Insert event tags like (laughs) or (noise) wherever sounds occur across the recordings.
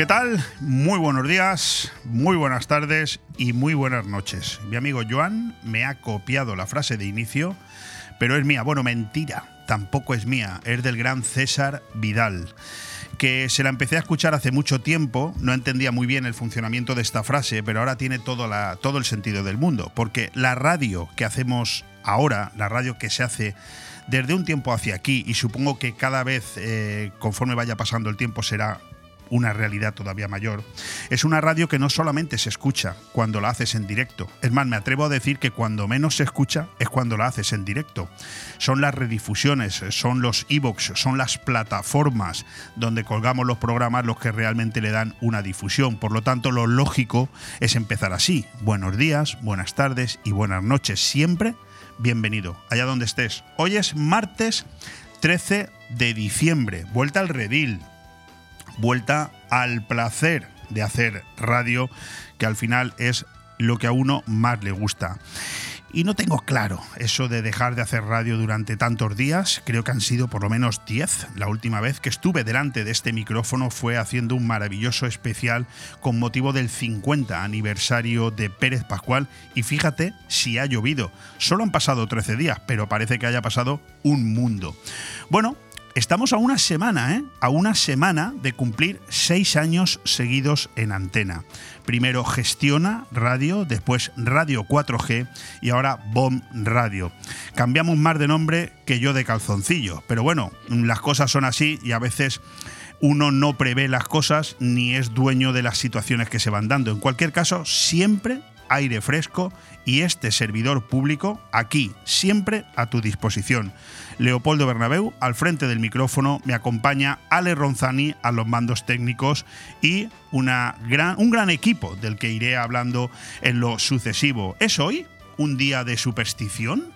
¿Qué tal? Muy buenos días, muy buenas tardes y muy buenas noches. Mi amigo Joan me ha copiado la frase de inicio, pero es mía. Bueno, mentira, tampoco es mía, es del gran César Vidal que se la empecé a escuchar hace mucho tiempo, no entendía muy bien el funcionamiento de esta frase, pero ahora tiene todo, el sentido del mundo, porque la radio que hacemos ahora, la radio que se hace desde un tiempo hacia aquí, y supongo que cada vez, eh, conforme vaya pasando el tiempo, será una realidad todavía mayor, es una radio que no solamente se escucha cuando la haces en directo, es más, me atrevo a decir que cuando menos se escucha es cuando la haces en directo. Son las redifusiones, son los e son las plataformas donde colgamos los programas los que realmente le dan una difusión. Por lo tanto, lo lógico es empezar así. Buenos días, buenas tardes y buenas noches. Siempre bienvenido, allá donde estés. Hoy es martes 13 de diciembre, vuelta al redil, vuelta al placer de hacer radio, que al final es lo que a uno más le gusta. Y no tengo claro eso de dejar de hacer radio durante tantos días, creo que han sido por lo menos 10. La última vez que estuve delante de este micrófono fue haciendo un maravilloso especial con motivo del 50 aniversario de Pérez Pascual y fíjate si ha llovido. Solo han pasado 13 días, pero parece que haya pasado un mundo. Bueno, Estamos a una semana, ¿eh? A una semana de cumplir seis años seguidos en antena. Primero Gestiona Radio, después Radio 4G y ahora BOM Radio. Cambiamos más de nombre que yo de calzoncillo, pero bueno, las cosas son así y a veces uno no prevé las cosas ni es dueño de las situaciones que se van dando. En cualquier caso, siempre aire fresco y este servidor público aquí, siempre a tu disposición. Leopoldo Bernabeu, al frente del micrófono, me acompaña Ale Ronzani a los mandos técnicos y una gran, un gran equipo del que iré hablando en lo sucesivo. ¿Es hoy un día de superstición?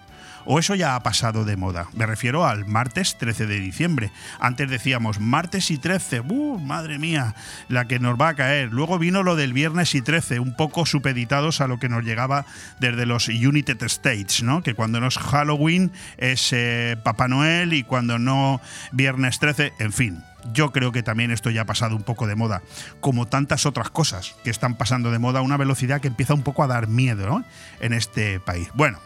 ¿O eso ya ha pasado de moda? Me refiero al martes 13 de diciembre. Antes decíamos martes y 13, ¡uh, madre mía! La que nos va a caer. Luego vino lo del viernes y 13, un poco supeditados a lo que nos llegaba desde los United States, ¿no? Que cuando no es Halloween es eh, Papá Noel y cuando no viernes 13, en fin yo creo que también esto ya ha pasado un poco de moda, como tantas otras cosas que están pasando de moda a una velocidad que empieza un poco a dar miedo ¿no? en este país. Bueno,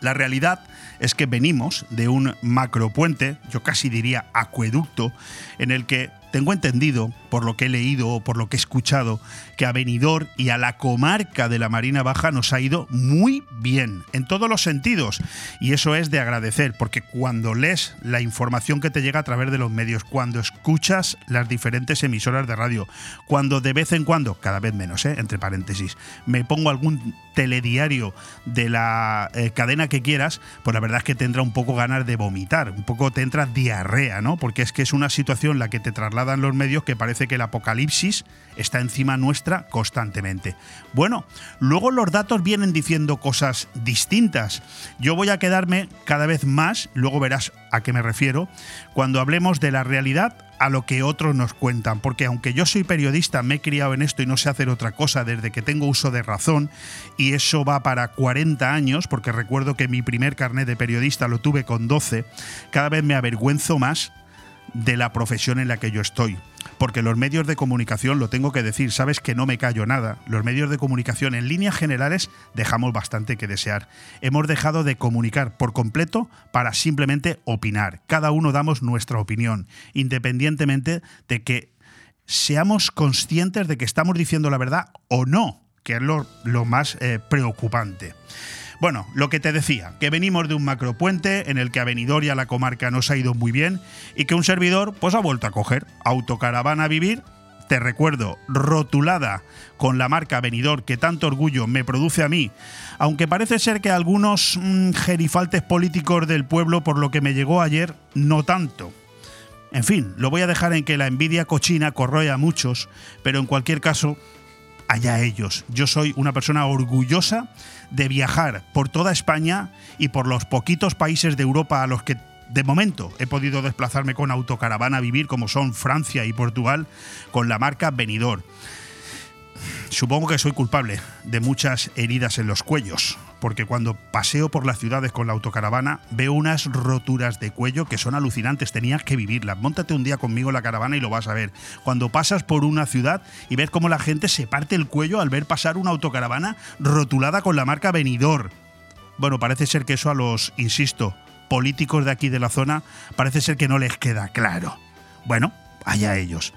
la realidad es que venimos de un macropuente, yo casi diría acueducto, en el que tengo entendido, por lo que he leído o por lo que he escuchado, que a Benidorm y a la comarca de la Marina Baja nos ha ido muy bien, en todos los sentidos. Y eso es de agradecer, porque cuando lees la información que te llega a través de los medios, cuando escuchas las diferentes emisoras de radio, cuando de vez en cuando, cada vez menos, ¿eh? entre paréntesis, me pongo algún telediario de la eh, cadena que quieras, pues la verdad es que tendrá un poco ganas de vomitar, un poco te entra diarrea, ¿no? Porque es que es una situación la que te traslada dan los medios que parece que el apocalipsis está encima nuestra constantemente. Bueno, luego los datos vienen diciendo cosas distintas. Yo voy a quedarme cada vez más, luego verás a qué me refiero, cuando hablemos de la realidad a lo que otros nos cuentan, porque aunque yo soy periodista, me he criado en esto y no sé hacer otra cosa desde que tengo uso de razón, y eso va para 40 años, porque recuerdo que mi primer carnet de periodista lo tuve con 12, cada vez me avergüenzo más de la profesión en la que yo estoy. Porque los medios de comunicación, lo tengo que decir, sabes que no me callo nada, los medios de comunicación en líneas generales dejamos bastante que desear. Hemos dejado de comunicar por completo para simplemente opinar. Cada uno damos nuestra opinión, independientemente de que seamos conscientes de que estamos diciendo la verdad o no, que es lo, más eh, preocupante. Bueno, lo que te decía, que venimos de un macropuente en el que a Benidorm y a la comarca nos ha ido muy bien y que un servidor pues ha vuelto a coger autocaravana a vivir te recuerdo, rotulada con la marca Benidorm que tanto orgullo me produce a mí, aunque parece ser que algunos mm, gerifaltes políticos del pueblo, por lo que me llegó ayer, no tanto. En fin, lo voy a dejar en que la envidia cochina corroe a muchos, pero en cualquier caso, allá ellos. Yo soy una persona orgullosa de viajar por toda España y por los poquitos países de Europa a los que de momento he podido desplazarme con autocaravana a vivir, como son Francia y Portugal, con la marca Benidorm. supongo que soy culpable de muchas heridas en los cuellos, porque cuando paseo por las ciudades con la autocaravana veo unas roturas de cuello que son alucinantes, tenías que vivirlas. Móntate un día conmigo en la caravana y lo vas a ver. Cuando pasas por una ciudad y ves cómo la gente se parte el cuello al ver pasar una autocaravana rotulada con la marca Venidor. Bueno, parece ser que eso a los, insisto, políticos de aquí de la zona, parece ser que no les queda claro. Bueno, allá ellos.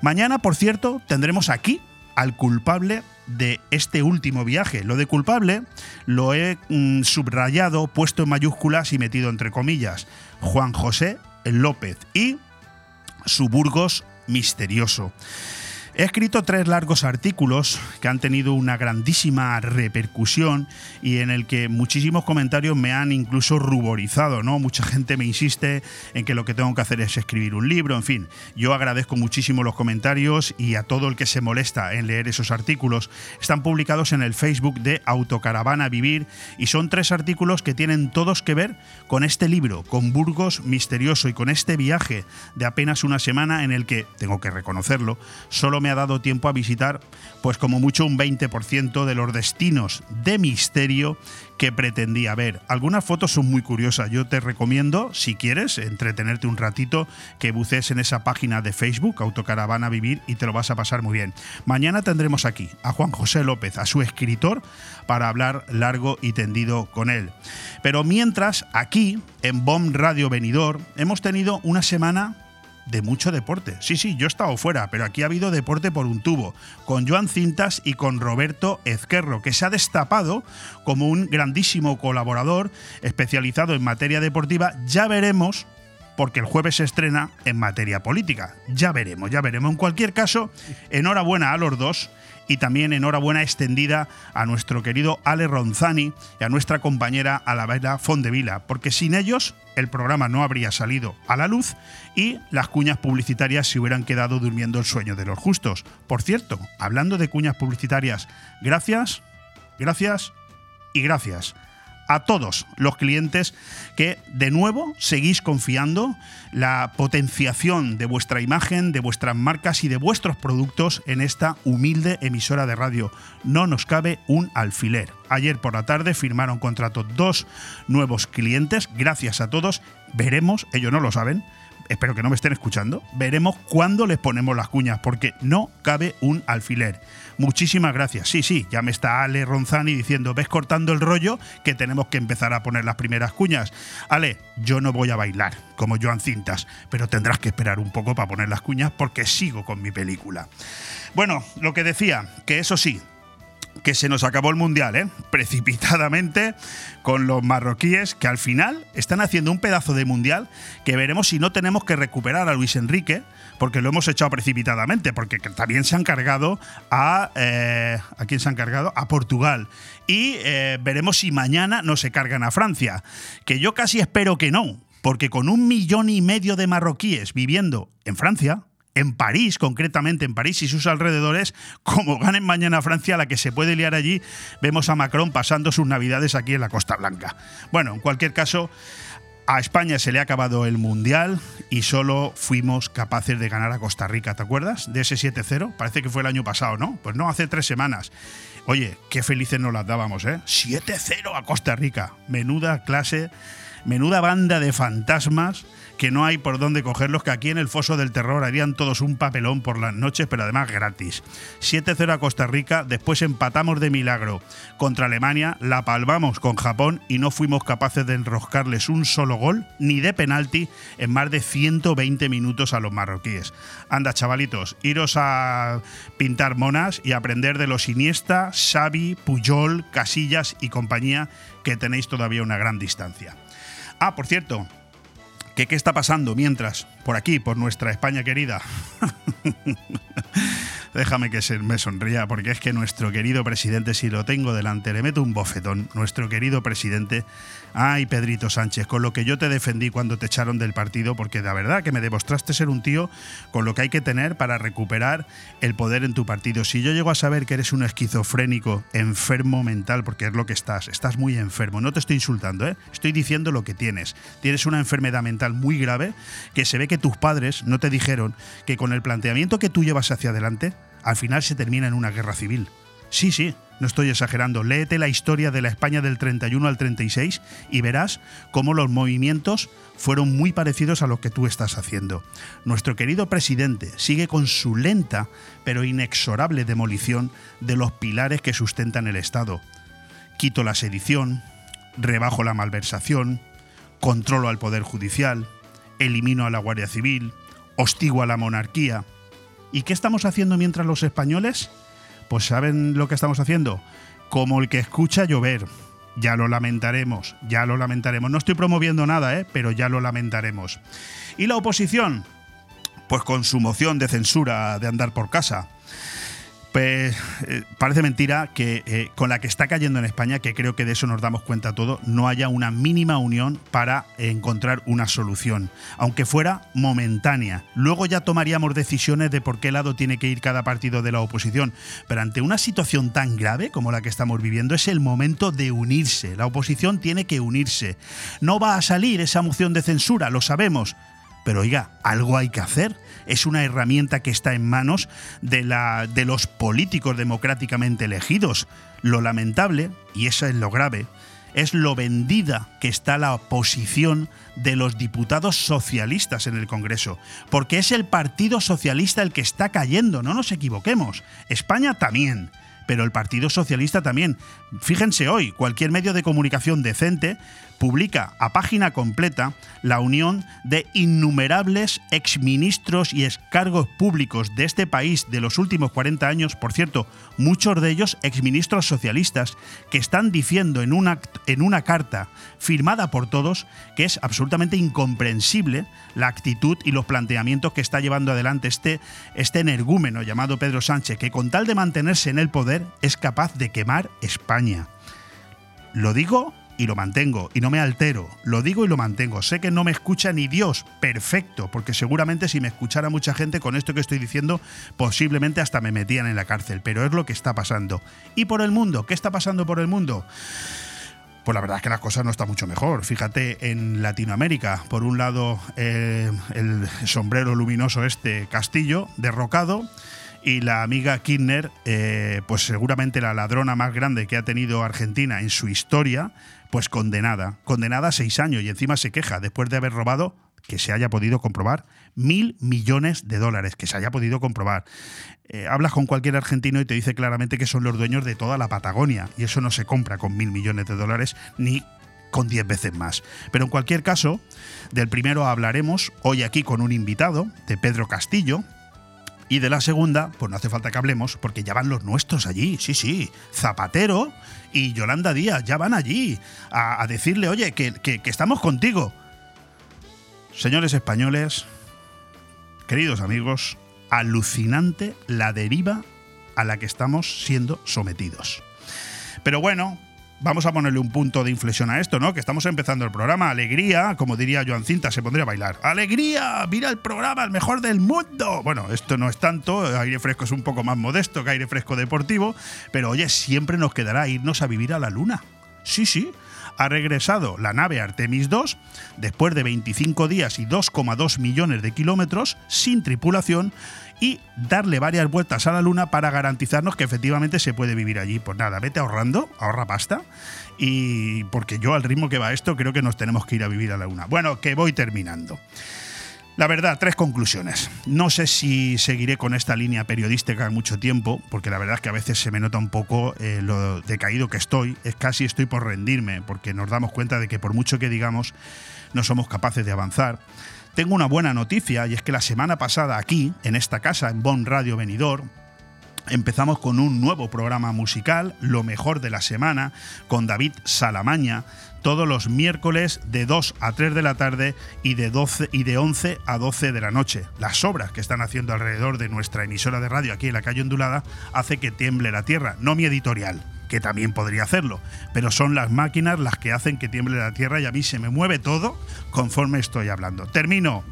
Mañana, por cierto, tendremos aquí al culpable de este último viaje. Lo de culpable lo he mm, subrayado, puesto en mayúsculas y metido entre comillas. Juan José López y su Burgos misterioso. He escrito tres largos artículos que han tenido una grandísima repercusión y en el que muchísimos comentarios me han incluso ruborizado, ¿no? Mucha gente me insiste en que lo que tengo que hacer es escribir un libro, en fin. Yo agradezco muchísimo los comentarios y a todo el que se molesta en leer esos artículos. Están publicados en el Facebook de Autocaravana Vivir y son tres artículos que tienen todos que ver con este libro, con Burgos Misterioso y con este viaje de apenas una semana en el que, tengo que reconocerlo, solo me ha dado tiempo a visitar, pues como mucho un 20% de los destinos de misterio que pretendía ver. Algunas fotos son muy curiosas. Yo te recomiendo, si quieres, entretenerte un ratito, que bucees en esa página de Facebook, Autocaravana Vivir, y te lo vas a pasar muy bien. Mañana tendremos aquí a Juan José López, a su escritor, para hablar largo y tendido con él. Pero mientras, aquí, en BOM Radio Venidor, hemos tenido una semana de mucho deporte. Sí, sí, yo he estado fuera, pero aquí ha habido deporte por un tubo, con Joan Cintas y con Roberto Ezquerro, que se ha destapado como un grandísimo colaborador especializado en materia deportiva. Ya veremos porque el jueves se estrena en materia política. Ya veremos, ya veremos. En cualquier caso, enhorabuena a los dos y también enhorabuena extendida a nuestro querido Ale Ronzani y a nuestra compañera Alavera Fondevila, porque sin ellos el programa no habría salido a la luz y las cuñas publicitarias se hubieran quedado durmiendo el sueño de los justos. Por cierto, hablando de cuñas publicitarias, gracias, gracias y gracias a todos los clientes que de nuevo seguís confiando la potenciación de vuestra imagen, de vuestras marcas y de vuestros productos en esta humilde emisora de radio. No nos cabe un alfiler. Ayer por la tarde firmaron contrato dos nuevos clientes. Gracias a todos. Veremos, ellos no lo saben, espero que no me estén escuchando, veremos cuándo les ponemos las cuñas, porque no cabe un alfiler. Muchísimas gracias. Sí, sí, ya me está Ale Ronzani diciendo, ves cortando el rollo que tenemos que empezar a poner las primeras cuñas. Ale, yo no voy a bailar como Joan Cintas, pero tendrás que esperar un poco para poner las cuñas porque sigo con mi película. Bueno, lo que decía, que eso sí, que se nos acabó el mundial, ¿eh? precipitadamente, con los marroquíes que al final están haciendo un pedazo de mundial que veremos si no tenemos que recuperar a Luis Enrique, porque lo hemos echado precipitadamente, porque también se han cargado a. Eh, ¿A quién se han cargado? A Portugal. Y eh, veremos si mañana no se cargan a Francia, que yo casi espero que no, porque con un millón y medio de marroquíes viviendo en Francia, en París, concretamente en París y sus alrededores, como ganen mañana Francia, la que se puede liar allí, vemos a Macron pasando sus navidades aquí en la Costa Blanca. Bueno, en cualquier caso, a España se le ha acabado el Mundial y solo fuimos capaces de ganar a Costa Rica, ¿te acuerdas? De ese 7-0, parece que fue el año pasado, ¿no? Pues no, hace tres semanas. Oye, qué felices nos las dábamos, ¿eh? 7-0 a Costa Rica. Menuda clase, menuda banda de fantasmas que no hay por dónde cogerlos, que aquí en el Foso del Terror harían todos un papelón por las noches, pero además gratis. 7-0 a Costa Rica, después empatamos de milagro contra Alemania, la palmamos con Japón y no fuimos capaces de enroscarles un solo gol, ni de penalti, en más de 120 minutos a los marroquíes. Anda, chavalitos, iros a pintar monas y aprender de los Iniesta, Xavi, Puyol, Casillas y compañía, que tenéis todavía una gran distancia. Ah, por cierto, qué está pasando mientras, por aquí, por nuestra España querida. (laughs) Déjame que se me sonría, porque es que nuestro querido presidente, si lo tengo delante, le meto un bofetón. Nuestro querido presidente, ay Pedrito Sánchez, con lo que yo te defendí cuando te echaron del partido, porque la verdad que me demostraste ser un tío con lo que hay que tener para recuperar el poder en tu partido. Si yo llego a saber que eres un esquizofrénico, enfermo mental, porque es lo que estás, estás muy enfermo, no te estoy insultando, ¿eh? estoy diciendo lo que tienes. Tienes una enfermedad mental muy grave que se ve que tus padres no te dijeron que con el planteamiento que tú llevas hacia adelante, al final se termina en una guerra civil. Sí, sí, no estoy exagerando. Léete la historia de la España del 31 al 36 y verás cómo los movimientos fueron muy parecidos a lo que tú estás haciendo. Nuestro querido presidente sigue con su lenta pero inexorable demolición de los pilares que sustentan el Estado. Quito la sedición, rebajo la malversación, controlo al Poder Judicial, elimino a la Guardia Civil, hostigo a la monarquía. ¿Y qué estamos haciendo mientras los españoles? Pues ¿saben lo que estamos haciendo? Como el que escucha llover. Ya lo lamentaremos, ya lo lamentaremos. No estoy promoviendo nada, ¿eh? pero ya lo lamentaremos. ¿Y la oposición? Pues con su moción de censura de andar por casa. Pues parece mentira que eh, con la que está cayendo en España, que creo que de eso nos damos cuenta todo, no haya una mínima unión para encontrar una solución, aunque fuera momentánea. Luego ya tomaríamos decisiones de por qué lado tiene que ir cada partido de la oposición, pero ante una situación tan grave como la que estamos viviendo es el momento de unirse. La oposición tiene que unirse. No va a salir esa moción de censura, lo sabemos, pero oiga, algo hay que hacer. Es una herramienta que está en manos de, la, de los políticos democráticamente elegidos. Lo lamentable, y eso es lo grave, es lo vendida que está la posición de los diputados socialistas en el Congreso, porque es el Partido Socialista el que está cayendo, no nos equivoquemos. España también, pero el Partido Socialista también. Fíjense hoy, cualquier medio de comunicación decente publica a página completa la unión de innumerables exministros y excargos públicos de este país de los últimos 40 años, por cierto, muchos de ellos exministros socialistas, que están diciendo en una, en una carta firmada por todos que es absolutamente incomprensible la actitud y los planteamientos que está llevando adelante este, este energúmeno llamado Pedro Sánchez, que con tal de mantenerse en el poder es capaz de quemar España. Lo digo y lo mantengo y no me altero, lo digo y lo mantengo. Sé que no me escucha ni Dios, perfecto, porque seguramente si me escuchara mucha gente con esto que estoy diciendo, posiblemente hasta me metían en la cárcel, pero es lo que está pasando. ¿Y por el mundo? ¿Qué está pasando por el mundo? Pues la verdad es que la cosa no está mucho mejor. Fíjate en Latinoamérica, por un lado eh, el sombrero luminoso este Castillo, derrocado, y la amiga Kirchner, eh, pues seguramente la ladrona más grande que ha tenido Argentina en su historia, pues condenada, condenada a seis años y encima se queja después de haber robado, que se haya podido comprobar, mil millones de dólares, que se haya podido comprobar. Eh, hablas con cualquier argentino y te dice claramente que son los dueños de toda la Patagonia y eso no se compra con mil millones de dólares ni con diez veces más. Pero en cualquier caso, del primero hablaremos hoy aquí con un invitado, de Pedro Castillo, y de la segunda, pues no hace falta que hablemos, porque ya van los nuestros allí, sí, sí. Zapatero y Yolanda Díaz ya van allí a, decirle, oye, que, que estamos contigo. Señores españoles, queridos amigos, alucinante la deriva a la que estamos siendo sometidos. Pero bueno, vamos a ponerle un punto de inflexión a esto, ¿no? Que estamos empezando el programa. Alegría, como diría Joan Cinta, se pondría a bailar. ¡Alegría! ¡Mira el programa, el mejor del mundo! Bueno, esto no es tanto, aire fresco es un poco más modesto que aire fresco deportivo, pero oye, siempre nos quedará irnos a vivir a la luna. Sí, sí. Ha regresado la nave Artemis 2 después de 25 días y 2,2 millones de kilómetros sin tripulación y darle varias vueltas a la luna para garantizarnos que efectivamente se puede vivir allí. Pues nada, vete ahorrando, ahorra pasta y porque yo al ritmo que va esto creo que nos tenemos que ir a vivir a la luna. Bueno, que voy terminando. La verdad, tres conclusiones. No sé si seguiré con esta línea periodística mucho tiempo, porque la verdad es que a veces se me nota un poco eh, lo decaído que estoy. Es casi estoy por rendirme, porque nos damos cuenta de que por mucho que digamos, no somos capaces de avanzar. Tengo una buena noticia y es que la semana pasada aquí, en esta casa, en Bon Radio Venidor, Empezamos con un nuevo programa musical, Lo mejor de la semana, con David Salamaña, todos los miércoles de 2 a 3 de la tarde y de, 12, y de 11 a 12 de la noche. Las obras que están haciendo alrededor de nuestra emisora de radio aquí en la calle Ondulada hace que tiemble la tierra, no mi editorial que también podría hacerlo, pero son las máquinas las que hacen que tiemble la tierra y a mí se me mueve todo conforme estoy hablando. Termino.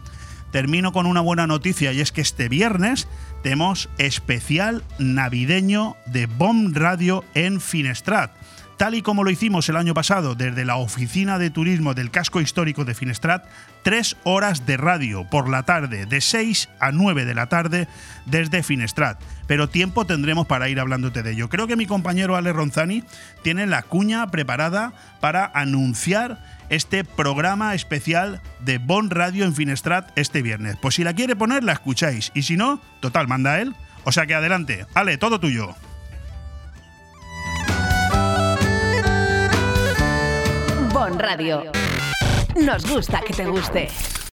Termino con una buena noticia y es que este viernes tenemos especial navideño de Bomb Radio en Finestrat. Tal y como lo hicimos el año pasado desde la oficina de turismo del casco histórico de Finestrat, tres horas de radio por la tarde, de 6 a 9 de la tarde desde Finestrat. Pero tiempo tendremos para ir hablándote de ello. Creo que mi compañero Ale Ronzani tiene la cuña preparada para anunciar este programa especial de Bon Radio en Finestrat este viernes. Pues si la quiere poner, la escucháis. Y si no, total, manda él. O sea que adelante. Ale, todo tuyo. Radio. Nos gusta que te guste.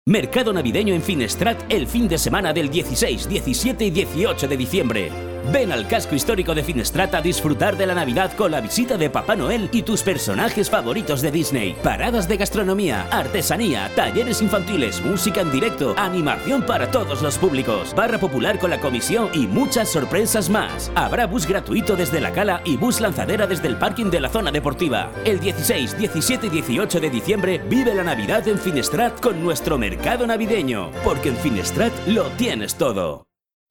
Mercado navideño en Finestrat el fin de semana del 16, 17 y 18 de diciembre. Ven al casco histórico de Finestrat a disfrutar de la Navidad con la visita de Papá Noel y tus personajes favoritos de Disney. Paradas de gastronomía, artesanía, talleres infantiles, música en directo, animación para todos los públicos, barra popular con la comisión y muchas sorpresas más. Habrá bus gratuito desde la cala y bus lanzadera desde el parking de la zona deportiva. El 16, 17 y 18 de diciembre vive la Navidad en Finestrat con nuestro mercado navideño, porque en Finestrat lo tienes todo.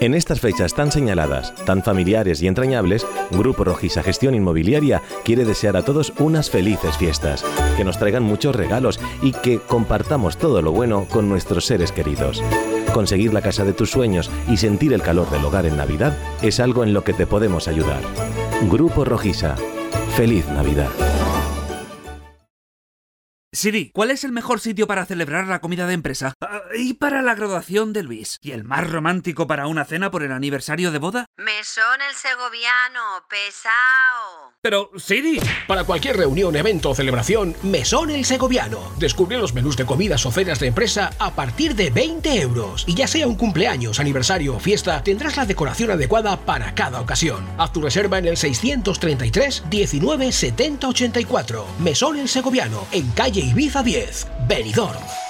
En estas fechas tan señaladas, tan familiares y entrañables, Grupo Rojisa Gestión Inmobiliaria quiere desear a todos unas felices fiestas, que nos traigan muchos regalos y que compartamos todo lo bueno con nuestros seres queridos. Conseguir la casa de tus sueños y sentir el calor del hogar en Navidad es algo en lo que te podemos ayudar. Grupo Rojisa. Feliz Navidad. Siri, ¿cuál es el mejor sitio para celebrar la comida de empresa? Ah, y para la graduación de Luis. ¿Y el más romántico para una cena por el aniversario de boda? Mesón el segoviano, pesao. Pero, Siri. Para cualquier reunión, evento o celebración, Mesón el Segoviano. Descubre los menús de comidas o cenas de empresa a partir de 20 euros. Y ya sea un cumpleaños, aniversario o fiesta, tendrás la decoración adecuada para cada ocasión. Haz tu reserva en el 633 19 70 84. Mesón el Segoviano, en calle Ibiza 10, Benidorm.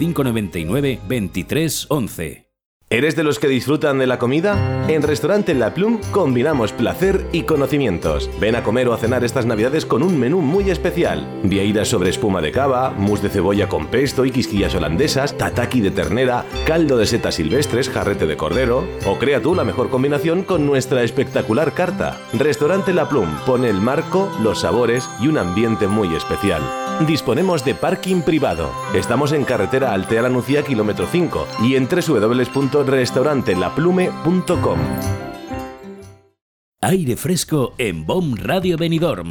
599 23 11. ¿Eres de los que disfrutan de la comida? En Restaurante La Plum combinamos placer y conocimientos. Ven a comer o a cenar estas navidades con un menú muy especial. Vieiras sobre espuma de cava, mousse de cebolla con pesto y quisquillas holandesas, tataki de ternera, caldo de setas silvestres, jarrete de cordero. O crea tú la mejor combinación con nuestra espectacular carta. Restaurante La Plum pone el marco, los sabores y un ambiente muy especial. Disponemos de parking privado. Estamos en carretera Altea La Nucía, kilómetro 5 y en www.restaurantelaplume.com. Aire fresco en BOM Radio Benidorm.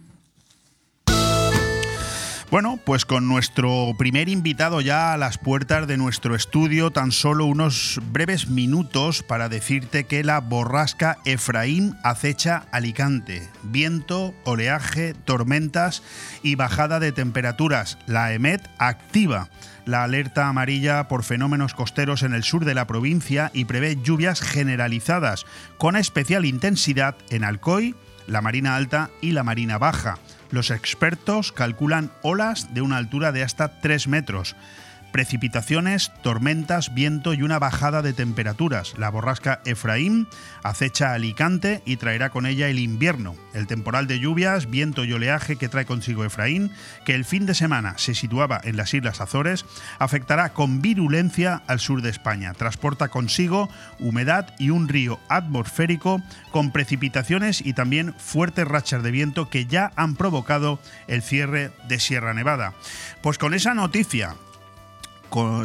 Bueno, pues con nuestro primer invitado ya a las puertas de nuestro estudio, tan solo unos breves minutos para decirte que la borrasca Efraín acecha Alicante. Viento, oleaje, tormentas y bajada de temperaturas. La EMET activa la alerta amarilla por fenómenos costeros en el sur de la provincia y prevé lluvias generalizadas con especial intensidad en Alcoy, la Marina Alta y la Marina Baja. Los expertos calculan olas de una altura de hasta 3 metros. Precipitaciones, tormentas, viento y una bajada de temperaturas. La borrasca Efraín acecha Alicante y traerá con ella el invierno. El temporal de lluvias, viento y oleaje que trae consigo Efraín, que el fin de semana se situaba en las Islas Azores, afectará con virulencia al sur de España. Transporta consigo humedad y un río atmosférico con precipitaciones y también fuertes rachas de viento que ya han provocado el cierre de Sierra Nevada. Pues con esa noticia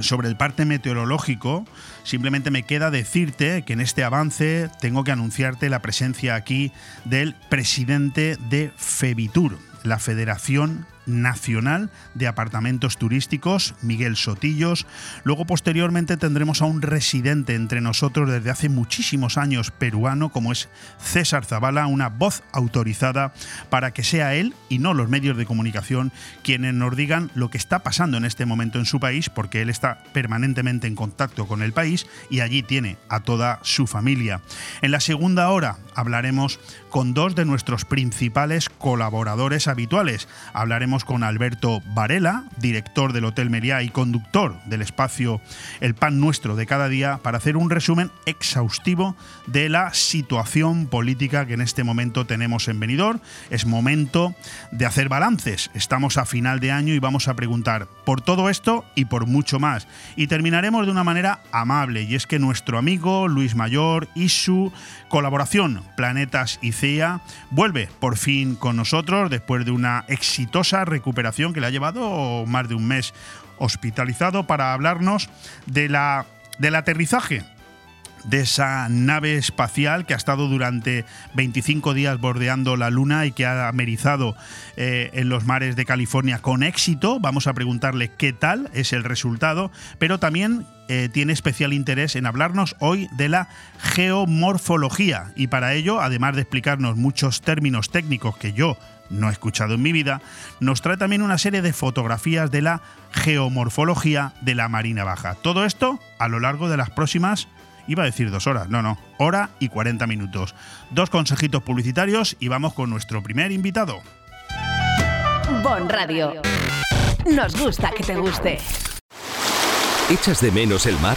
sobre el parte meteorológico, simplemente me queda decirte que en este avance tengo que anunciarte la presencia aquí del presidente de Febitur, la Federación Nacional de Apartamentos Turísticos, Miguel Sotillos. Luego, posteriormente, tendremos a un residente entre nosotros desde hace muchísimos años peruano, como es César Zavala, una voz autorizada para que sea él y no los medios de comunicación quienes nos digan lo que está pasando en este momento en su país, porque él está permanentemente en contacto con el país y allí tiene a toda su familia. En la segunda hora hablaremos con dos de nuestros principales colaboradores habituales. Hablaremos con Alberto Varela, director del Hotel Meriá y conductor del espacio El Pan Nuestro de cada día, para hacer un resumen exhaustivo de la situación política que en este momento tenemos en Benidorm. Es momento de hacer balances. Estamos a final de año y vamos a preguntar por todo esto y por mucho más. Y terminaremos de una manera amable, y es que nuestro amigo Luis Mayor y su colaboración Planetas y vuelve por fin con nosotros después de una exitosa recuperación que le ha llevado más de un mes hospitalizado para hablarnos de la, del aterrizaje de esa nave espacial que ha estado durante 25 días bordeando la Luna y que ha amerizado eh, en los mares de California con éxito. Vamos a preguntarle qué tal es el resultado, pero también eh, tiene especial interés en hablarnos hoy de la geomorfología y para ello, además de explicarnos muchos términos técnicos que yo no he escuchado en mi vida, nos trae también una serie de fotografías de la geomorfología de la Marina Baja. Todo esto a lo largo de las próximas Iba a decir dos horas, no, no, hora y 40 minutos. Dos consejitos publicitarios y vamos con nuestro primer invitado. Bon Radio. Nos gusta que te guste. ¿Echas de menos el mar?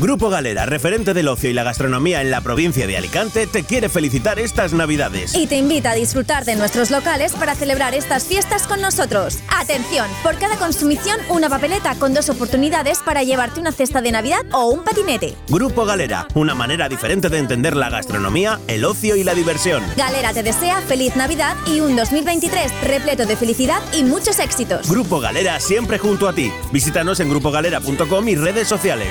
Grupo Galera, referente del ocio y la gastronomía en la provincia de Alicante, te quiere felicitar estas Navidades. Y te invita a disfrutar de nuestros locales para celebrar estas fiestas con nosotros. Atención, por cada consumición una papeleta con dos oportunidades para llevarte una cesta de Navidad o un patinete. Grupo Galera, una manera diferente de entender la gastronomía, el ocio y la diversión. Galera te desea feliz Navidad y un 2023 repleto de felicidad y muchos éxitos. Grupo Galera siempre junto a ti. Visítanos en grupogalera.com y redes sociales.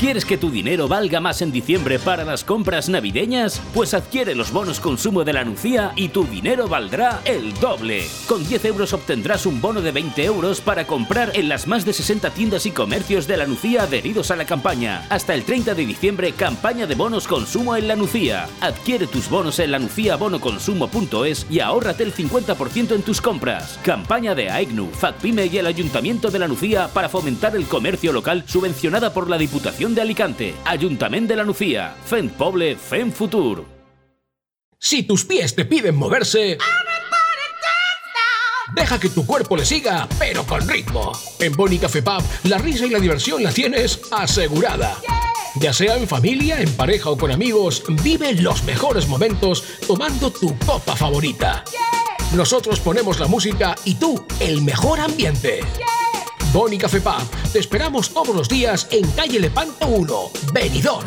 ¿Quieres que tu dinero valga más en diciembre para las compras navideñas? Pues adquiere los bonos consumo de la Nucía y tu dinero valdrá el doble. Con 10 euros obtendrás un bono de 20 euros para comprar en las más de 60 tiendas y comercios de la Nucía adheridos a la campaña. Hasta el 30 de diciembre, campaña de bonos consumo en la Nucía. Adquiere tus bonos en la nuciabonoconsumo.es y ahórrate el 50% en tus compras. Campaña de AEGNU, FACPIME y el Ayuntamiento de la Nucía para fomentar el comercio local subvencionada por la Diputación de Alicante, Ayuntamiento de la Nucía, FEN Poble, FEN Futur. Si tus pies te piden moverse... Deja que tu cuerpo le siga, pero con ritmo. En Boni Café Pub, la risa y la diversión la tienes asegurada. Ya sea en familia, en pareja o con amigos, vive los mejores momentos tomando tu copa favorita. Nosotros ponemos la música y tú el mejor ambiente. Boni Café Pub, te esperamos todos los días en calle Lepanto 1, Benidorm.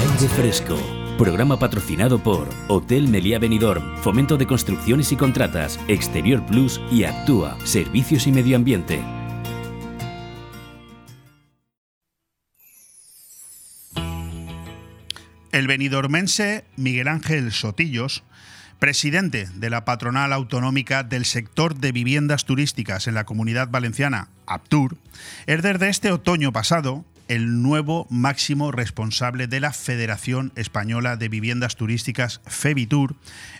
Aire Fresco. Programa patrocinado por Hotel Meliá Benidorm, Fomento de Construcciones y Contratas, Exterior Plus y Actúa, Servicios y Medio Ambiente. El benidormense Miguel Ángel Sotillos, presidente de la patronal autonómica del sector de viviendas turísticas en la comunidad valenciana, Aptur, es desde este otoño pasado el nuevo máximo responsable de la Federación Española de Viviendas Turísticas, FEBITUR,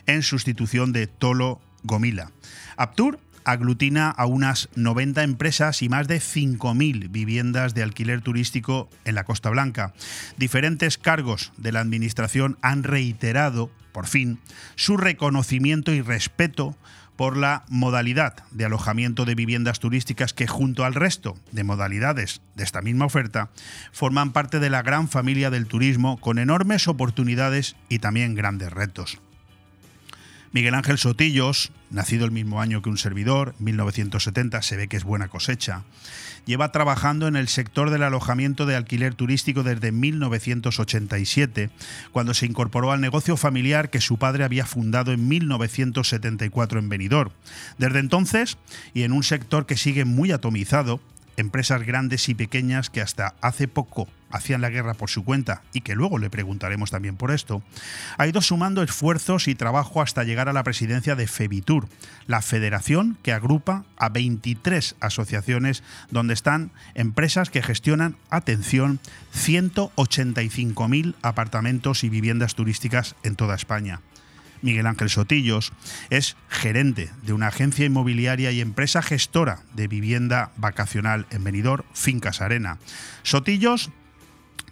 en sustitución de Tolo Gomila. Aptur aglutina a unas 90 empresas y más de 5.000 viviendas de alquiler turístico en la Costa Blanca. Diferentes cargos de la Administración han reiterado, por fin, su reconocimiento y respeto por la modalidad de alojamiento de viviendas turísticas que junto al resto de modalidades de esta misma oferta forman parte de la gran familia del turismo con enormes oportunidades y también grandes retos. Miguel Ángel Sotillos, nacido el mismo año que un servidor, 1970, se ve que es buena cosecha, lleva trabajando en el sector del alojamiento de alquiler turístico desde 1987, cuando se incorporó al negocio familiar que su padre había fundado en 1974 en Benidorm. Desde entonces, y en un sector que sigue muy atomizado, empresas grandes y pequeñas que hasta hace poco hacían la guerra por su cuenta y que luego le preguntaremos también por esto, ha ido sumando esfuerzos y trabajo hasta llegar a la presidencia de FEBITUR, la federación que agrupa a 23 asociaciones donde están empresas que gestionan, atención, 185.000 apartamentos y viviendas turísticas en toda España. Miguel Ángel Sotillos, es gerente de una agencia inmobiliaria y empresa gestora de vivienda vacacional en Benidorm, Fincas Arena. Sotillos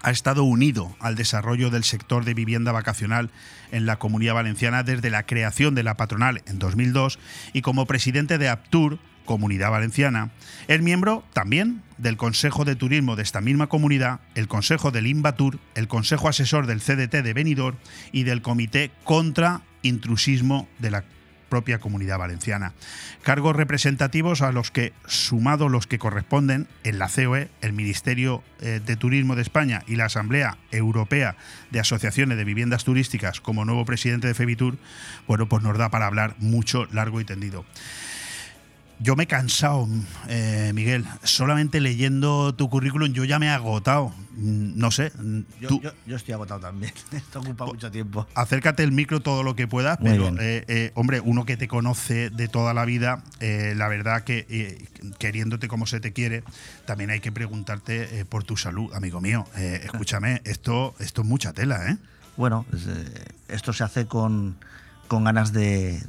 ha estado unido al desarrollo del sector de vivienda vacacional en la Comunidad Valenciana desde la creación de la patronal en 2002 y como presidente de Aptur, Comunidad Valenciana, es miembro también del Consejo de Turismo de esta misma comunidad, el Consejo del Invatur, el Consejo Asesor del CDT de Benidorm y del Comité contra Intrusismo de la propia comunidad valenciana. Cargos representativos a los que, sumados los que corresponden en la COE, el Ministerio eh, de Turismo de España y la Asamblea Europea de Asociaciones de Viviendas Turísticas como nuevo presidente de FEBITUR, bueno, pues nos da para hablar mucho, largo y tendido. Yo me he cansado, eh, Miguel. Solamente leyendo tu currículum yo ya me he agotado. Mm, No sé. Yo, tú- yo- yo estoy agotado también. (laughs) Esto ocupa mucho tiempo. acércate el micro todo lo que puedas, Muy pero eh, eh, hombre, uno que te conoce de toda la vida, eh, la verdad que eh, queriéndote como se te quiere, también hay que preguntarte eh, por tu salud, amigo mío. Eh, escúchame, esto, esto es mucha tela, ¿eh? Bueno, esto se hace con, con ganas de,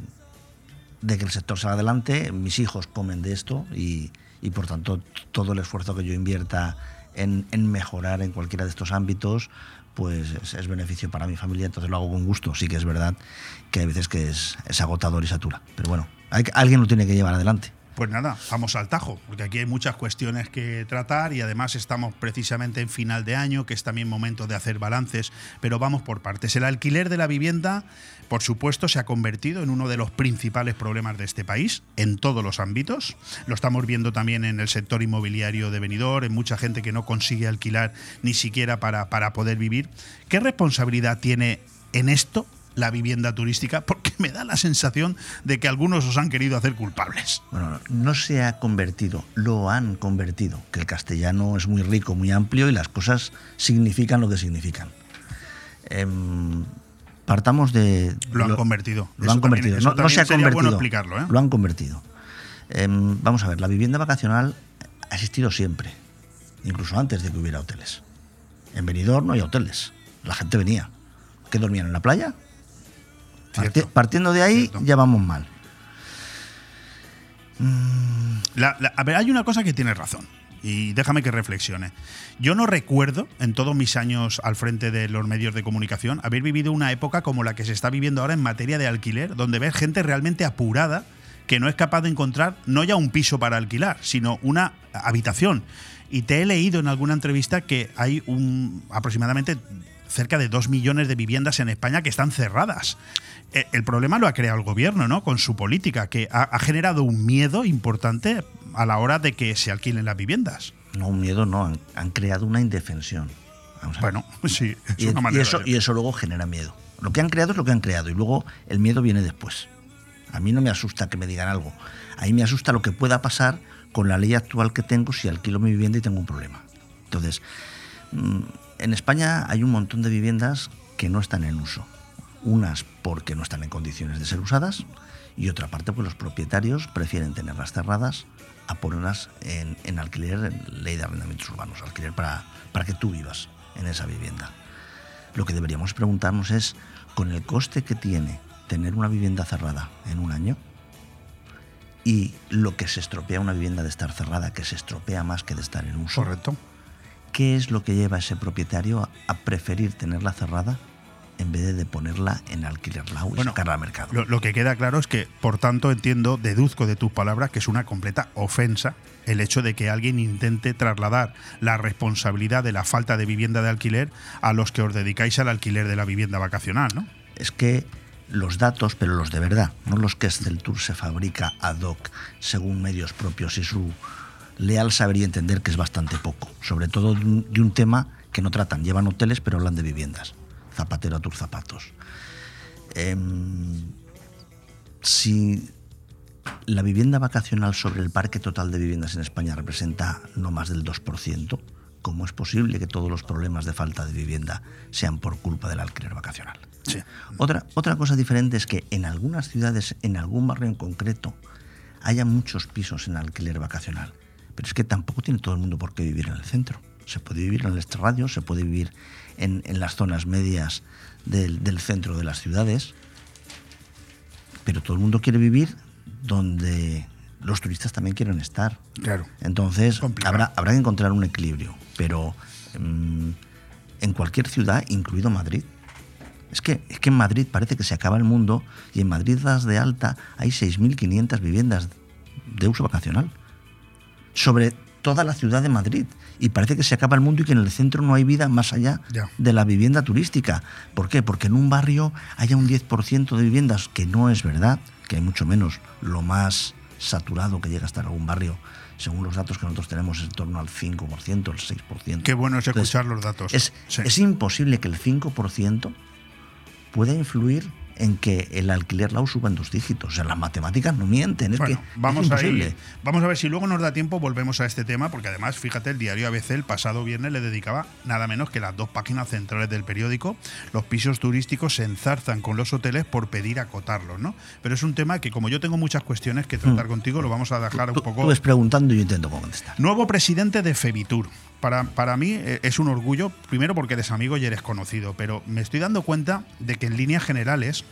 de que el sector salga adelante. Mis hijos comen de esto y, y, por tanto todo el esfuerzo que yo invierta en, en mejorar en cualquiera de estos ámbitos pues es, es beneficio para mi familia, entonces lo hago con gusto. Sí que es verdad que hay veces que es, es agotador y satura, pero bueno, alguien lo tiene que llevar adelante. Pues nada, vamos al tajo, porque aquí hay muchas cuestiones que tratar y además estamos precisamente en final de año, que es también momento de hacer balances, pero vamos por partes. El alquiler de la vivienda, por supuesto, se ha convertido en uno de los principales problemas de este país, en todos los ámbitos. Lo estamos viendo también en el sector inmobiliario de Benidorm, en mucha gente que no consigue alquilar ni siquiera para, para poder vivir. ¿Qué responsabilidad tiene en esto la vivienda turística? Porque me da la sensación de que algunos os han querido hacer culpables. Bueno, no se ha convertido, lo han convertido, que el castellano es muy rico, muy amplio y las cosas significan lo que significan. Em, partamos de... Lo han convertido. Lo Eso han también- convertido. eso no, no se ha también convertido. bueno explicarlo, ¿eh? Lo han convertido. Em, vamos a ver, la vivienda vacacional ha existido siempre, incluso antes de que hubiera hoteles. En Benidorm no hay hoteles. La gente venía. ¿Qué dormían en la playa? Parti- partiendo de ahí ya vamos mal. La- la- a ver, hay una cosa que tienes razón. y déjame que reflexione. Yo no recuerdo, en todos mis años al frente de los medios de comunicación, haber vivido una época como la que se está viviendo ahora en materia de alquiler, donde ves gente realmente apurada que no es capaz de encontrar no ya un piso para alquilar, sino una habitación. Y te he leído en alguna entrevista que hay un aproximadamente cerca de dos millones de viviendas en España que están cerradas. Eh, El problema lo ha creado el gobierno, ¿no? Con su política, que ha, ha generado un miedo importante a la hora de que se alquilen las viviendas. No, un miedo no, han, han creado una indefensión. Bueno, (laughs) sí, es y, una y manera eso, de- y eso luego genera miedo. Lo que han creado es lo que han creado y luego el miedo viene después. A mí no me asusta que me digan algo. A mí me asusta lo que pueda pasar con la ley actual que tengo si alquilo mi vivienda y tengo un problema. Entonces, mm, en España hay un montón de viviendas que no están en uso. Unas porque no están en condiciones de ser usadas y otra parte pues los propietarios prefieren tenerlas cerradas a ponerlas en, en alquiler, en ley de arrendamientos urbanos, alquiler para, para que tú vivas en esa vivienda. Lo que deberíamos preguntarnos es, con el coste que tiene tener una vivienda cerrada en un año y lo que se estropea una vivienda de estar cerrada, que se estropea más que de estar en uso. Correcto. ¿Qué es lo que lleva a ese propietario a, a preferir tenerla cerrada en vez de ponerla en alquiler y sacarla al mercado? Lo, lo que queda claro es que, por tanto, entiendo, deduzco de tus palabras que es una completa ofensa el hecho de que alguien intente trasladar la responsabilidad de la falta de vivienda de alquiler a los que os dedicáis al alquiler de la vivienda vacacional, ¿no? es que los datos, pero los de verdad, no los que Tour se fabrica ad hoc según medios propios y su leal saber y entender que es bastante poco, sobre todo de un, de un tema que no tratan, llevan hoteles pero hablan de viviendas, zapatero a tus zapatos. Em, si la vivienda vacacional sobre el parque total de viviendas en España representa no más del 2%, ¿cómo es posible que todos los problemas de falta de vivienda sean por culpa del alquiler vacacional? Otra, otra cosa diferente es que en algunas ciudades, en algún barrio en concreto, haya muchos pisos en alquiler vacacional. Pero es que tampoco tiene todo el mundo por qué vivir en el centro. Se puede vivir en el extrarradio, se puede vivir en, en las zonas medias del, del centro de las ciudades. Pero todo el mundo quiere vivir donde los turistas también quieren estar. Claro. Entonces, habrá, habrá que encontrar un equilibrio. Pero mm, en cualquier ciudad, incluido Madrid, es que, es que en Madrid parece que se acaba el mundo y en Madrid das de alta hay 6.500 viviendas de uso vacacional sobre toda la ciudad de Madrid. Y parece que se acaba el mundo y que en el centro no hay vida más allá de la vivienda turística. ¿Por qué? Porque en un barrio haya un 10% de viviendas, que no es verdad, que hay mucho menos. Lo más saturado que llega a estar algún barrio, según los datos que nosotros tenemos, es en torno al 5%, el 6%. Qué bueno es Entonces, escuchar los datos. Es, Sí. es imposible que el 5% pueda influir en que el alquiler lau suba en dos dígitos. O sea, las matemáticas no mienten. Es Bueno, que vamos es a imposible. ir- vamos a ver si luego nos da tiempo, volvemos a este tema, porque además, fíjate, el diario ABC el pasado viernes le dedicaba nada menos que las dos páginas centrales del periódico. Los pisos turísticos se enzarzan con los hoteles por pedir acotarlos, ¿no? Pero es un tema que, como yo tengo muchas cuestiones que tratar contigo, lo vamos a dejar un poco. Tú ves preguntando y yo intento contestar. Nuevo presidente de Febitur. Para, para mí eh, es un orgullo, primero porque eres amigo y eres conocido, pero me estoy dando cuenta de que en líneas generales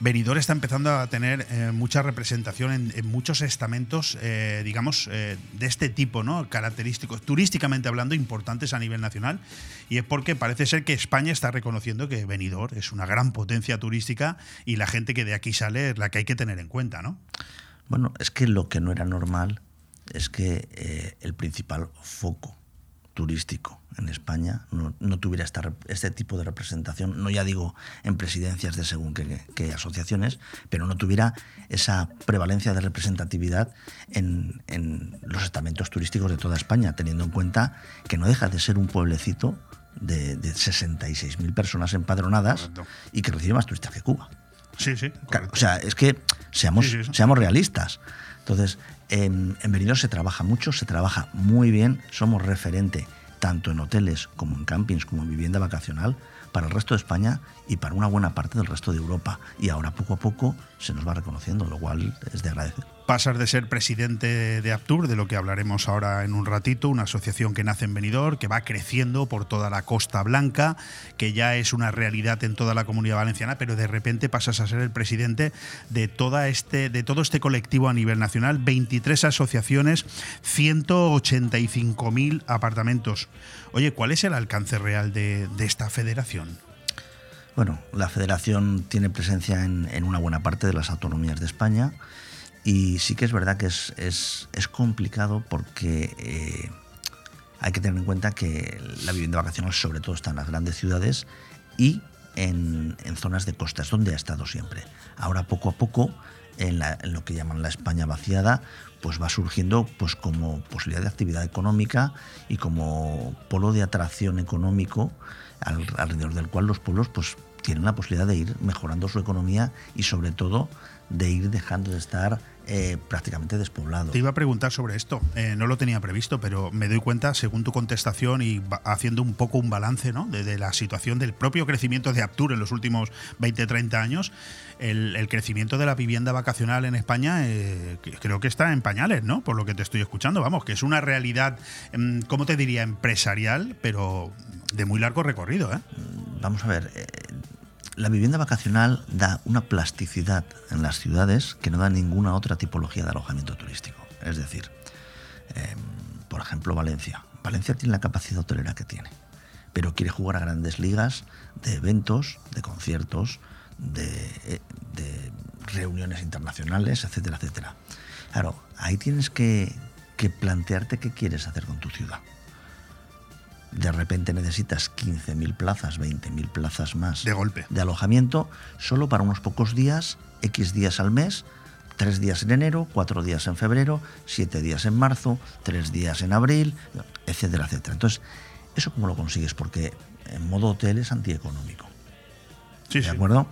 Benidorm está empezando a tener eh, mucha representación en, muchos estamentos, eh, digamos, de este tipo, ¿no? Característicos, turísticamente hablando, importantes a nivel nacional. Y es porque parece ser que España está reconociendo que Benidorm es una gran potencia turística y la gente que de aquí sale es la que hay que tener en cuenta, ¿no? Bueno, es que lo que no era normal es que eh, el principal foco turístico en España no, no tuviera esta este tipo de representación, no ya digo en presidencias de según qué, qué asociaciones, pero no tuviera esa prevalencia de representatividad en, en los estamentos turísticos de toda España, teniendo en cuenta que no deja de ser un pueblecito de, de 66.000 personas empadronadas y que recibe más turistas que Cuba. Sí, sí. O sea, es que seamos, Sí, sí, sí. seamos realistas. Entonces, en, en se trabaja mucho, se trabaja muy bien, somos referente tanto en hoteles como en campings, como en vivienda vacacional, para el resto de España y para una buena parte del resto de Europa. Y ahora poco a poco se nos va reconociendo, lo cual es de agradecer. Pasas de ser presidente de Aptur, de lo que hablaremos ahora en un ratito, una asociación que nace en Benidorm, que va creciendo por toda la Costa Blanca, que ya es una realidad en toda la comunidad valenciana, pero de repente pasas a ser el presidente de, toda este, de todo este colectivo a nivel nacional, 23 asociaciones, 185.000 apartamentos. Oye, ¿cuál es el alcance real de, esta federación? Bueno, la federación tiene presencia en, en una buena parte de las autonomías de España y sí que es verdad que es, es, es complicado porque eh, hay que tener en cuenta que la vivienda vacacional sobre todo está en las grandes ciudades y en, en zonas de costas, donde ha estado siempre. Ahora poco a poco, en, lo que llaman la España vaciada, pues va surgiendo pues como posibilidad de actividad económica y como polo de atracción económico al, alrededor del cual los pueblos pues tienen la posibilidad de ir mejorando su economía y sobre todo de ir dejando de estar eh, prácticamente despoblado. Te iba a preguntar sobre esto, eh, no lo tenía previsto, pero me doy cuenta, según tu contestación y haciendo un poco un balance ¿no? de, de, la situación del propio crecimiento de Aptur en los últimos 20-30 años, el, el, crecimiento de la vivienda vacacional en España eh, creo que está en pañales, ¿no? Por lo que te estoy escuchando, vamos, que es una realidad, mm, ¿cómo te diría? Empresarial, pero de muy largo recorrido. ¿eh? Vamos a ver, la vivienda vacacional da una plasticidad en las ciudades que no da ninguna otra tipología de alojamiento turístico. Es decir, eh, por ejemplo, Valencia. Valencia tiene la capacidad hotelera que tiene, pero quiere jugar a grandes ligas de eventos, de conciertos, de, de reuniones internacionales, etcétera, etcétera. Claro, ahí tienes que plantearte qué quieres hacer con tu ciudad de repente necesitas 15.000 plazas, 20.000 plazas más de golpe de alojamiento solo para unos pocos días, X días al mes, tres días en enero, cuatro días en febrero, siete días en marzo, tres días en abril, etcétera, etcétera. Entonces, ¿eso cómo lo consigues? Porque en modo hotel es antieconómico. Sí, ¿De acuerdo?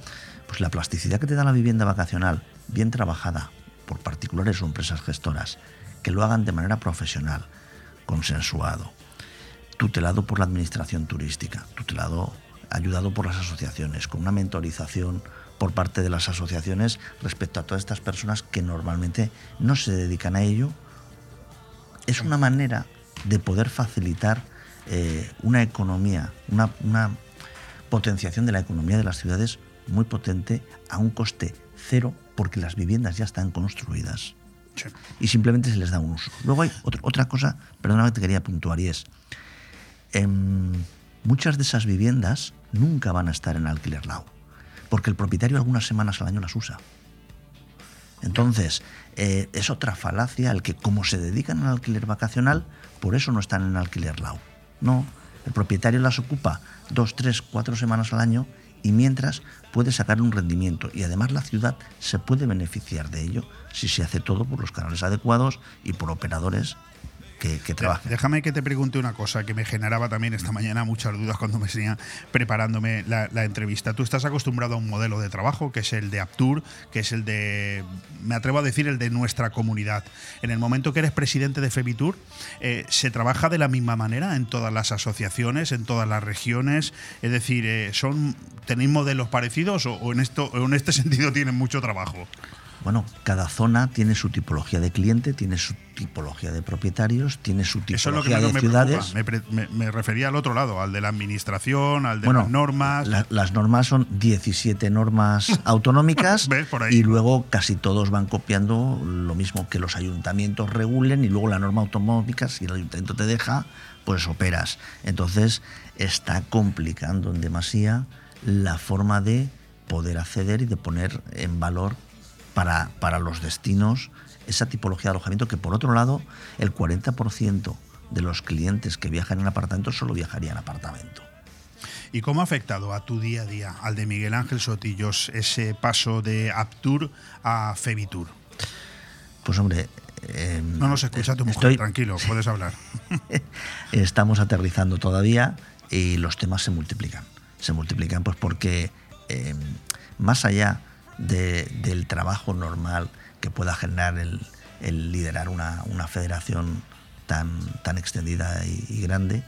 Pues la plasticidad que te da la vivienda vacacional, bien trabajada por particulares o empresas gestoras, que lo hagan de manera profesional, consensuado, tutelado por la administración turística, tutelado, ayudado por las asociaciones, con una mentorización por parte de las asociaciones respecto a todas estas personas que normalmente no se dedican a ello. Es una manera de poder facilitar eh, una economía, una, una potenciación de la economía de las ciudades muy potente a un coste cero porque las viviendas ya están construidas sí. y simplemente se les da un uso. Luego hay otro, otra cosa, perdóname, te quería puntuar y es, en muchas de esas viviendas nunca van a estar en alquiler lao, porque el propietario algunas semanas al año las usa. Entonces, eh, es otra falacia el que como se dedican al alquiler vacacional, por eso no están en alquiler lao. No, el propietario las ocupa dos, tres, cuatro semanas al año y mientras puede sacar un rendimiento y además la ciudad se puede beneficiar de ello si se hace todo por los canales adecuados y por operadores que, que trabajen. Déjame que te pregunte una cosa que me generaba también esta mañana muchas dudas cuando me venía preparándome la, la, entrevista. Tú estás acostumbrado a un modelo de trabajo que es el de Aptur, que es el de, me atrevo a decir, el de nuestra comunidad. En el momento que eres presidente de Febitur, eh, ¿se trabaja de la misma manera en todas las asociaciones, en todas las regiones? Es decir, eh, ¿son, ¿tenéis modelos parecidos o, o, en, esto, o en este (laughs) sentido tienen mucho trabajo? Bueno, cada zona tiene su tipología de cliente, tiene su tipología de propietarios, tiene su tipología Eso es lo que de me ciudades. Me, me, me, refería al otro lado, al de la administración, al de bueno, las normas. La, las normas son 17 normas (laughs) autonómicas y luego casi todos van copiando lo mismo que los ayuntamientos regulen y luego la norma autonómica, si el ayuntamiento te deja, pues operas. Entonces está complicando en demasía la forma de poder acceder y de poner en valor para, para los destinos esa tipología de alojamiento que por otro lado el 40% de los clientes que viajan en apartamento solo viajarían en apartamento. ¿Y cómo ha afectado a tu día a día, al de Miguel Ángel Sotillos, ese paso de Aptur a Febitur? Pues hombre... Eh, no nos escucha tu mujer, estoy... tranquilo, (laughs) puedes hablar. (laughs) Estamos aterrizando todavía y los temas se multiplican. Se multiplican pues porque eh, más allá de, del trabajo normal que pueda generar el, el liderar una, una, federación tan, tan extendida y, y grande,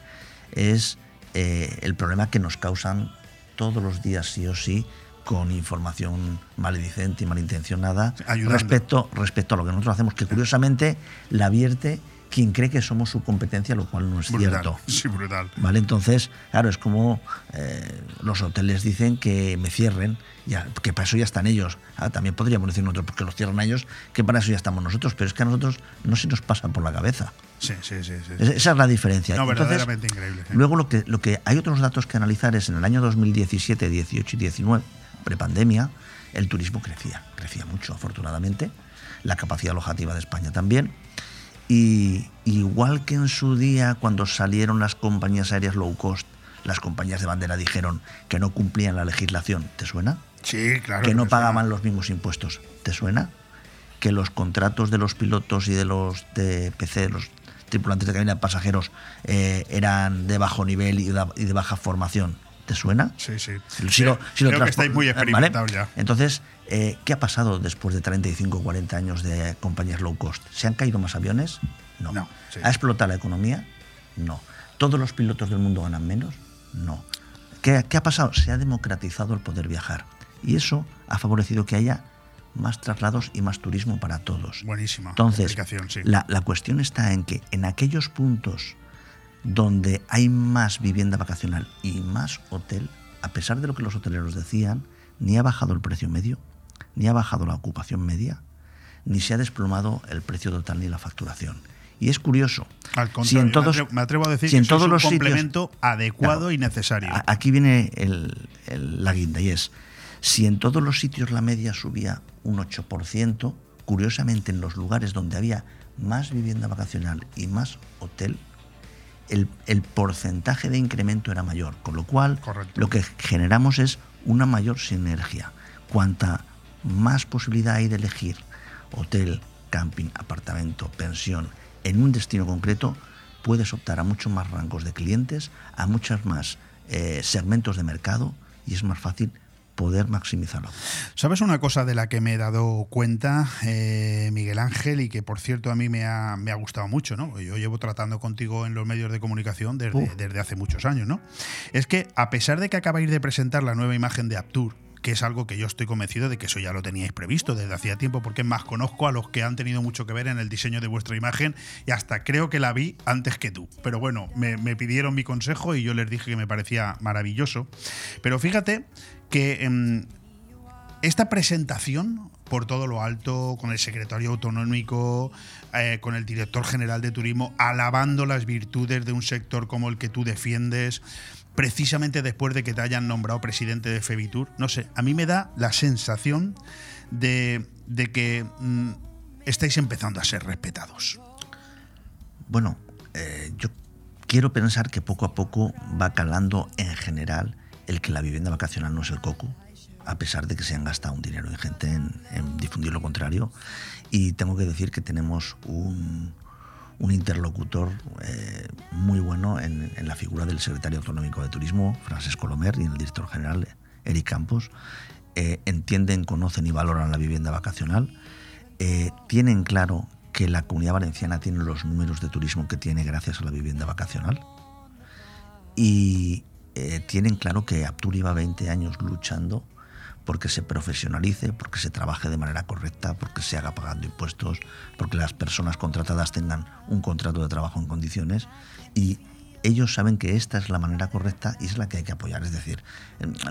es eh, el problema que nos causan todos los días sí o sí con información maledicente y malintencionada ayudando. respecto, respecto a lo que nosotros hacemos, que curiosamente la vierte quien cree que somos su competencia, lo cual no es Brutal. cierto. (laughs) Sí, brutal. ¿Vale? Entonces, claro, es como eh, los hoteles dicen que me cierren, ya, que para eso ya están ellos. Ah, también podríamos decir nosotros, porque los cierran a ellos, que para eso ya estamos nosotros, pero es que a nosotros no se nos pasa por la cabeza. Sí, sí, sí. sí. Es- Esa es la diferencia. No, Entonces, verdaderamente increíble. sí. Luego lo que, lo que hay otros datos que analizar es en el año 2017, 18 y 19, prepandemia, el turismo crecía, crecía mucho afortunadamente, la capacidad alojativa de España también. Y igual que en su día cuando salieron las compañías aéreas low cost, las compañías de bandera dijeron que no cumplían la legislación, ¿te suena? Sí, claro. que no pagaban los mismos impuestos, ¿te suena? Que los contratos de los pilotos y de los de PC, los tripulantes de cabina de pasajeros, eh, eran de bajo nivel y de, baja formación, ¿te suena? Sí, sí. Si lo- si lo Creo que transpo- estáis muy ¿vale? experimentados ya. Entonces, eh, ¿qué ha pasado después de 35 o 40 años de compañías low cost? ¿Se han caído más aviones? No. sí. ¿Ha explotado la economía? No. ¿Todos los pilotos del mundo ganan menos? No. ¿Qué, qué ha pasado? Se ha democratizado el poder viajar. Y eso ha favorecido que haya más traslados y más turismo para todos. Buenísima. Entonces, explicación, sí. la, la cuestión está en que en aquellos puntos donde hay más vivienda vacacional y más hotel, a pesar de lo que los hoteleros decían, ni ha bajado el precio medio, ni ha bajado la ocupación media, ni se ha desplomado el precio total ni la facturación. Y es curioso. Al si contrario, en todos, me, atrevo, me atrevo a decir si en que eso todos es un los sitios- complemento adecuado y necesario. Aquí viene el- el- la guinda y es, si en todos los sitios la media subía un 8%, curiosamente en los lugares donde había más vivienda vacacional y más hotel, el, el porcentaje de incremento era mayor, con lo cual lo que generamos es una mayor sinergia. Cuanta más posibilidad hay de elegir hotel, camping, apartamento, pensión en un destino concreto, puedes optar a muchos más rangos de clientes, a muchos más eh, segmentos de mercado y es más fácil poder maximizarlo. ¿Sabes una cosa de la que me he dado cuenta, eh, Miguel Ángel, y que por cierto a mí me ha, me ha gustado mucho, ¿no? Yo llevo tratando contigo en los medios de comunicación desde, desde hace muchos años, ¿no? Es que a pesar de que acabáis de presentar la nueva imagen de Aptur, que es algo que yo estoy convencido de que eso ya lo teníais previsto desde hacía tiempo, porque más conozco a los que han tenido mucho que ver en el diseño de vuestra imagen y hasta creo que la vi antes que tú. Pero bueno, me, me pidieron mi consejo y yo les dije que me parecía maravilloso. Pero fíjate que em, esta presentación, por todo lo alto, con el secretario autonómico, eh, con el director general de turismo, alabando las virtudes de un sector como el que tú defiendes, precisamente después de que te hayan nombrado presidente de Febitur, no sé, a mí me da la sensación de, de que mm, estáis empezando a ser respetados. Bueno, eh, yo quiero pensar que poco a poco va calando en general el que la vivienda vacacional no es el coco, a pesar de que se han gastado un dinero ingente en, en difundir lo contrario. Y tengo que decir que tenemos un, un interlocutor eh, muy bueno en, la figura del secretario autonómico de turismo, Francesc Colomer, y en el director general, Eric Campos. Eh, entienden, conocen y valoran la vivienda vacacional. Eh, tienen claro que la comunidad valenciana tiene los números de turismo que tiene gracias a la vivienda vacacional. Y tienen claro que Aptur lleva 20 años luchando porque se profesionalice, porque se trabaje de manera correcta, porque se haga pagando impuestos, porque las personas contratadas tengan un contrato de trabajo en condiciones y ellos saben que esta es la manera correcta y es la que hay que apoyar. Es decir,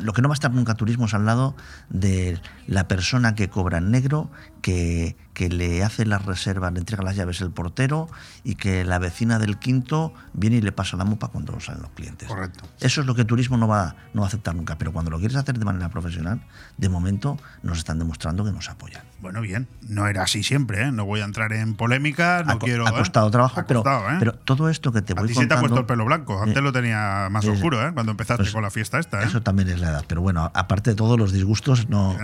lo que no va a estar nunca turismo es al lado de la persona que cobra en negro, que, que le hace las reservas, le entrega las llaves el portero y que la vecina del quinto viene y le pasa la mupa cuando salen los clientes. Correcto. Eso es lo que turismo no va, no va a aceptar nunca, pero cuando lo quieres hacer de manera profesional, de momento nos están demostrando que nos apoyan. Bueno, bien, no era así siempre, ¿eh? no voy a entrar en polémica, no ha, quiero... ha ¿eh? costado trabajo, Ha pero, costado, ¿eh? pero todo esto que te A voy ti se te ha contando... puesto el pelo blanco, antes lo tenía más oscuro, ¿eh? cuando empezaste Pues con la fiesta esta. Eso también es la edad, pero bueno, aparte de todos los disgustos, no,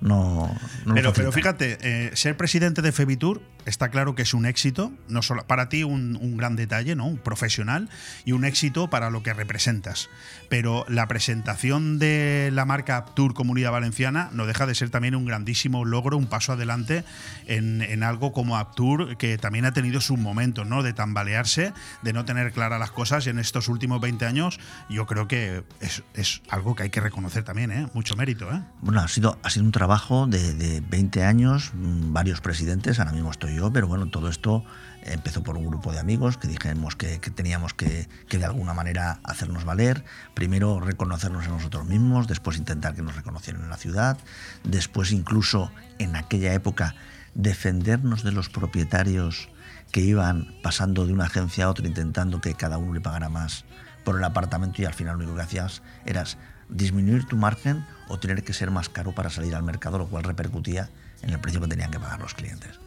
no, Pero, fíjate, eh, ser presidente de Febitur está claro que es un éxito, no solo para ti un, un, gran detalle, ¿no? Un profesional y un éxito para lo que representas. Pero la presentación de la marca Aptur Comunidad Valenciana no deja de ser también un grandísimo logro, un paso adelante en, en algo como Aptur, que también ha tenido sus momentos, ¿no? De tambalearse, de no tener claras las cosas en estos últimos 20 años yo creo que es, es algo que hay que reconocer también, ¿eh? Mucho mérito, ¿eh? Bueno, ha sido, ha sido un trabajo de, de 20 años, mm, varios presidentes, ahora mismo estoy yo, pero bueno, todo esto empezó por un grupo de amigos que dijimos que, teníamos que, de alguna manera hacernos valer, primero reconocernos en nosotros mismos, después intentar que nos reconocieran en la ciudad, después incluso en aquella época defendernos de los propietarios que iban pasando de una agencia a otra intentando que cada uno le pagara más por el apartamento y al final lo único que hacías era disminuir tu margen o tener que ser más caro para salir al mercado, lo cual repercutía en el precio que tenían que pagar los clientes.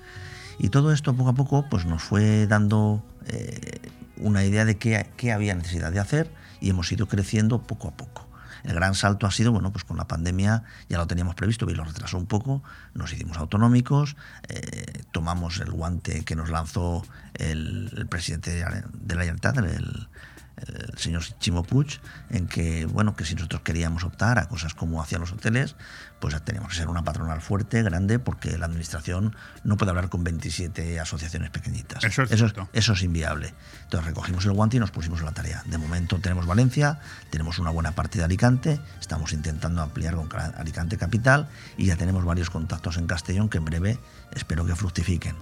Y todo esto poco a poco pues, nos fue dando eh, una idea de qué, qué, había necesidad de hacer y hemos ido creciendo poco a poco. El gran salto ha sido, bueno, pues con la pandemia ya lo teníamos previsto, y lo retrasó un poco, nos hicimos autonómicos, eh, tomamos el guante que nos lanzó el, presidente de la Libertad, el, el señor Chimo Puig, en que, bueno, que si nosotros queríamos optar a cosas como hacían los hoteles, pues teníamos que ser una patronal fuerte, grande, porque la administración no puede hablar con 27 asociaciones pequeñitas. Eso es, eso, eso es inviable. Entonces recogimos el guante y nos pusimos en la tarea. De momento tenemos Valencia, tenemos una buena parte de Alicante, estamos intentando ampliar con Alicante Capital y ya tenemos varios contactos en Castellón que en breve espero que fructifiquen.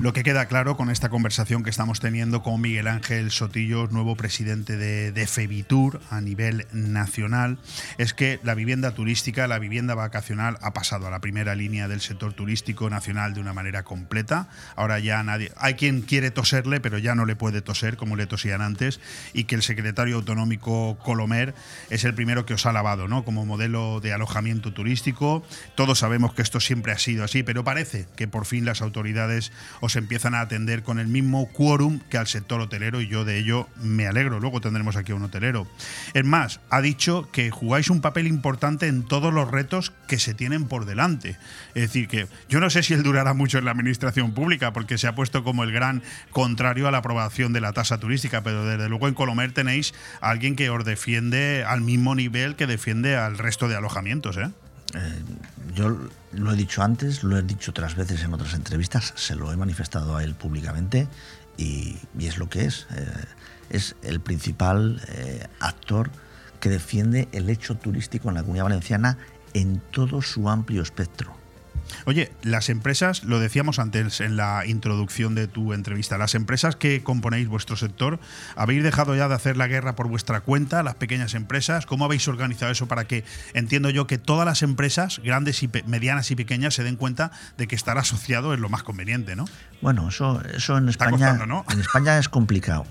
Lo que queda claro con esta conversación que estamos teniendo con Miguel Ángel Sotillos, nuevo presidente de, Febitur a nivel nacional, es que la vivienda turística, la vivienda vacacional ha pasado a la primera línea del sector turístico nacional de una manera completa. Ahora ya nadie, hay quien quiere toserle, pero ya no le puede toser como le tosían antes, y que el secretario autonómico Colomer es el primero que os ha lavado, ¿no? Como modelo de alojamiento turístico. Todos sabemos que esto siempre ha sido así, pero parece que por fin las autoridades empiezan a atender con el mismo quórum que al sector hotelero, y yo de ello me alegro. Luego tendremos aquí un hotelero. Es más, ha dicho que jugáis un papel importante en todos los retos que se tienen por delante. Es decir, que yo no sé si él durará mucho en la administración pública, porque se ha puesto como el gran contrario a la aprobación de la tasa turística, pero desde luego en Colomer tenéis alguien que os defiende al mismo nivel que defiende al resto de alojamientos. ¿eh? Eh, yo lo he dicho antes, lo he dicho otras veces en otras entrevistas, se lo he manifestado a él públicamente y, es lo que es. Eh, es el principal eh, actor que defiende el hecho turístico en la comunidad valenciana en todo su amplio espectro. Oye, las empresas, lo decíamos antes en la introducción de tu entrevista, las empresas que componéis vuestro sector, ¿habéis dejado ya de hacer la guerra por vuestra cuenta, las pequeñas empresas? ¿Cómo habéis organizado eso para que, entiendo yo, que todas las empresas, grandes y medianas y pequeñas, se den cuenta de que estar asociado es lo más conveniente, ¿no? Bueno, eso, eso en España, costando, ¿no? en España es complicado.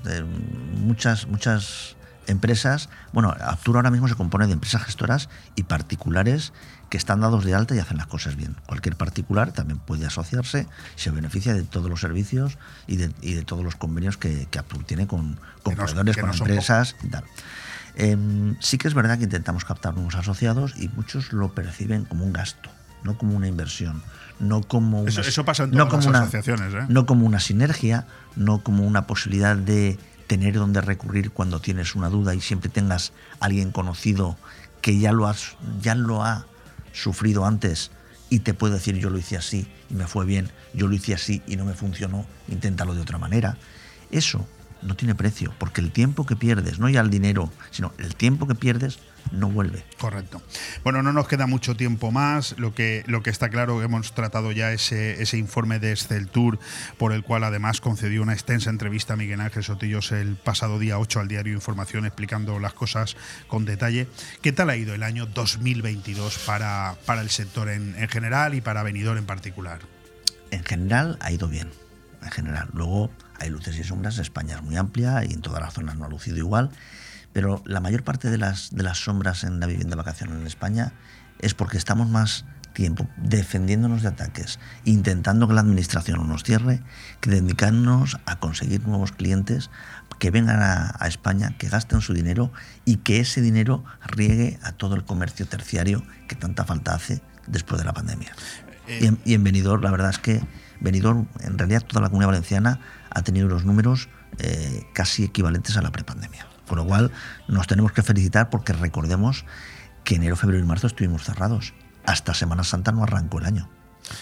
muchas, muchas empresas, bueno, Aptur ahora mismo se compone de empresas gestoras y particulares que están dados de alta y hacen las cosas bien. Cualquier particular también puede asociarse, se beneficia de todos los servicios y de, y de todos los convenios que, que Aptur tiene con, con Que proveedores, con no empresas y tal. Em, sí que es verdad que intentamos captar nuevos asociados y muchos lo perciben como un gasto, no como una inversión, no como una, Eso- eso pasa en no todas como las una- asociaciones, ¿eh? no como una sinergia, no como una posibilidad de tener donde recurrir cuando tienes una duda y siempre tengas alguien conocido que ya lo, has, ya lo ha sufrido antes y te puede decir yo lo hice así y me fue bien, yo lo hice así y no me funcionó, inténtalo de otra manera. Eso no tiene precio, porque el tiempo que pierdes, no ya el dinero, sino el tiempo que pierdes, no vuelve. Correcto. Bueno, no nos queda mucho tiempo más. Lo que, lo que está claro, hemos tratado ya ese, ese informe de Tour, por el cual además concedió una extensa entrevista a Miguel Ángel Sotillos el pasado día 8 al diario Información explicando las cosas con detalle. ¿Qué tal ha ido el año 2022 para, para el sector en, en general y para Benidorm en particular? En general ha ido bien, en general. Luego hay luces y sombras, España es muy amplia y en todas las zonas no ha lucido igual, pero la mayor parte de las, de las sombras en la vivienda vacacional en España es porque estamos más tiempo defendiéndonos de ataques, intentando que la administración no nos cierre, que dedicarnos a conseguir nuevos clientes que vengan a, a España, que gasten su dinero y que ese dinero riegue a todo el comercio terciario que tanta falta hace después de la pandemia. y, en, y en Benidorm, la verdad es que Benidorm, en realidad toda la comunidad valenciana ha tenido unos números eh, casi equivalentes a la prepandemia. Con lo cual nos tenemos que felicitar porque recordemos que enero, febrero y marzo estuvimos cerrados. Hasta Semana Santa no arrancó el año.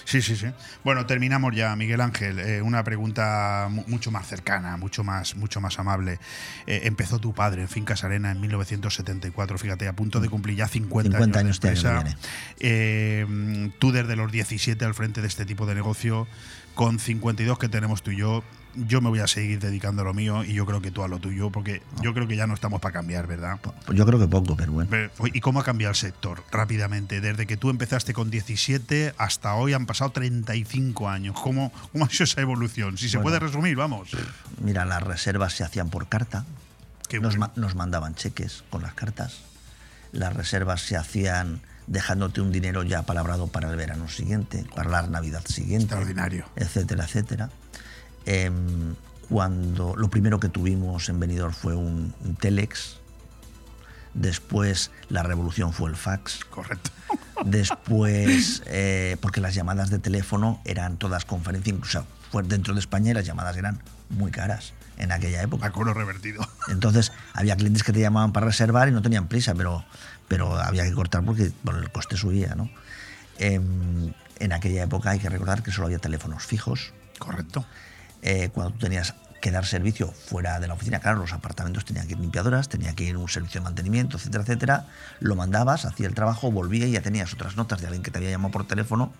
Sí, sí, sí. Bueno, terminamos ya, Miguel Ángel. Eh, una pregunta mu- mucho más cercana, mucho más, mucho más amable. Eh, empezó tu padre en Fincas Arena en 1974, fíjate, a punto de cumplir ya 50, 50 años. años de este año Eh, tú desde los 17 al frente de este tipo de negocio, con 52 que tenemos tú y yo, yo me voy a seguir dedicando a lo mío y yo creo que tú a lo tuyo, porque yo creo que ya no estamos para cambiar, ¿verdad? Pues yo creo que poco, pero bueno. ¿Y cómo ha cambiado el sector rápidamente? Desde que tú empezaste con 17 hasta hoy han pasado 35 años. ¿Cómo, cómo ha sido esa evolución? Si se Bueno. puede resumir, vamos. Mira, las reservas se hacían por carta. Qué Nos, bueno. ma- nos mandaban cheques con las cartas. Las reservas se hacían dejándote un dinero ya palabrado para el verano siguiente, para la Navidad siguiente. Extraordinario. Etcétera, etcétera. Em, cuando lo primero que tuvimos en Benidorm fue un, un telex. Después la revolución fue el fax. Correcto. (laughs) Después, eh, porque las llamadas de teléfono eran todas conferencia, incluso fue dentro de España y las llamadas eran muy caras en aquella época. A coro revertido. Entonces, había clientes que te llamaban para reservar y no tenían prisa, pero, pero había que cortar porque bueno, el coste subía, ¿no? Em, en aquella época hay que recordar que solo había teléfonos fijos. Correcto. Eh, cuando tú tenías que dar servicio fuera de la oficina, claro, los apartamentos tenían que ir limpiadoras, tenía que ir un servicio de mantenimiento, etcétera, etcétera. Lo mandabas, hacía el trabajo, volvía y ya tenías otras notas de alguien que te había llamado por teléfono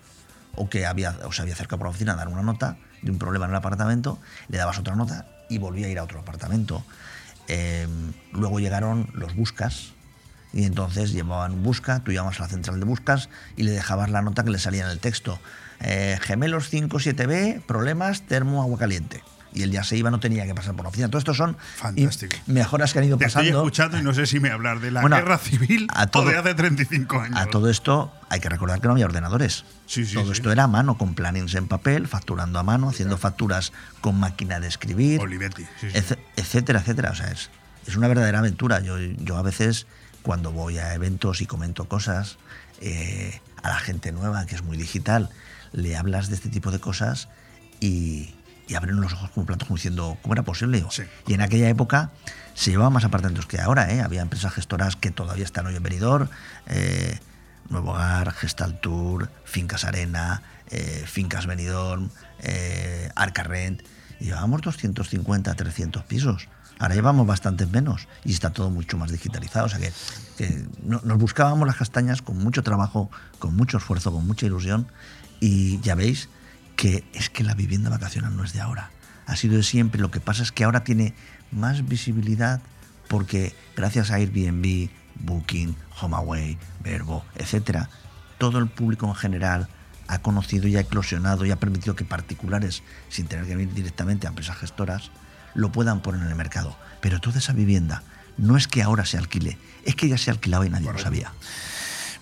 o que había, o se había acercado por la oficina a dar una nota de un problema en el apartamento, le dabas otra nota y volvía a ir a otro apartamento. Eh, luego llegaron los buscas y entonces llevaban busca, tú llamabas a la central de buscas y le dejabas la nota que le salía en el texto. Eh, gemelos 57B, problemas, termo, agua caliente. Y él ya se iba, no tenía que pasar por la oficina. Todo esto son Fantástico. mejoras que han ido Te estoy pasando. escuchando y no sé si me hablar de la Bueno, guerra civil a todo- o de hace 35 años. A todo esto hay que recordar que no había ordenadores. Sí, sí, todo sí. esto era a mano, con plannings en papel, facturando a mano, haciendo facturas con máquina de escribir, Olivetti. etcétera, etcétera. O sea, es, es una verdadera aventura. Yo, yo a veces, cuando voy a eventos y comento cosas, eh, a la gente nueva, que es muy digital, le hablas de este tipo de cosas y, y abren los ojos como platos como diciendo, ¿cómo era posible? Sí. Y en aquella época se llevaban más apartamentos que ahora, ¿eh? Había empresas gestoras que todavía están hoy en Benidorm, eh, Nuevo Hogar, Gestal Tour, Fincas Arena, eh, Fincas Benidorm, Arca Rent. Y llevábamos 250, 300 pisos. Ahora llevamos bastantes menos y está todo mucho más digitalizado. O sea que, que no- nos buscábamos las castañas con mucho trabajo, con mucho esfuerzo, con mucha ilusión. Y ya veis que es que la vivienda vacacional no es de ahora. Ha sido de siempre. Lo que pasa es que ahora tiene más visibilidad porque gracias a Airbnb, Booking, HomeAway, Verbo, etcétera, todo el público en general ha conocido y ha eclosionado y ha permitido que particulares, sin tener que venir directamente a empresas gestoras, lo puedan poner en el mercado. Pero toda esa vivienda no es que ahora se alquile, es que ya se alquilaba y nadie lo sabía.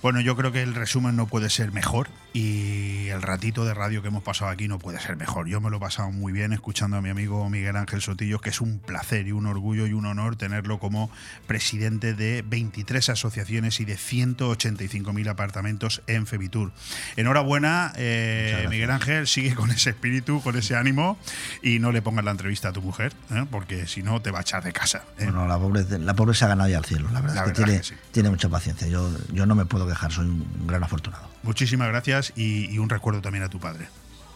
Bueno, yo creo que el resumen no puede ser mejor y el ratito de radio que hemos pasado aquí no puede ser mejor. Yo me lo he pasado muy bien escuchando a mi amigo Miguel Ángel Sotillo, que es un placer y un orgullo y un honor tenerlo como presidente de 23 asociaciones y de 185.000 apartamentos en Febitur. Enhorabuena, eh. Miguel Ángel, sigue con ese espíritu, con ese ánimo y no le pongas la entrevista a tu mujer, ¿eh? porque si no te va a echar de casa. ¿eh? Bueno, la pobre, la pobre se ha ganado ya al cielo, la verdad, La es que verdad tiene, que sí. tiene mucha paciencia. Yo, yo no me puedo quejar, soy un gran afortunado. Muchísimas gracias y, y un recuerdo también a tu padre.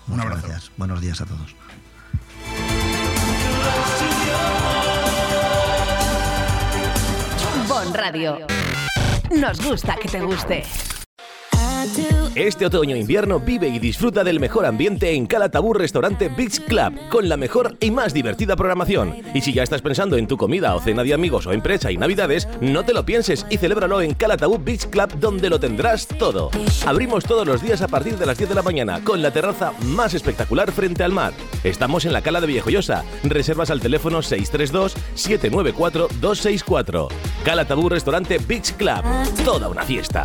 Un Muchas abrazo. gracias. Buenos días a todos. Bon Radio. Nos gusta que te guste. Este otoño-invierno vive y disfruta del mejor ambiente en Calatabú Restaurante Beach Club, con la mejor y más divertida programación. Y si ya estás pensando en tu comida o cena de amigos o empresa y navidades, no te lo pienses y celébralo en Calatabú Beach Club, donde lo tendrás todo. Abrimos todos los días a partir de las 10 de la mañana, con la terraza más espectacular frente al mar. Estamos en la Cala de Viejoyosa. Reservas al teléfono 632-794-264. Calatabú Restaurante Beach Club. Toda una fiesta.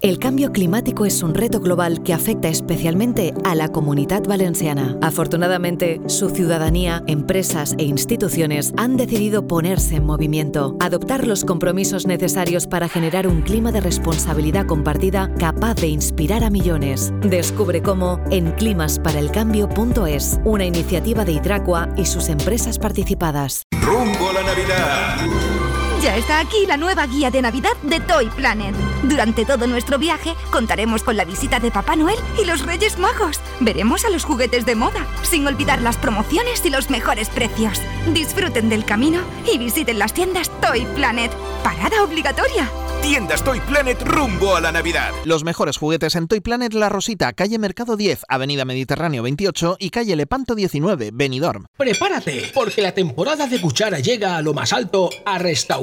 El cambio climático es un reto global que afecta especialmente a la comunidad valenciana. Afortunadamente, su ciudadanía, empresas e instituciones han decidido ponerse en movimiento, adoptar los compromisos necesarios para generar un clima de responsabilidad compartida capaz de inspirar a millones. Descubre cómo en climasparaelcambio.es, una iniciativa de Hidracua y sus empresas participadas. Rumbo a la Navidad. Ya está aquí la nueva guía de Navidad de Toy Planet. Durante todo nuestro viaje contaremos con la visita de Papá Noel y los Reyes Magos. Veremos a los juguetes de moda, sin olvidar las promociones y los mejores precios. Disfruten del camino y visiten las tiendas Toy Planet. Parada obligatoria. Tiendas Toy Planet rumbo a la Navidad. Los mejores juguetes en Toy Planet La Rosita, calle Mercado 10, Avenida Mediterráneo 28 y calle Lepanto 19, Benidorm. Prepárate, porque la temporada de cuchara llega a lo más alto a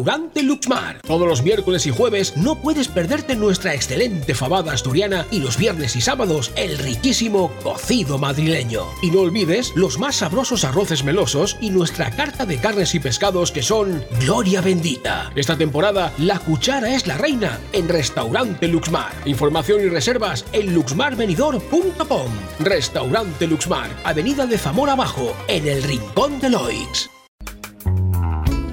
Restaurante Luxmar. Todos los miércoles y jueves no puedes perderte nuestra excelente fabada asturiana y los viernes y sábados el riquísimo cocido madrileño. Y no olvides los más sabrosos arroces melosos y nuestra carta de carnes y pescados que son Gloria Bendita. Esta temporada la cuchara es la reina en Restaurante Luxmar. Información y reservas en luxmarvenidor.com. Restaurante Luxmar, Avenida de Zamora Abajo, en el Rincón de Loix.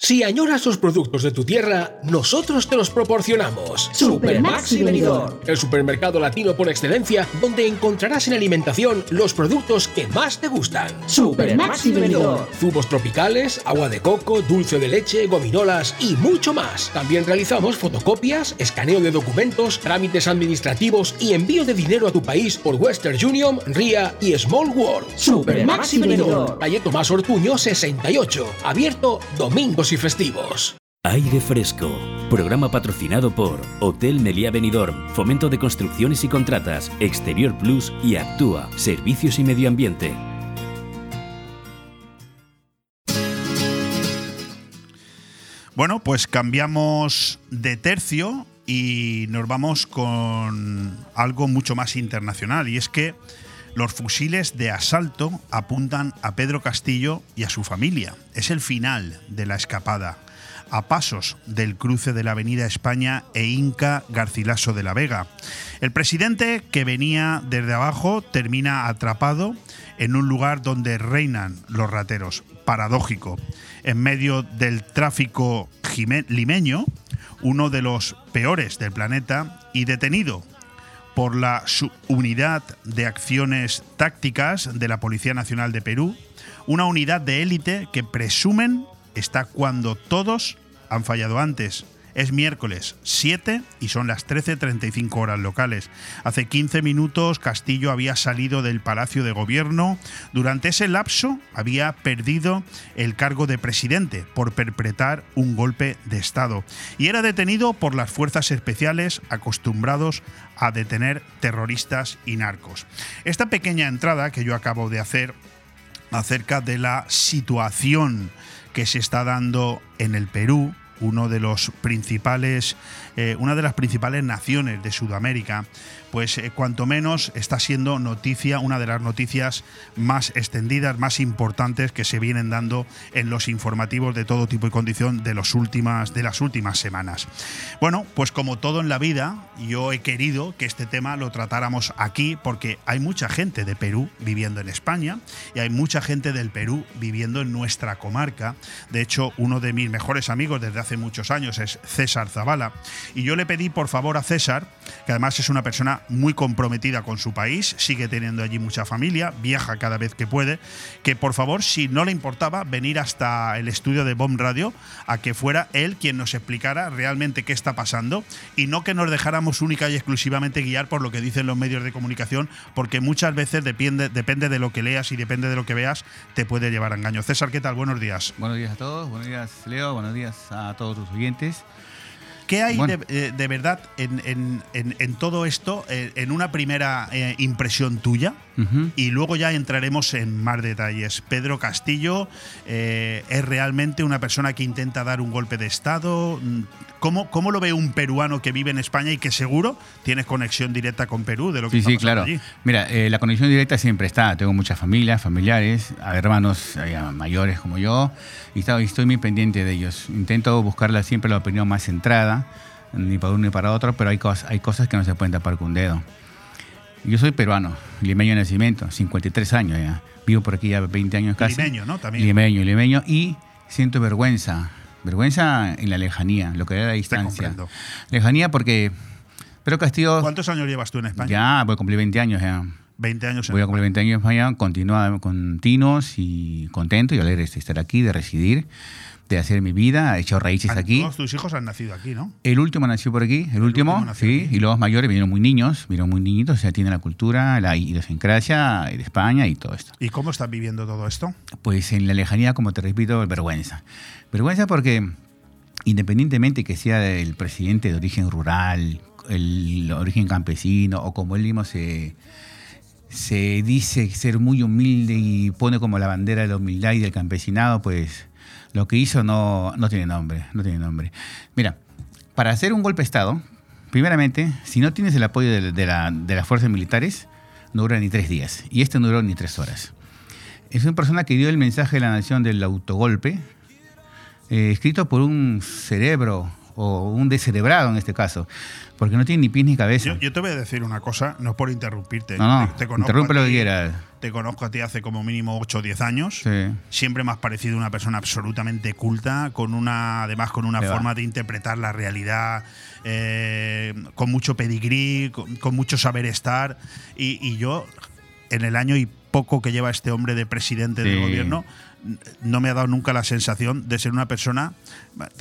Si añoras los productos de tu tierra, nosotros te los proporcionamos. Supermaxi Benidorm. El supermercado latino por excelencia, donde encontrarás en alimentación los productos que más te gustan. Supermaxi Benidorm. Zumos tropicales, agua de coco, dulce de leche, gominolas y mucho más. También realizamos fotocopias, escaneo de documentos, trámites administrativos y envío de dinero a tu país por Western Union, RIA y Small World. Supermaxi Benidorm. Calle Tomás Ortuño 68, abierto domingos y festivos. Aire Fresco. Programa patrocinado por Hotel Meliá Benidorm, Fomento de Construcciones y Contratas, Exterior Plus y Actúa, Servicios y Medio Ambiente. Bueno, pues cambiamos de tercio y nos vamos con algo mucho más internacional y es que los fusiles de asalto apuntan a Pedro Castillo y a su familia. Es el final de la escapada, a pasos del cruce de la Avenida España e Inca Garcilaso de la Vega. El presidente, que venía desde abajo, termina atrapado en un lugar donde reinan los rateros. Paradójico. En medio del tráfico limeño, uno de los peores del planeta, y detenido por la Unidad de Acciones Tácticas de la Policía Nacional de Perú, una unidad de élite que presumen está cuando todos han fallado antes. Es miércoles 7 y son las 13.35 horas locales. Hace 15 minutos Castillo había salido del Palacio de Gobierno. Durante ese lapso había perdido el cargo de presidente por perpetrar un golpe de Estado. Y era detenido por las fuerzas especiales acostumbrados a detener terroristas y narcos. Esta pequeña entrada que yo acabo de hacer acerca de la situación que se está dando en el Perú, uno de los principales, eh, una de las principales naciones de Sudamérica, pues eh, cuanto menos está siendo noticia, una de las noticias más extendidas, más importantes que se vienen dando en los informativos de todo tipo y condición de, los últimas, de las últimas semanas. Bueno, pues como todo en la vida, yo he querido que este tema lo tratáramos aquí porque hay mucha gente de Perú viviendo en España y hay mucha gente del Perú viviendo en nuestra comarca. De hecho, uno de mis mejores amigos desde hace muchos años es César Zavala y yo le pedí por favor a César, que además es una persona muy comprometida con su país, sigue teniendo allí mucha familia, viaja cada vez que puede, que por favor, si no le importaba, venir hasta el estudio de Bomb Radio a que fuera él quien nos explicara realmente qué está pasando y no que nos dejáramos única y exclusivamente guiar por lo que dicen los medios de comunicación, porque muchas veces depende, depende de lo que leas y depende de lo que veas, te puede llevar a engaño. César, ¿qué tal? Buenos días. Buenos días a todos, buenos días Leo, buenos días a todos tus oyentes. ¿Qué hay Bueno. de, eh, de verdad en, en- en- en todo esto, eh, en una primera eh, impresión tuya? Y luego ya entraremos en más detalles. Pedro Castillo eh, es realmente una persona que intenta dar un golpe de Estado. ¿Cómo, ¿Cómo lo ve un peruano que vive en España y que seguro tienes conexión directa con Perú de lo que Sí, está sí, claro. allí? Mira, eh, la conexión directa siempre está. Tengo muchas familias, familiares, hermanos eh, mayores como yo, y estoy, estoy muy pendiente de ellos. Intento buscarla siempre la opinión más centrada, ni para uno ni para otro, pero hay, cos- hay cosas que no se pueden tapar con un dedo. Yo soy peruano, limeño de nacimiento, 53 años ya. Vivo por aquí ya 20 años casi. Limeño, ¿no? También. Limeño, limeño. Y siento vergüenza. Vergüenza en la lejanía, lo que da la distancia. Lejanía porque Pedro Castillo... ¿Cuántos años llevas tú en España? Ya, voy a cumplir 20 años ya. 20 años en Voy a cumplir 20 años en España, continúa, continuos y contento y alegre de estar aquí, de residir, de hacer mi vida. He hecho raíces Ah, aquí. Todos tus hijos han nacido aquí, ¿no? El último nació por aquí, el, último, sí, y los mayores vinieron muy niños, vinieron muy niñitos, o sea, tienen la cultura, la idiosincrasia de España y todo esto. ¿Y cómo estás viviendo todo esto? Pues en la lejanía, como te repito, vergüenza. Vergüenza porque independientemente que sea el presidente de origen rural, el origen campesino, o como él mismo se, se dice ser muy humilde y pone como la bandera de la humildad y del campesinado, pues lo que hizo no, no tiene nombre, no tiene nombre. Mira, para hacer un golpe de Estado, primeramente, si no tienes el apoyo de, de la- de las fuerzas militares, no dura ni tres días. Y este no duró ni tres horas. Es una persona que dio el mensaje de la nación del autogolpe, eh, escrito por un cerebro o un descerebrado en este caso, porque no tiene ni pies ni cabeza. Yo, yo te voy a decir una cosa, no por interrumpirte. No, no, Te- interrumpe a lo que ti- quieras. Te conozco a ti hace como mínimo 8 o 10 años. Sí. Siempre me has parecido una persona absolutamente culta, con una, además con una va. forma de interpretar la realidad, eh, con mucho pedigrí, con, con mucho saber estar. Y, y yo, en el año y poco que lleva este hombre de presidente del Sí. gobierno, n- no me ha dado nunca la sensación de ser una persona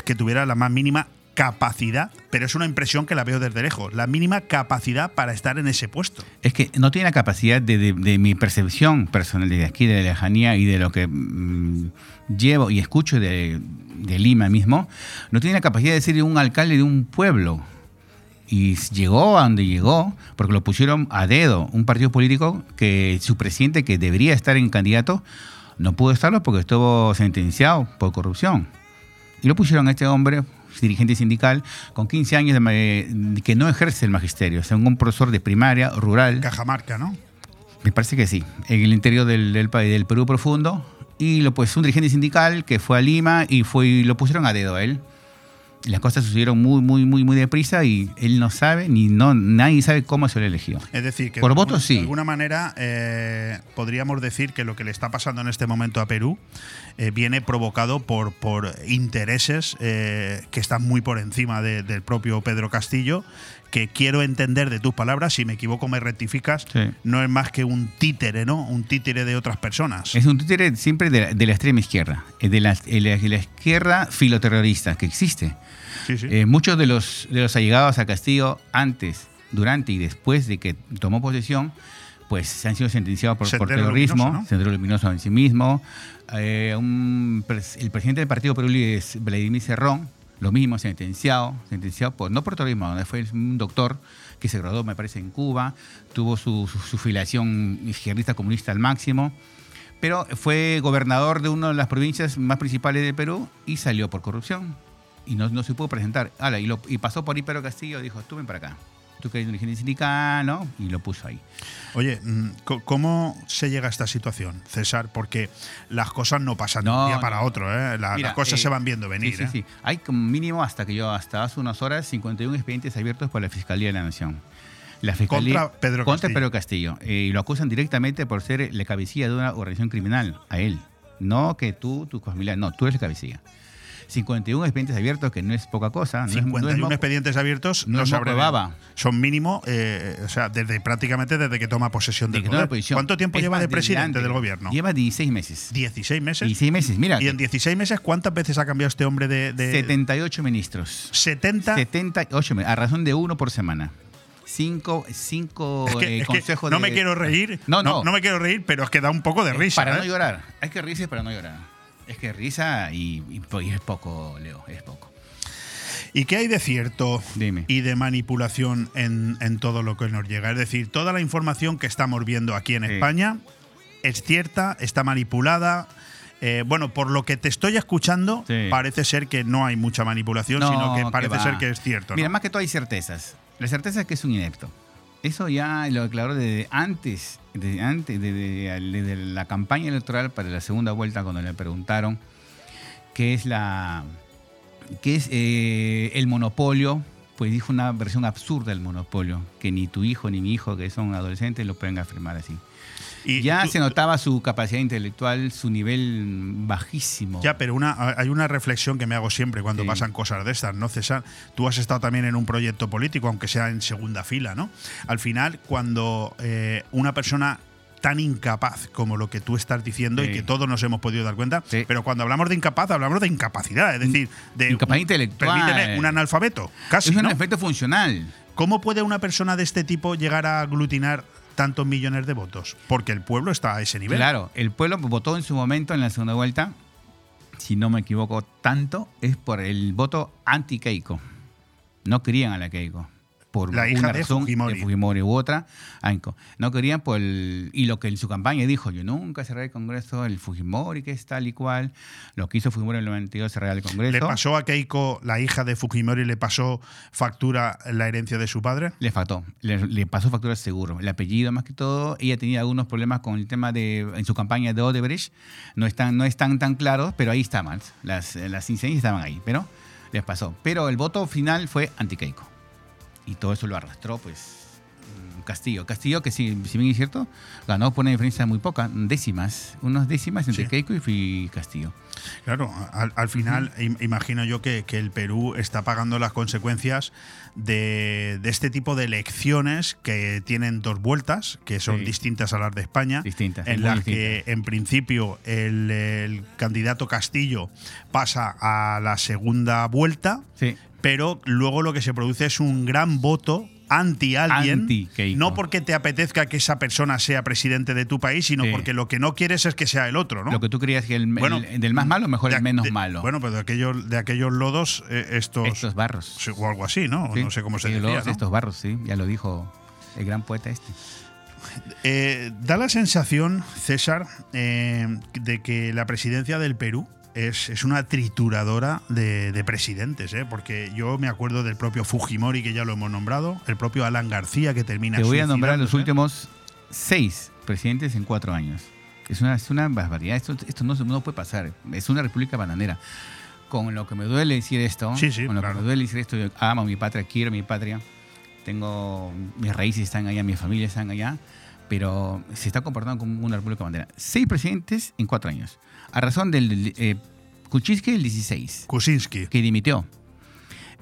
que tuviera la más mínima capacidad, pero es una impresión que la veo desde lejos, la mínima capacidad para estar en ese puesto. Es que no tiene la capacidad de, mi percepción personal de aquí, de la lejanía y de lo que mm, llevo y escucho de, de Lima mismo, no tiene la capacidad de ser un alcalde de un pueblo. Y llegó a donde llegó porque lo pusieron a dedo, un partido político que su presidente, que debería estar en candidato, no pudo estarlo porque estuvo sentenciado por corrupción. Y lo pusieron a este hombre, dirigente sindical, con 15 años de, ma- que no ejerce el magisterio, según un profesor de primaria rural. Cajamarca, ¿no? Me parece que sí, en el interior del, del país, del Perú profundo. Y lo pues un dirigente sindical que fue a Lima y fue y lo pusieron a dedo a él. Las cosas sucedieron muy, muy, muy, muy deprisa y él no sabe, ni no, nadie sabe cómo se lo eligió. Es decir, que Por de votos alguna- sí. De alguna manera eh, podríamos decir que lo que le está pasando en este momento a Perú eh, viene provocado por, por intereses eh, que están muy por encima de- del propio Pedro Castillo, que quiero entender de tus palabras, si me equivoco me rectificas, Sí. no es más que un títere, ¿no? Un títere de otras personas. Es un títere siempre de la, de la extrema izquierda, eh, de la, de la- de la izquierda filoterrorista que existe. Eh, muchos de los, de los allegados a Castillo antes, durante y después de que tomó posesión, pues han sido sentenciados por, terrorismo, Luminoso, ¿no? Sendero Luminoso en sí mismo. Eh, un el presidente del Partido Perú es Vladimir Cerrón, lo mismo, sentenciado, sentenciado por, no por terrorismo, fue un doctor que se graduó, me parece, en Cuba, tuvo su, su, filiación izquierdista comunista al máximo, pero fue gobernador de una de las provincias más principales de Perú y salió por corrupción y no, no se pudo presentar. Ala, y, lo- y pasó por ahí Pedro Castillo, dijo, tú ven para acá. Tú que eres un dirigente sindical, ¿no? Y lo puso ahí. Oye, mm, ¿cómo se llega a esta situación, César? Porque las cosas no pasan de No, un día para no. otro, ¿eh? La- Mira, las cosas eh, se van viendo venir. Sí, sí, ¿eh? sí. Hay mínimo hasta que yo, hasta hace unas horas, 51 expedientes abiertos por la Fiscalía de la Nación. La Fiscalía, Contra Pedro contra Castillo. Pedro Castillo. Eh, y lo acusan directamente por ser la cabecilla de una organización criminal, a él. No que tú, tu familia, no, tú eres la cabecilla. 51 expedientes abiertos, que no es poca cosa. No es- no es 51 moco. expedientes abiertos no es de baba. Son mínimo, eh, o sea, desde prácticamente desde que toma posesión del toma poder. posición. ¿Cuánto tiempo Es lleva de presidente del gobierno? Lleva 16 meses. 16 meses. 16 meses, mira. Y en 16 meses, ¿cuántas veces ha cambiado este hombre de...? de- 78 ministros. 70. 78, mi- a razón de uno por semana. Cinco, cinco Es que- eh, es que no de- me quiero reír, No, no, no. no me quiero reír, pero es que da un poco de risa. Para no ¿eh? llorar. Hay que reírse para no llorar. Es que risa y, y po- y es poco, Leo, es poco. ¿Y qué hay de cierto Dime. y de manipulación en, en todo lo que nos llega? Es decir, toda la información que estamos viendo aquí en Sí. España es cierta, está manipulada. Eh, bueno, por lo que te estoy escuchando, Sí. parece ser que no hay mucha manipulación, No, sino que parece ser que es cierto. ¿no? Mira, más que todo hay certezas. La certeza es que es un inepto. Eso ya lo declaró desde antes, desde antes, desde la campaña electoral para la segunda vuelta, cuando le preguntaron qué es la qué es eh, el monopolio, pues dijo una versión absurda del monopolio, que ni tu hijo ni mi hijo, que son adolescentes, lo pueden afirmar así. Y ya tú- se notaba su capacidad intelectual, su nivel bajísimo. Ya, pero una, hay una reflexión que me hago siempre cuando Sí. pasan cosas de estas, ¿no, César? Tú has estado también en un proyecto político, aunque sea en segunda fila, ¿no? Al final, cuando eh, una persona tan incapaz como lo que tú estás diciendo y que todos nos hemos podido dar cuenta, pero cuando hablamos de incapaz, hablamos de incapacidad, es decir, de Incapacidad un- intelectual. Permíteme, un analfabeto, casi, es un ¿no? efecto funcional. ¿Cómo puede una persona de este tipo llegar a aglutinar tantos millones de votos? Porque el pueblo está a ese nivel. Claro, el pueblo votó en su momento en la segunda vuelta, si no me equivoco tanto, es por el voto anti-Keiko. No querían a la Keiko. Por La hija una de razón, Fujimori. de Fujimori u otra. No querían por el, y lo que en su campaña dijo, yo nunca cerré el Congreso, el Fujimori que es tal y cual, lo que hizo Fujimori en el 92 cerrar el Congreso. ¿Le pasó a Keiko, la hija de Fujimori, le pasó factura la herencia de su padre? Le faltó, le, le pasó factura seguro. El apellido más que todo, ella tenía algunos problemas con el tema de, en su campaña de Odebrecht, no están, no están tan claros, pero ahí estaban, las, las incidencias estaban ahí, pero les pasó. Pero el voto final fue anti-Keiko. Y todo eso lo arrastró, pues, Castillo. Castillo, que si, si bien es cierto, ganó por una diferencia muy poca, décimas, unas décimas entre Sí. Keiko y Castillo. Claro, al, al final im- imagino yo que, que el Perú está pagando las consecuencias de, de este tipo de elecciones que tienen dos vueltas, que son Sí. distintas a las de España, Distintas, en las que en principio el, el candidato Castillo pasa a la segunda vuelta, Sí. pero luego lo que se produce es un gran voto anti alguien, no porque te apetezca que esa persona sea presidente de tu país, sino Sí. porque lo que no quieres es que sea el otro, ¿no? Lo que tú creías que el, Bueno, el- del más malo, mejor de- el menos de- malo. Bueno, pero de aquellos, de aquellos lodos, eh, estos. Estos barros. O algo así, ¿no? Sí, No sé cómo se sí, decía. los- ¿no? Estos barros, sí, ya lo dijo el gran poeta este. Eh, da la sensación, César, eh, de que la presidencia del Perú es, es una trituradora de, de presidentes, ¿eh? porque yo me acuerdo del propio Fujimori, que ya lo hemos nombrado, el propio Alan García, que termina Te voy a nombrar los suicidándose. últimos seis presidentes en cuatro años. Es una, es una barbaridad. Esto, esto no, no puede pasar. Es una república bananera. Con lo que me duele decir esto, Sí, sí, con lo claro. que me duele decir esto, yo amo mi patria, quiero mi patria. Tengo mis raíces están allá, mi familia están allá, pero se está comportando como una república bandera. Seis presidentes en cuatro años. A razón del eh, Kuczynski, el 16. Kuczynski. Que dimitió.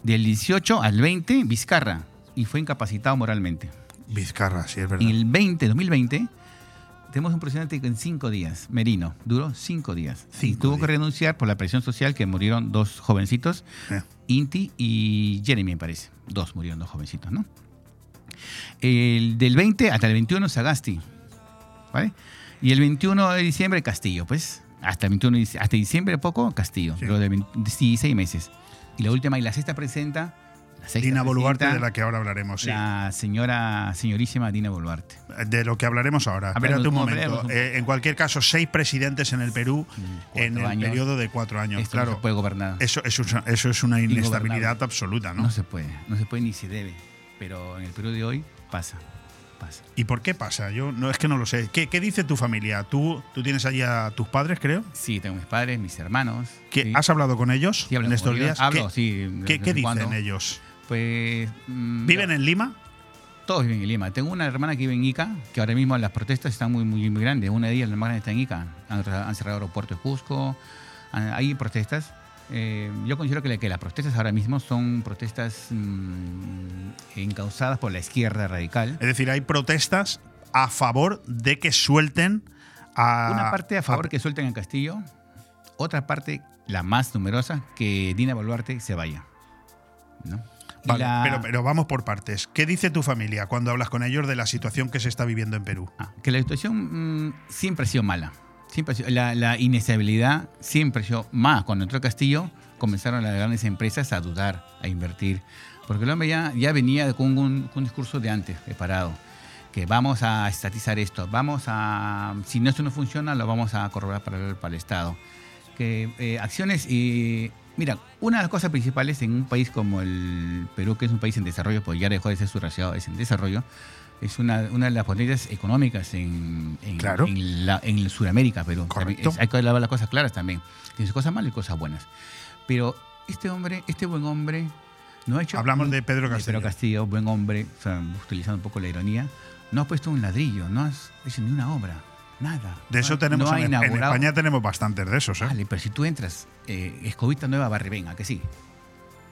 Del 18 al 20, Vizcarra. Y fue incapacitado moralmente. Vizcarra, sí, es verdad. En el 20, 2020, tenemos un presidente que en cinco días, Merino, duró cinco días. y tuvo que renunciar por la presión social que murieron dos jovencitos, Eh. Inti y Jeremy, me parece. Dos murieron, dos jovencitos, ¿no? El del 20 hasta el 21, Sagasti. ¿Vale? Y el 21 de diciembre, Castillo, pues. Hasta el 21 de dic- hasta diciembre poco, Castillo. Luego de 20 16 meses. Y la última y la sexta presenta. La sexta Dina Boluarte, de la que ahora hablaremos, sí. La señora, señorísima Dina Boluarte. De lo que hablaremos ahora. Espérate un ¿cómo momento. Eh, en cualquier caso, seis presidentes en el Perú en el años. periodo de cuatro años. Esto no claro, se puede gobernar. Eso, eso, es- eso es una inestabilidad absoluta, ¿no? No se puede, no se puede ni se debe. Pero en el Perú de hoy pasa, pasa. ¿Y por qué pasa? Yo no es que no lo sé. ¿Qué, qué dice tu familia? ¿Tú, tú tienes allí a tus padres, creo? Sí, tengo mis padres, mis hermanos. ¿Qué, sí. ¿Has hablado con ellos Sí, hablo en estos con ellos. días? Hablo, ¿Qué, sí. ¿qué, dicen cuando. ellos? Pues. mm, ¿Viven en Lima? Todos viven en Lima. Tengo una hermana que vive en Ica, que ahora mismo las protestas están muy, muy, muy grandes. Una de ellas, la más grande, está en Ica. Han, han cerrado el aeropuerto de Cusco. han- hay protestas. Eh, yo considero que, la- que las protestas ahora mismo son protestas mm, encausadas por la izquierda radical. Es decir, hay protestas a favor de que suelten a. Una parte a favor que suelten en Castillo, otra parte, la más numerosa, que Dina Boluarte se vaya. Vale, la- pero, pero vamos por partes. ¿Qué dice tu familia cuando hablas con ellos de la situación que se está viviendo en Perú? que la situación mm, siempre ha sido mala. Siempre la, la inestabilidad siempre sido más. Cuando entró Castillo, comenzaron las grandes empresas a dudar, a invertir. Porque el hombre ya, ya venía con un, discurso de antes, preparado. Que vamos a estatizar esto, vamos a. Si no, esto no funciona, lo vamos a corroborar para el, para el Estado. Que eh, acciones y. Mira, una de las cosas principales en un país como el Perú, que es un país en desarrollo, pues ya dejó de ser subdesarrollado, es en desarrollo, es una, una de las potencias económicas en, en, Claro. en, la- en Sudamérica. Es- hay que hablar las cosas claras también. Tiene sus cosas malas y cosas buenas. Pero este hombre, este buen hombre, no ha hecho. Hablamos de Pedro Castillo. Pedro Castillo, buen hombre, o sea, utilizando un poco la ironía, no ha puesto un ladrillo, no ha hecho ni una obra, nada. De eso tenemos no en, en España tenemos bastantes de esos, ¿eh? Vale, pero si tú entras, eh, Escobita Nueva Barribenga, que sí.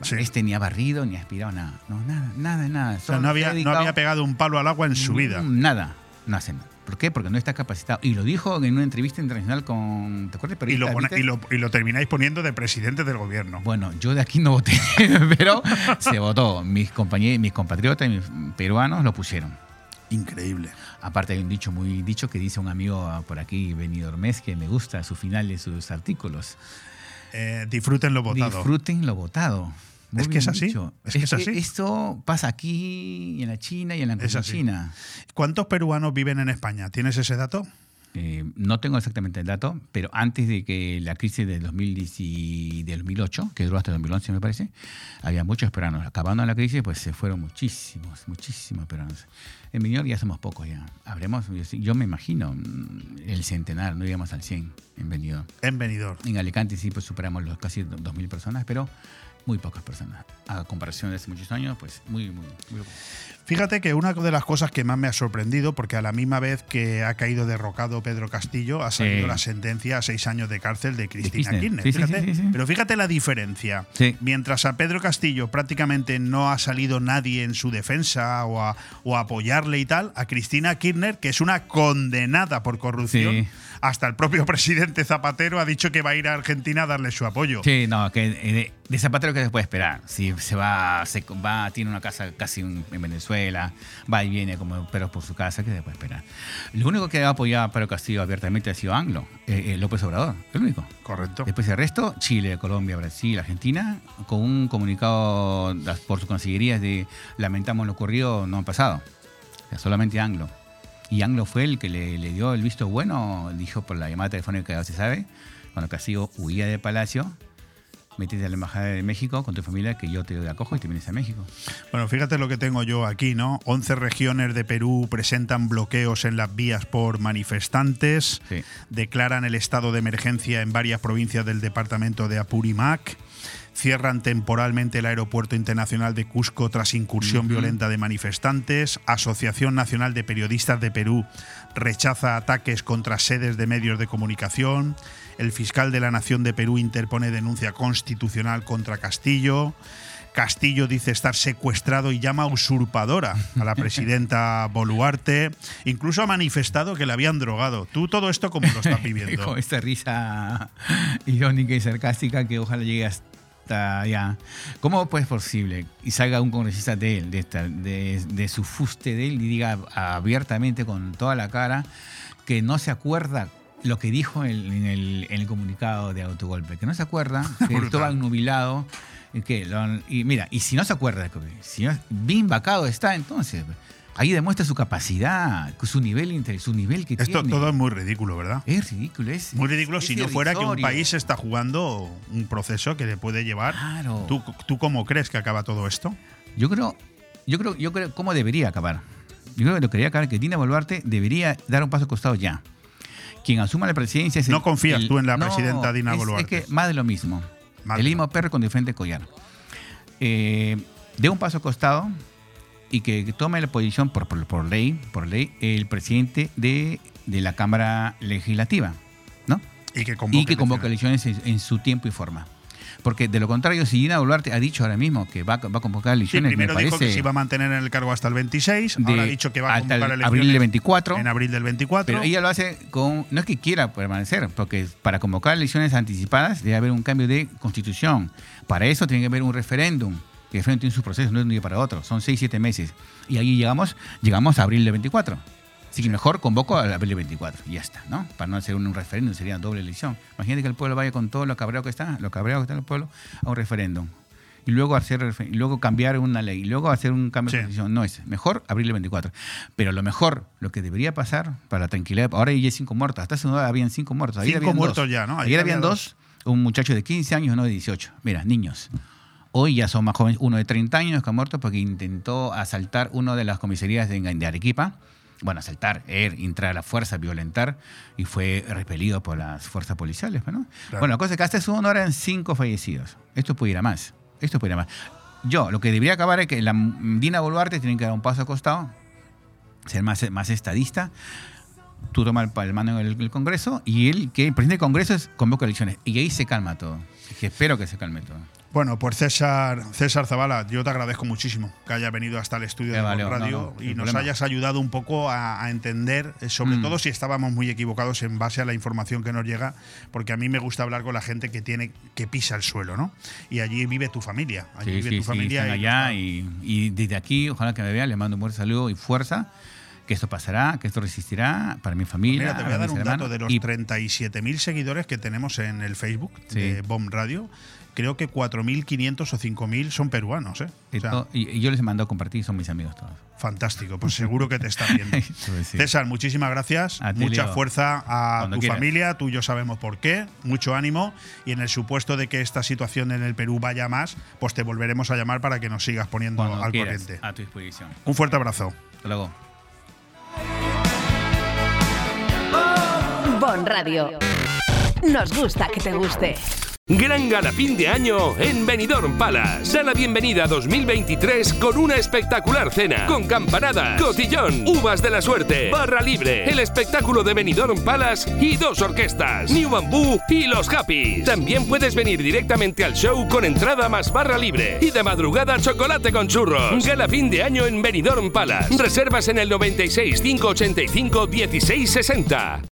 Sí. Este ni ha barrido ni ha aspirado nada. No, nada, nada, nada. O sea, no había, no había pegado un palo al agua en su vida. Nada, no hace nada. ¿Por qué? Porque no está capacitado. Y lo dijo en una entrevista internacional con. ¿Te acuerdas? Y lo, y, lo, y lo termináis poniendo de presidente del gobierno. Bueno, yo de aquí no voté, (laughs) pero se votó. Mis compañeros, mis compatriotas, mis peruanos lo pusieron. Increíble. Aparte hay un dicho muy dicho que dice un amigo por aquí, Benidorm que me gusta su final de sus artículos. Eh, disfruten lo votado. Disfruten lo votado. Muy Es que es así, dicho. es que es así. Esto pasa aquí y en la China y en la Es. China. ¿Cuántos peruanos viven en España? ¿Tienes ese dato? Eh, no tengo exactamente el dato, pero antes de que la crisis del 2010 y del 2008, que duró hasta el 2011 me parece, había muchos peruanos. Acabando la crisis, pues se fueron muchísimos, muchísimos peruanos. En Benidorm ya somos pocos ya. Habremos, yo, me imagino, mm, el centenar, no llegamos al 100 en Benidorm. En Benidorm. En Alicante sí pues superamos los casi 2.000 personas, pero muy pocas personas. A comparación de hace muchos años, pues muy, muy, muy poco. Fíjate que una de las cosas que más me ha sorprendido, porque a la misma vez que ha caído derrocado Pedro Castillo, ha salido Sí. la sentencia a seis años de cárcel de Cristina Kirchner. Kirchner. Sí, sí, Fíjate. sí. Pero fíjate la diferencia. Mientras a Pedro Castillo prácticamente no ha salido nadie en su defensa o a, o a apoyarle y tal, a Cristina Kirchner, que es una condenada por corrupción. Hasta el propio (laughs) presidente Zapatero ha dicho que va a ir a Argentina a darle su apoyo. Sí, no, que eh, de, Zapatero que se puede esperar. Si se va, se va, tiene una casa casi en en Venezuela, va y viene como perros por su casa, que se puede esperar. Lo único que ha apoyado a Pedro Castillo abiertamente ha sido Anglo, eh, eh, López Obrador, el único. Correcto. Después el resto, Chile, Colombia, Brasil, Argentina, con un comunicado por sus consejerías de lamentamos lo ocurrido, no han pasado. O sea, solamente Anglo. Y Anglo fue el que le, le dio el visto bueno, dijo por la llamada telefónica que se sabe, cuando Castillo huía de Palacio, métete a la Embajada de México con tu familia que yo te acojo y te vienes a México. Bueno, fíjate lo que tengo yo aquí, ¿no? 11 regiones de Perú presentan bloqueos en las vías por manifestantes, declaran el estado de emergencia en varias provincias del departamento de Apurímac, cierran temporalmente el aeropuerto internacional de Cusco tras incursión violenta de manifestantes, Asociación Nacional de Periodistas de Perú rechaza ataques contra sedes de medios de comunicación, el fiscal de la Nación de Perú interpone denuncia constitucional contra Castillo, Castillo dice estar secuestrado y llama usurpadora a la presidenta (laughs) Boluarte. Incluso ha manifestado que le habían drogado. ¿Tú todo esto cómo lo estás (laughs) viviendo? Con esta risa irónica y sarcástica que ojalá llegue hasta allá. ¿Cómo pues es posible? Y salga un congresista de él, de, esta- de, de su fuste de él, y diga abiertamente con toda la cara que no se acuerda lo que dijo en, en el, en el comunicado de autogolpe, que no se acuerda, (laughs) que estaba nubilado. Y, que lo- y mira, y si no se acuerda, si no- bien vacado está, entonces ahí demuestra su capacidad, su nivel, su nivel que Esto tiene. todo es muy ridículo, ¿verdad? Es ridículo, es. Muy ridículo es si no fuera que un país está jugando un proceso que le puede llevar. ¿Tú, ¿Tú cómo crees que acaba todo esto? Yo creo, yo creo, yo creo cómo debería acabar. Yo creo que lo que debería acabar que Dina Boluarte debería dar un paso al costado ya. Quien asuma la presidencia es el- No confías el- tú en la No, presidenta Dina Boluarte. Es que más de lo mismo. Más el mismo perro con diferente collar. Eh, dé un paso al costado y que tome la posición por, por, por ley, por ley, el presidente de, de la Cámara Legislativa, ¿no? Y que convoque y que convoque elecciones en, en su tiempo y forma. Porque de lo contrario, si Gina Boluarte ha dicho ahora mismo que va, va a convocar Sí, elecciones, primero me dijo parece que se iba a mantener en el cargo hasta el 26, de- ahora ha dicho que va a hasta el convocar abril del elecciones 24. En abril del 24. Pero ella lo hace con. No es que quiera permanecer, porque para convocar elecciones anticipadas debe haber un cambio de constitución. Para eso tiene que haber un referéndum. Que el referéndum tiene sus procesos, no es de un día para otro. Son 6, 7 meses. Y ahí llegamos, llegamos a abril del 24. Así que mejor convoco al abril del 24. Y ya está, ¿no? Para no hacer un, referéndum, sería doble elección. Imagínate que el pueblo vaya con todo lo cabreado que está, lo cabreado que está el pueblo, a un referéndum. Y luego, hacer, y luego cambiar una ley, y luego hacer un cambio de constitución. No es mejor abril del 24. Pero lo mejor, lo que debería pasar para la tranquilidad, ahora ya hay cinco muertos. Hasta hace una habían cinco muertos. Ayer Cinco habían muertos dos. ya, ¿no? Ayer Ayer, había habían dos. dos, un muchacho de 15 años y uno de 18. Mira, niños. Hoy ya son más jóvenes, uno de 30 años que ha muerto porque intentó asaltar una de las comisarías de, de Arequipa. Bueno, asaltar, er, entrar a la fuerza, violentar, y fue repelido por las fuerzas policiales. ¿no? Bueno, la cosa es que hasta una hora eran cinco fallecidos. Esto puede ir a más. Esto puede ir a más. Yo, lo que debería acabar es que la Dina Boluarte tiene que dar un paso al costado, ser más, más estadista. Tú tomas el, el mando en el, el Congreso y él, que el presidente del Congreso es convoca elecciones. Y ahí se calma todo. Que espero que se calme todo. Bueno, pues César, César Zavala, yo te agradezco muchísimo que haya venido hasta el estudio de no, Radio no, y nos problema. hayas ayudado un poco a, a entender, eh, sobre Mm. todo si estábamos muy equivocados en base a la información que nos llega, porque a mí me gusta hablar con la gente que tiene que pisa el suelo, ¿no? Y allí vive tu familia, allí Sí, vive sí, tu sí, familia. están y- allá y, y desde aquí, ojalá que me vean, les mando un buen saludo y fuerza, que esto pasará, que esto resistirá para mi familia. Mira, te voy a dar un dato de los Y 37.000 seguidores que tenemos en el Facebook Sí. de Bomb Radio. Creo que 4.500 o 5.000 son peruanos, ¿eh? O y sea, to- y- y yo les he mandado a compartir, son mis amigos todos. Fantástico, pues seguro que te están viendo. (laughs) Sí. César, muchísimas gracias. A ti, Mucha Leo. fuerza a Cuando tu quieras. familia, tú y yo sabemos por qué. Mucho ánimo. Y en el supuesto de que esta situación en el Perú vaya más, pues te volveremos a llamar para que nos sigas poniendo Cuando al quieras, corriente. a tu disposición. Un fuerte abrazo. Hasta luego. Bon Radio. Nos gusta que te guste. Gran gala fin de año en Benidorm Palace. Da la bienvenida a 2023 con una espectacular cena, con campanadas, cotillón, uvas de la suerte, barra libre, el espectáculo de Benidorm Palace y dos orquestas, New Bamboo y Los Happy. También puedes venir directamente al show con entrada más barra libre y de madrugada chocolate con churros. Gala fin de año en Benidorm Palace. Reservas en el 96 585 1660.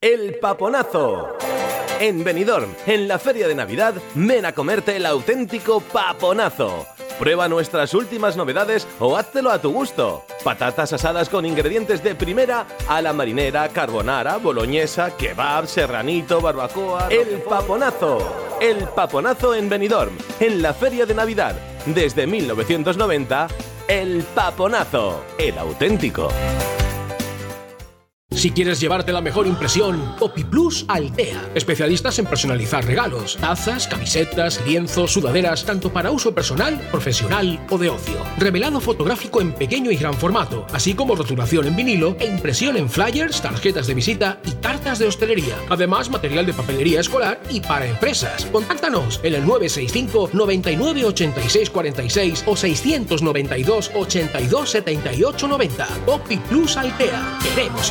El paponazo. En Benidorm, en la feria de Navidad, ven a comerte el auténtico paponazo. Prueba nuestras últimas novedades o háztelo a tu gusto. Patatas asadas con ingredientes de primera a la marinera, carbonara, boloñesa, kebab, serranito, barbacoa. El paponazo. El paponazo en Benidorm, en la feria de Navidad. Desde 1990, el paponazo. El auténtico. Si quieres llevarte la mejor impresión, Copy Plus Altea. Especialistas en personalizar regalos, tazas, camisetas, lienzos, sudaderas, tanto para uso personal, profesional o de ocio. Revelado fotográfico en pequeño y gran formato, así como rotulación en vinilo e impresión en flyers, tarjetas de visita y cartas de hostelería. Además, material de papelería escolar y para empresas. Contáctanos en el 965 99 86 46 o 692 82 78 90. Copy Plus Altea. Queremos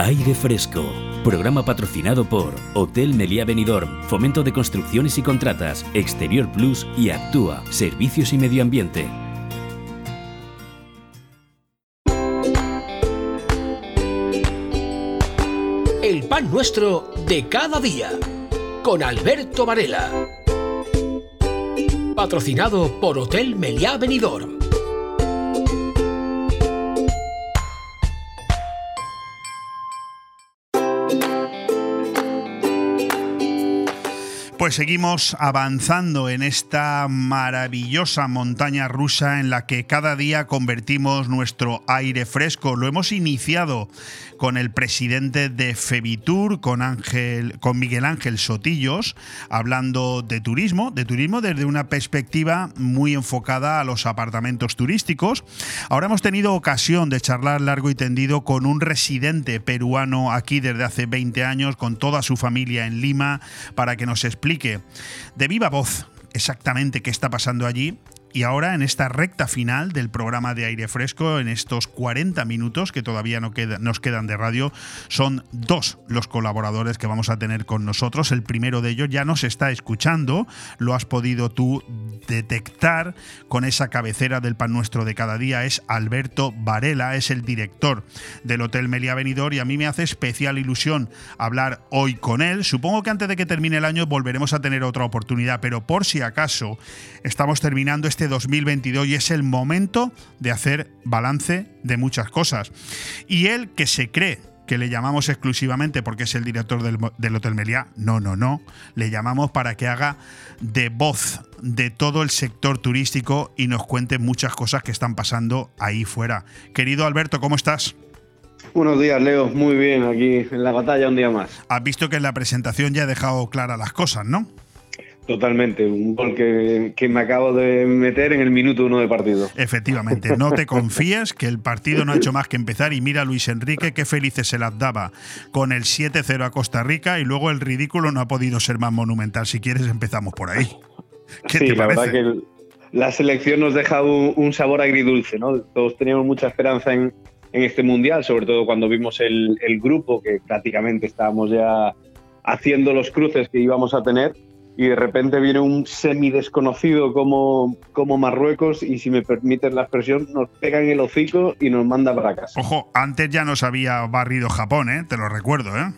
Aire Fresco. Programa patrocinado por Hotel Meliá Benidorm, Fomento de Construcciones y Contratas, Exterior Plus y Actúa, Servicios y Medio Ambiente. El pan nuestro de cada día. Con Alberto Varela. Patrocinado por Hotel Meliá Benidorm. Pues seguimos avanzando en esta maravillosa montaña rusa en la que cada día convertimos nuestro aire fresco. Lo hemos iniciado con el presidente de Febitur, con Ángel, con Miguel Ángel Sotillos, hablando de turismo, de turismo desde una perspectiva muy enfocada a los apartamentos turísticos. Ahora hemos tenido ocasión de charlar largo y tendido con un residente peruano aquí desde hace 20 años, con toda su familia en Lima, para que nos explique de viva voz exactamente qué está pasando allí y ahora en esta recta final del programa de aire fresco, en estos 40 minutos que todavía no queda, nos quedan de radio, son dos los colaboradores que vamos a tener con nosotros. El primero de ellos ya nos está escuchando, lo has podido tú detectar con esa cabecera del pan nuestro de cada día. Es Alberto Varela, es el director del Hotel Meliá Benidorm y a mí me hace especial ilusión hablar hoy con él. Supongo que antes de que termine el año volveremos a tener otra oportunidad, pero por si acaso estamos terminando este 2022 y es el momento de hacer balance de muchas cosas. Y él que se cree que le llamamos exclusivamente porque es el director del, del, Hotel Meliá. No, no, no. Le llamamos para que haga de voz de todo el sector turístico y nos cuente muchas cosas que están pasando ahí fuera. Querido Alberto, ¿cómo estás? Buenos días, Leo. Muy bien, aquí en la batalla un día más. Has visto que en la presentación ya he dejado claras las cosas, ¿no? Totalmente, un gol que, que, me acabo de meter en el minuto uno de partido. Efectivamente, no te confíes que el partido no ha hecho más que empezar y mira a Luis Enrique qué felices se las daba con el 7-0 a Costa Rica y luego el ridículo no ha podido ser más monumental. Si quieres empezamos por ahí. ¿Qué sí, te la verdad que el, la selección nos deja un, un, sabor agridulce, ¿no? Todos teníamos mucha esperanza en, en este mundial, sobre todo cuando vimos el, el grupo que prácticamente estábamos ya haciendo los cruces que íbamos a tener y de repente viene un semi desconocido como, como Marruecos y si me permites la expresión nos pega en el hocico y nos manda para casa. Ojo, antes ya nos había barrido Japón, ¿eh? te lo recuerdo. ¿eh?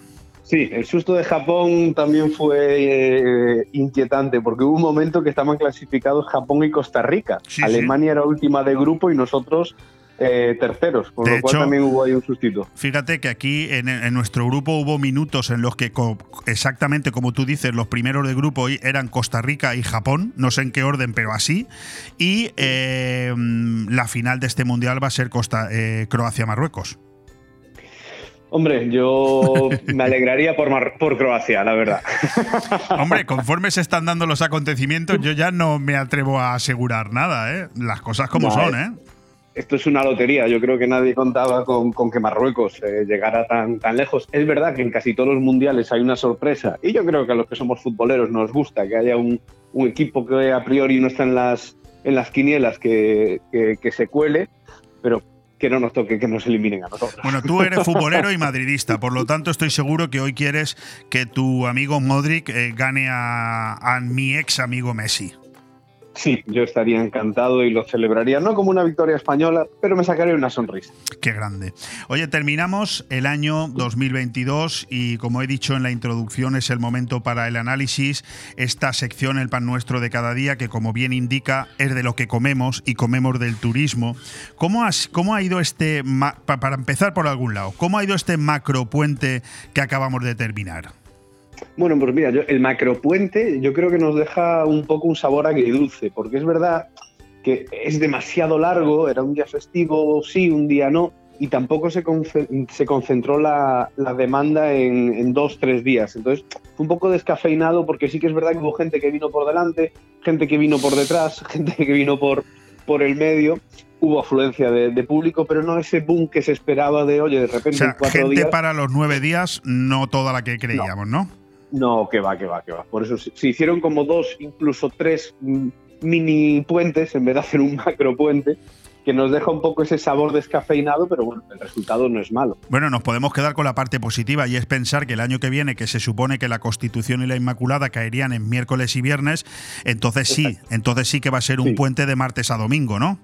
Sí, el susto de Japón también fue eh, inquietante porque hubo un momento que estaban clasificados Japón y Costa Rica. Sí, Alemania sí. era última de grupo y nosotros eh, terceros, por De lo cual hecho, también hubo ahí un sustito. Fíjate que aquí en, en nuestro grupo hubo minutos en los que, co- exactamente como tú dices, los primeros de grupo eran Costa Rica y Japón, no sé en qué orden, pero así. Y eh, la final de este mundial va a ser Costa eh, Croacia-Marruecos. Hombre, yo (laughs) me alegraría por, Mar- por Croacia, la verdad. (laughs) Hombre, conforme se están dando los acontecimientos, yo ya no me atrevo a asegurar nada, ¿eh? Las cosas como No, son, ¿eh? Esto es una lotería. Yo creo que nadie contaba con, con que Marruecos eh, llegara tan, tan lejos. Es verdad que en casi todos los mundiales hay una sorpresa. Y yo creo que a los que somos futboleros nos gusta que haya un, un equipo que a priori no está en las, en las quinielas que, que- que se cuele, pero que no nos toque que nos eliminen a nosotros. Bueno, tú eres futbolero y madridista, por lo tanto estoy seguro que hoy quieres que tu amigo Modric eh, gane a, a mi ex amigo Messi. Sí, yo estaría encantado y lo celebraría, no como una victoria española, pero me sacaría una sonrisa. Qué grande. Oye, terminamos el año 2022 y como he dicho en la introducción es el momento para el análisis, esta sección El pan nuestro de cada día que como bien indica es de lo que comemos y comemos del turismo. ¿Cómo, cómo ha ido este, para empezar por algún lado, cómo ha ido este macropuente que acabamos de terminar? Bueno, pues mira, yo, el macropuente yo creo que nos deja un poco un sabor agridulce, porque es verdad que es demasiado largo, era un día festivo, sí, un día no, y tampoco se, se concentró la, demanda en, dos, tres días. Entonces, fue un poco descafeinado porque sí que es verdad que hubo gente que vino por delante, gente que vino por detrás, (laughs) gente que vino por, por el medio. Hubo afluencia de, público, pero no ese boom que se esperaba de, oye, de repente o sea, gente para los nueve días, no toda la que creíamos, ¿no? No, que va, que va, que va. Por eso se, hicieron como dos, incluso tres mm, mini puentes en vez de hacer un (laughs) macro puente que nos deja un poco ese sabor descafeinado, pero bueno, el resultado no es malo. Bueno, nos podemos quedar con la parte positiva y es pensar que el año que viene, que se supone que la Constitución y la Inmaculada caerían en miércoles y viernes, entonces sí, entonces sí que va a ser un puente de martes a domingo, ¿no?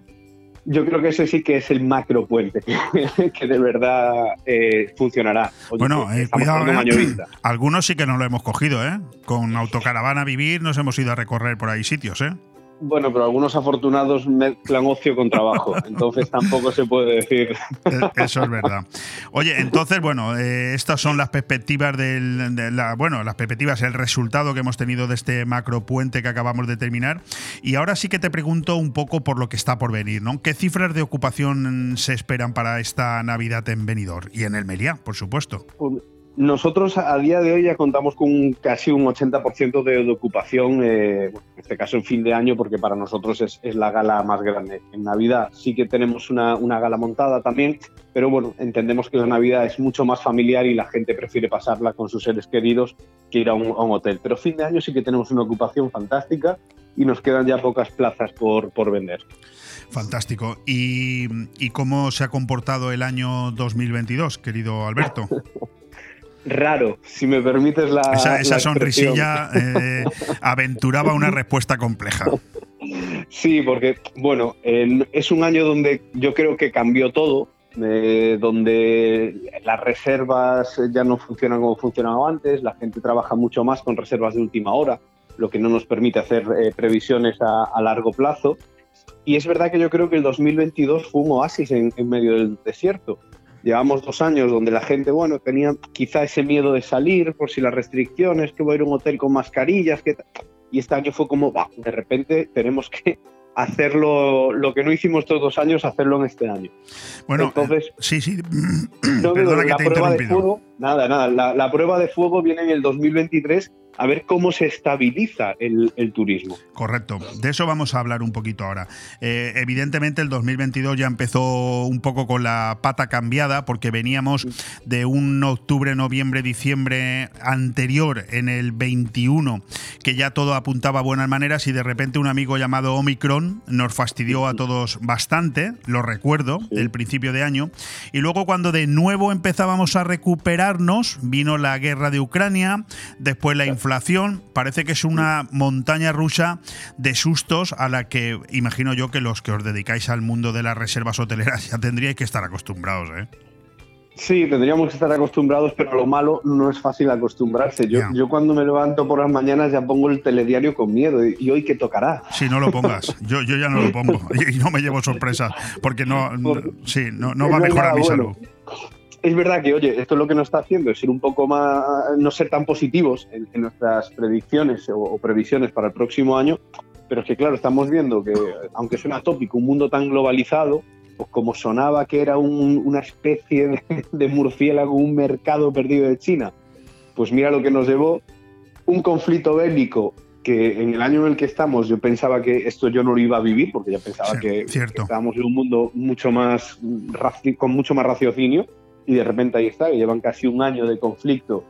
Yo creo que ese sí que es el macro puente (laughs) que, de verdad eh, funcionará. bueno, eh, cuidado, eh, (clears throat) algunos sí que no lo hemos cogido, ¿eh? Con autocaravana vivir nos hemos ido a recorrer por ahí sitios, ¿eh? Bueno, pero algunos afortunados mezclan ocio con trabajo, (laughs) entonces tampoco se puede decir. Eh, eso es verdad. Oye, entonces, bueno, eh, estas son las perspectivas del, de la, bueno, las perspectivas, el resultado que hemos tenido de este macro puente que acabamos de terminar. Y ahora sí que te pregunto un poco por lo que está por venir, ¿no? ¿Qué cifras de ocupación se esperan para esta Navidad en Benidorm y en el Meliá, por supuesto? Pues, nosotros a día de hoy ya contamos con casi un 80% de, ocupación, eh, en este caso en fin de año, porque para nosotros es, la gala más grande. En Navidad sí que tenemos una, gala montada también, pero bueno, entendemos que la Navidad es mucho más familiar y la gente prefiere pasarla con sus seres queridos que ir a un, hotel. Pero fin de año sí que tenemos una ocupación fantástica y nos quedan ya pocas plazas por, por vender. Fantástico. ¿Y, ¿Y cómo se ha comportado el año 2022, querido Alberto? (laughs) raro, si me permites la. Esa, sonrisilla eh, aventuraba una respuesta compleja. (laughs) Sí, porque, bueno, es un año donde yo creo que cambió todo, eh, donde las reservas ya no funcionan como funcionaba antes, la gente trabaja mucho más con reservas de última hora, lo que no nos permite hacer eh, previsiones a, largo plazo. Y es verdad que yo creo que el 2022 fue un oasis en medio del desierto Llevamos dos años donde la gente, bueno, tenía quizá ese miedo de salir por si las restricciones, que voy a ir a un hotel con mascarillas, que y este año fue como, bah, de repente tenemos que (laughs) hacerlo, lo que no hicimos todos los años, hacerlo en este año. Bueno, entonces, sí, sí, (clears throat) no, la prueba de fuego, nada, nada, la, la prueba de fuego viene en el 2023 a ver cómo se estabiliza el, turismo. Correcto, de eso vamos a hablar un poquito ahora. Eh, evidentemente el 2022 ya empezó un poco con la pata cambiada porque veníamos de un octubre, noviembre, diciembre anterior en el 21 que ya todo apuntaba a buenas maneras y de repente un amigo llamado Omicron nos fastidió a todos bastante, lo recuerdo, el principio de año, y luego cuando de nuevo empezábamos a recuperarnos vino la guerra de Ucrania, después la inflación inflación parece que es una montaña rusa de sustos a la que imagino yo que los que os dedicáis al mundo de las reservas hoteleras ya tendríais que estar acostumbrados, ¿eh? Sí, tendríamos que estar acostumbrados, pero lo malo no es fácil acostumbrarse. Yo, yo cuando me levanto por las mañanas ya pongo el telediario con miedo. ¿Y hoy qué tocará? Sí, no lo pongas. (laughs) Yo, yo ya no lo pongo. Y no me llevo sorpresas, porque no, sí, no, no va a mejorar mi salud es verdad que, oye, esto es lo que nos está haciendo es ser un poco más, no ser tan positivos en, nuestras predicciones o, previsiones para el próximo año, pero es que, claro, estamos viendo que, aunque suena tópico, un mundo tan globalizado, pues como sonaba que era una especie de, de murciélago, un mercado perdido de China, pues mira lo que nos llevó un conflicto bélico que en el año en el que estamos yo pensaba que esto yo no lo iba a vivir porque ya pensaba que, que, estábamos en un mundo mucho más con mucho más raciocinio y de repente ahí está, que llevan casi un año de conflicto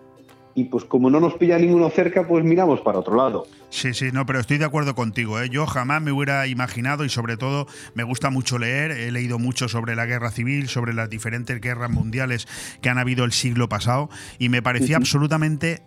y pues como no nos pilla ninguno cerca, pues miramos para otro lado. Sí, sí, no, pero estoy de acuerdo contigo. ¿eh? Yo jamás me hubiera imaginado y sobre todo me gusta mucho leer, he leído mucho sobre la guerra civil, sobre las diferentes guerras mundiales que han habido el siglo pasado y me parecía absolutamente,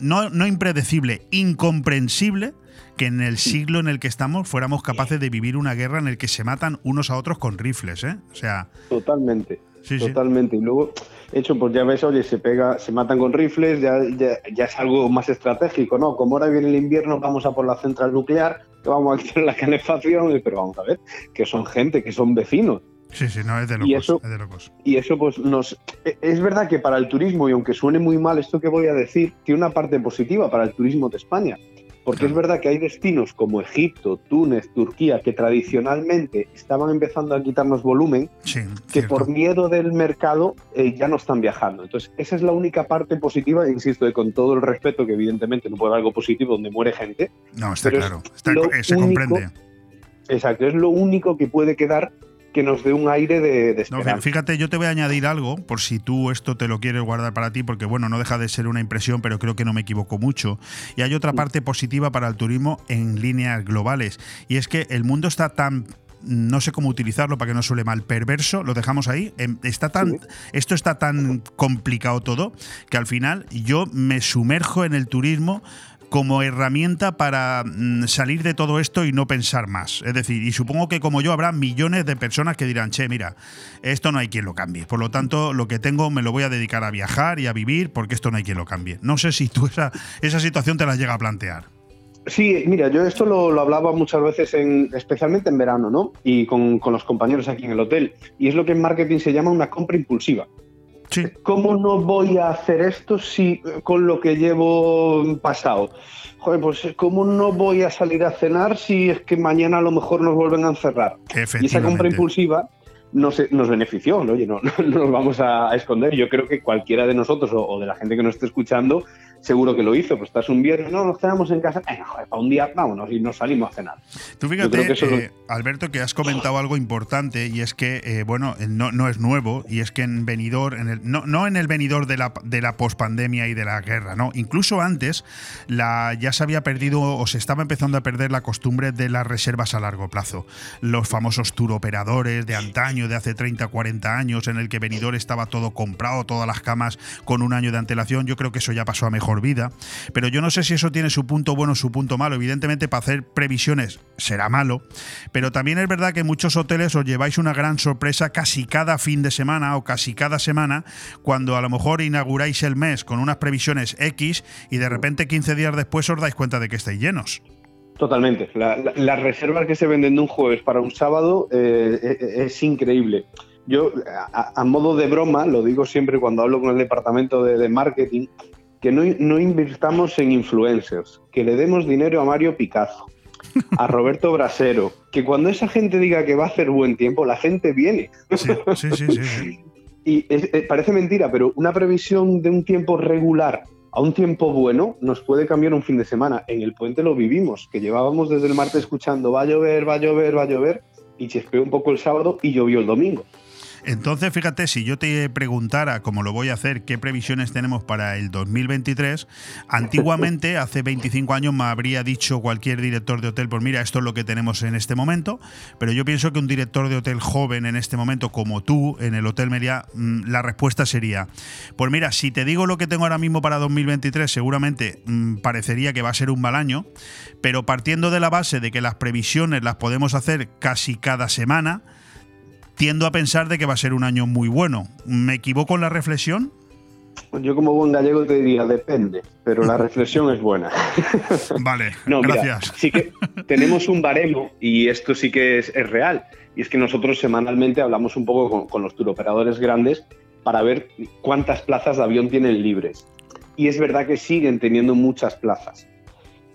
no, no impredecible, incomprensible que en el siglo en el que estamos fuéramos capaces de vivir una guerra en el que se matan unos a otros con rifles, ¿eh? O sea, Totalmente. Sí, sí. totalmente. Y luego, hecho, pues ya ves, oye, se pega, se matan con rifles, ya, ya, ya es algo más estratégico, ¿no? Como ahora viene el invierno, vamos a por la central nuclear, que vamos a quitar la calefacción, pero vamos a ver, que son gente, que son vecinos. sí, sí, no, es de Y locos, eso- es de locos. Y eso, pues, nos. e- Es verdad que para el turismo, y aunque suene muy mal esto que voy a decir, tiene una parte positiva para el turismo de España. Porque es verdad que hay destinos como Egipto, Túnez, Turquía, que tradicionalmente estaban empezando a quitarnos volumen, Sí, que por miedo del mercado eh, ya no están viajando. Entonces, esa es la única parte positiva, insisto, y con todo el respeto, que evidentemente no puede haber algo positivo donde muere gente. No, está es claro, está- se único- comprende. Exacto, es lo único que puede quedar que nos dé un aire de, de No, esperanza. fíjate, yo te voy a añadir algo, por si tú esto te lo quieres guardar para ti, porque bueno, no deja de ser una impresión, pero creo que no me equivoco mucho. Y hay otra parte positiva para el turismo en líneas globales, y es que el mundo está tan no sé cómo utilizarlo para que no suele mal, perverso, lo dejamos ahí. Em, Está tan, Esto está tan complicado todo que al final yo me sumerjo en el turismo como herramienta para mm, salir de todo esto y no pensar más. Es decir, y supongo que como yo habrá millones de personas que dirán, che, mira, esto no hay quien lo cambie. Por lo tanto, lo que tengo me lo voy a dedicar a viajar y a vivir porque esto no hay quien lo cambie. No sé si tú esa, esa situación te la llega a plantear. Sí, mira, yo esto lo, lo hablaba muchas veces, en, especialmente en verano, ¿no? Y con, con los compañeros aquí en el hotel. Y es lo que en marketing se llama una compra impulsiva. ¿Cómo no voy a hacer esto si con lo que llevo pasado? Joder, pues ¿cómo no voy a salir a cenar si es que mañana a lo mejor nos vuelven a encerrar? Y esa compra impulsiva nos, nos benefició, ¿no? Oye, no, (laughs) no nos vamos a, a esconder. Yo creo que cualquiera de nosotros o, o de la gente que nos esté escuchando seguro que lo hizo. Pues estás un viernes, no, nos quedamos en casa, joder, para un día vámonos y nos salimos a cenar. Tú fíjate, que eso es lo- eh, Alberto, que has comentado algo importante y es que, eh, bueno, no, no es nuevo y es que en venidor, en el, no, no en el venidor de la, de la pospandemia y de la guerra, no. Incluso antes la, ya se había perdido o se estaba empezando a perder la costumbre de las reservas a largo plazo. Los famosos tour operadores de antaño, de hace 30, 40 años, en el que venidor estaba todo comprado, todas las camas con un año de antelación. Yo creo que eso ya pasó a mejor vida. Pero yo no sé si eso tiene su punto bueno o su punto malo. Evidentemente, para hacer previsiones será malo. Pero también es verdad que muchos hoteles os lleváis una gran sorpresa casi cada fin de semana o casi cada semana, cuando a lo mejor inauguráis el mes con unas previsiones X y de repente 15 días después os dais cuenta de que estáis llenos. Totalmente. La- la- las reservas que se venden de un jueves para un sábado eh, eh, es increíble. Yo, a, modo de broma, lo digo siempre cuando hablo con el departamento de, de marketing, que no, no invirtamos en influencers, que le demos dinero a Mario Picazo, a (laughs) Roberto Brasero, que cuando esa gente diga que va a hacer buen tiempo, la gente viene. Sí, sí, sí. sí, sí. (laughs) Y es- eh, parece mentira, pero una previsión de un tiempo regular a un tiempo bueno nos puede cambiar un fin de semana. En el puente lo vivimos, que llevábamos desde el martes escuchando va a llover, va a llover, va a llover, y chispeó un poco el sábado y llovió el domingo. Entonces, fíjate, si yo te preguntara, como lo voy a hacer, qué previsiones tenemos para el 2023, antiguamente, (laughs) hace 25 años, me habría dicho cualquier director de hotel, pues mira, esto es lo que tenemos en este momento, pero yo pienso que un director de hotel joven en este momento, como tú, en el Hotel Meliá, mm, la respuesta sería, pues mira, si te digo lo que tengo ahora mismo para 2023, seguramente mm, parecería que va a ser un mal año, pero partiendo de la base de que las previsiones las podemos hacer casi cada semana, tiendo a pensar de que va a ser un año muy bueno. ¿Me equivoco en la reflexión? Yo como buen gallego te diría, depende, pero la reflexión es buena. (laughs) Vale, (laughs) No, mira, gracias. sí que tenemos un baremo y esto sí que es, es real. Y es que nosotros semanalmente hablamos un poco con, con los turoperadores grandes para ver cuántas plazas de avión tienen libres. Y es verdad que siguen teniendo muchas plazas.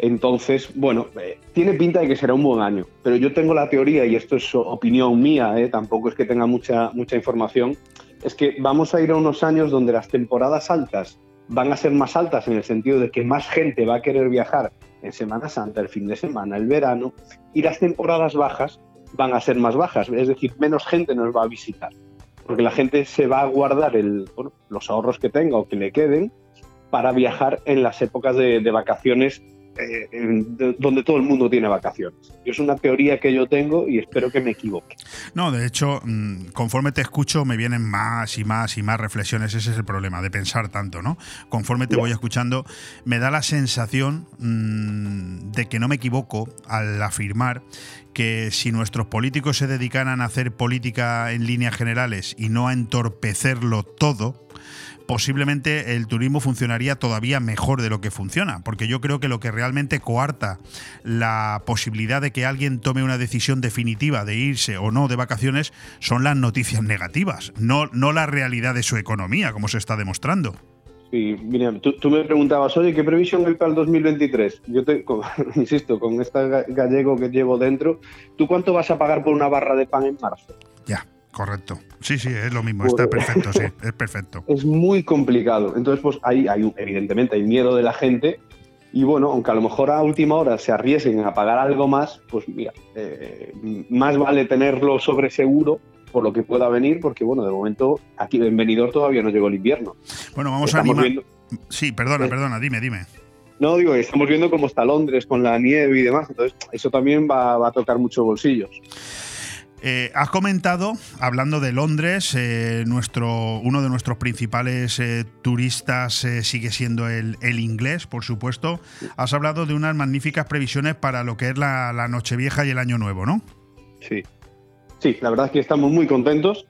Entonces, bueno, eh, tiene pinta de que será un buen año, pero yo tengo la teoría, y esto es opinión mía, eh, tampoco es que tenga mucha, mucha información, es que vamos a ir a unos años donde las temporadas altas van a ser más altas en el sentido de que más gente va a querer viajar en Semana Santa, el fin de semana, el verano, y las temporadas bajas van a ser más bajas, es decir, menos gente nos va a visitar, porque la gente se va a guardar los ahorros que tenga o que le queden para viajar en las épocas de vacaciones eh, en- de- donde todo el mundo tiene vacaciones. Es una teoría que yo tengo y espero que me equivoque. No, de hecho, mm, conforme te escucho me vienen más y más y más reflexiones. Ese es el problema, de pensar tanto, ¿no? Conforme te voy escuchando, me da la sensación mm, de que no me equivoco al afirmar que si nuestros políticos se dedicaran a hacer política en líneas generales y no a entorpecerlo todo, posiblemente el turismo funcionaría todavía mejor de lo que funciona, porque yo creo que lo que realmente coarta la posibilidad de que alguien tome una decisión definitiva de irse o no de vacaciones son las noticias negativas, no, no la realidad de su economía, como se está demostrando. Y tú, tú me preguntabas, oye, ¿qué previsión hay para el 2023? Yo te, con- (laughs) insisto, con este ga- gallego que llevo dentro, ¿tú cuánto vas a pagar por una barra de pan en marzo? Ya, correcto. Sí, sí, es lo mismo, está perfecto, sí, es perfecto. (laughs) Es muy complicado. Entonces, pues hay, un- evidentemente, hay miedo de la gente. Y bueno, aunque a lo mejor a última hora se arriesguen a pagar algo más, pues mira, eh, más vale tenerlo sobre seguro por lo que pueda venir, porque bueno, de momento aquí en Benidorm todavía no llegó el invierno. Bueno, vamos a animar. viendo- Sí, perdona, perdona, dime, dime. No, digo, estamos viendo cómo está Londres con la nieve y demás, entonces eso también va, va a tocar muchos bolsillos. Eh, has comentado, hablando de Londres, eh, nuestro, uno de nuestros principales eh, turistas eh, sigue siendo el, inglés, por supuesto. Has hablado de unas magníficas previsiones para lo que es la, la Nochevieja y el Año Nuevo, ¿no? Sí. Sí, la verdad es que estamos muy contentos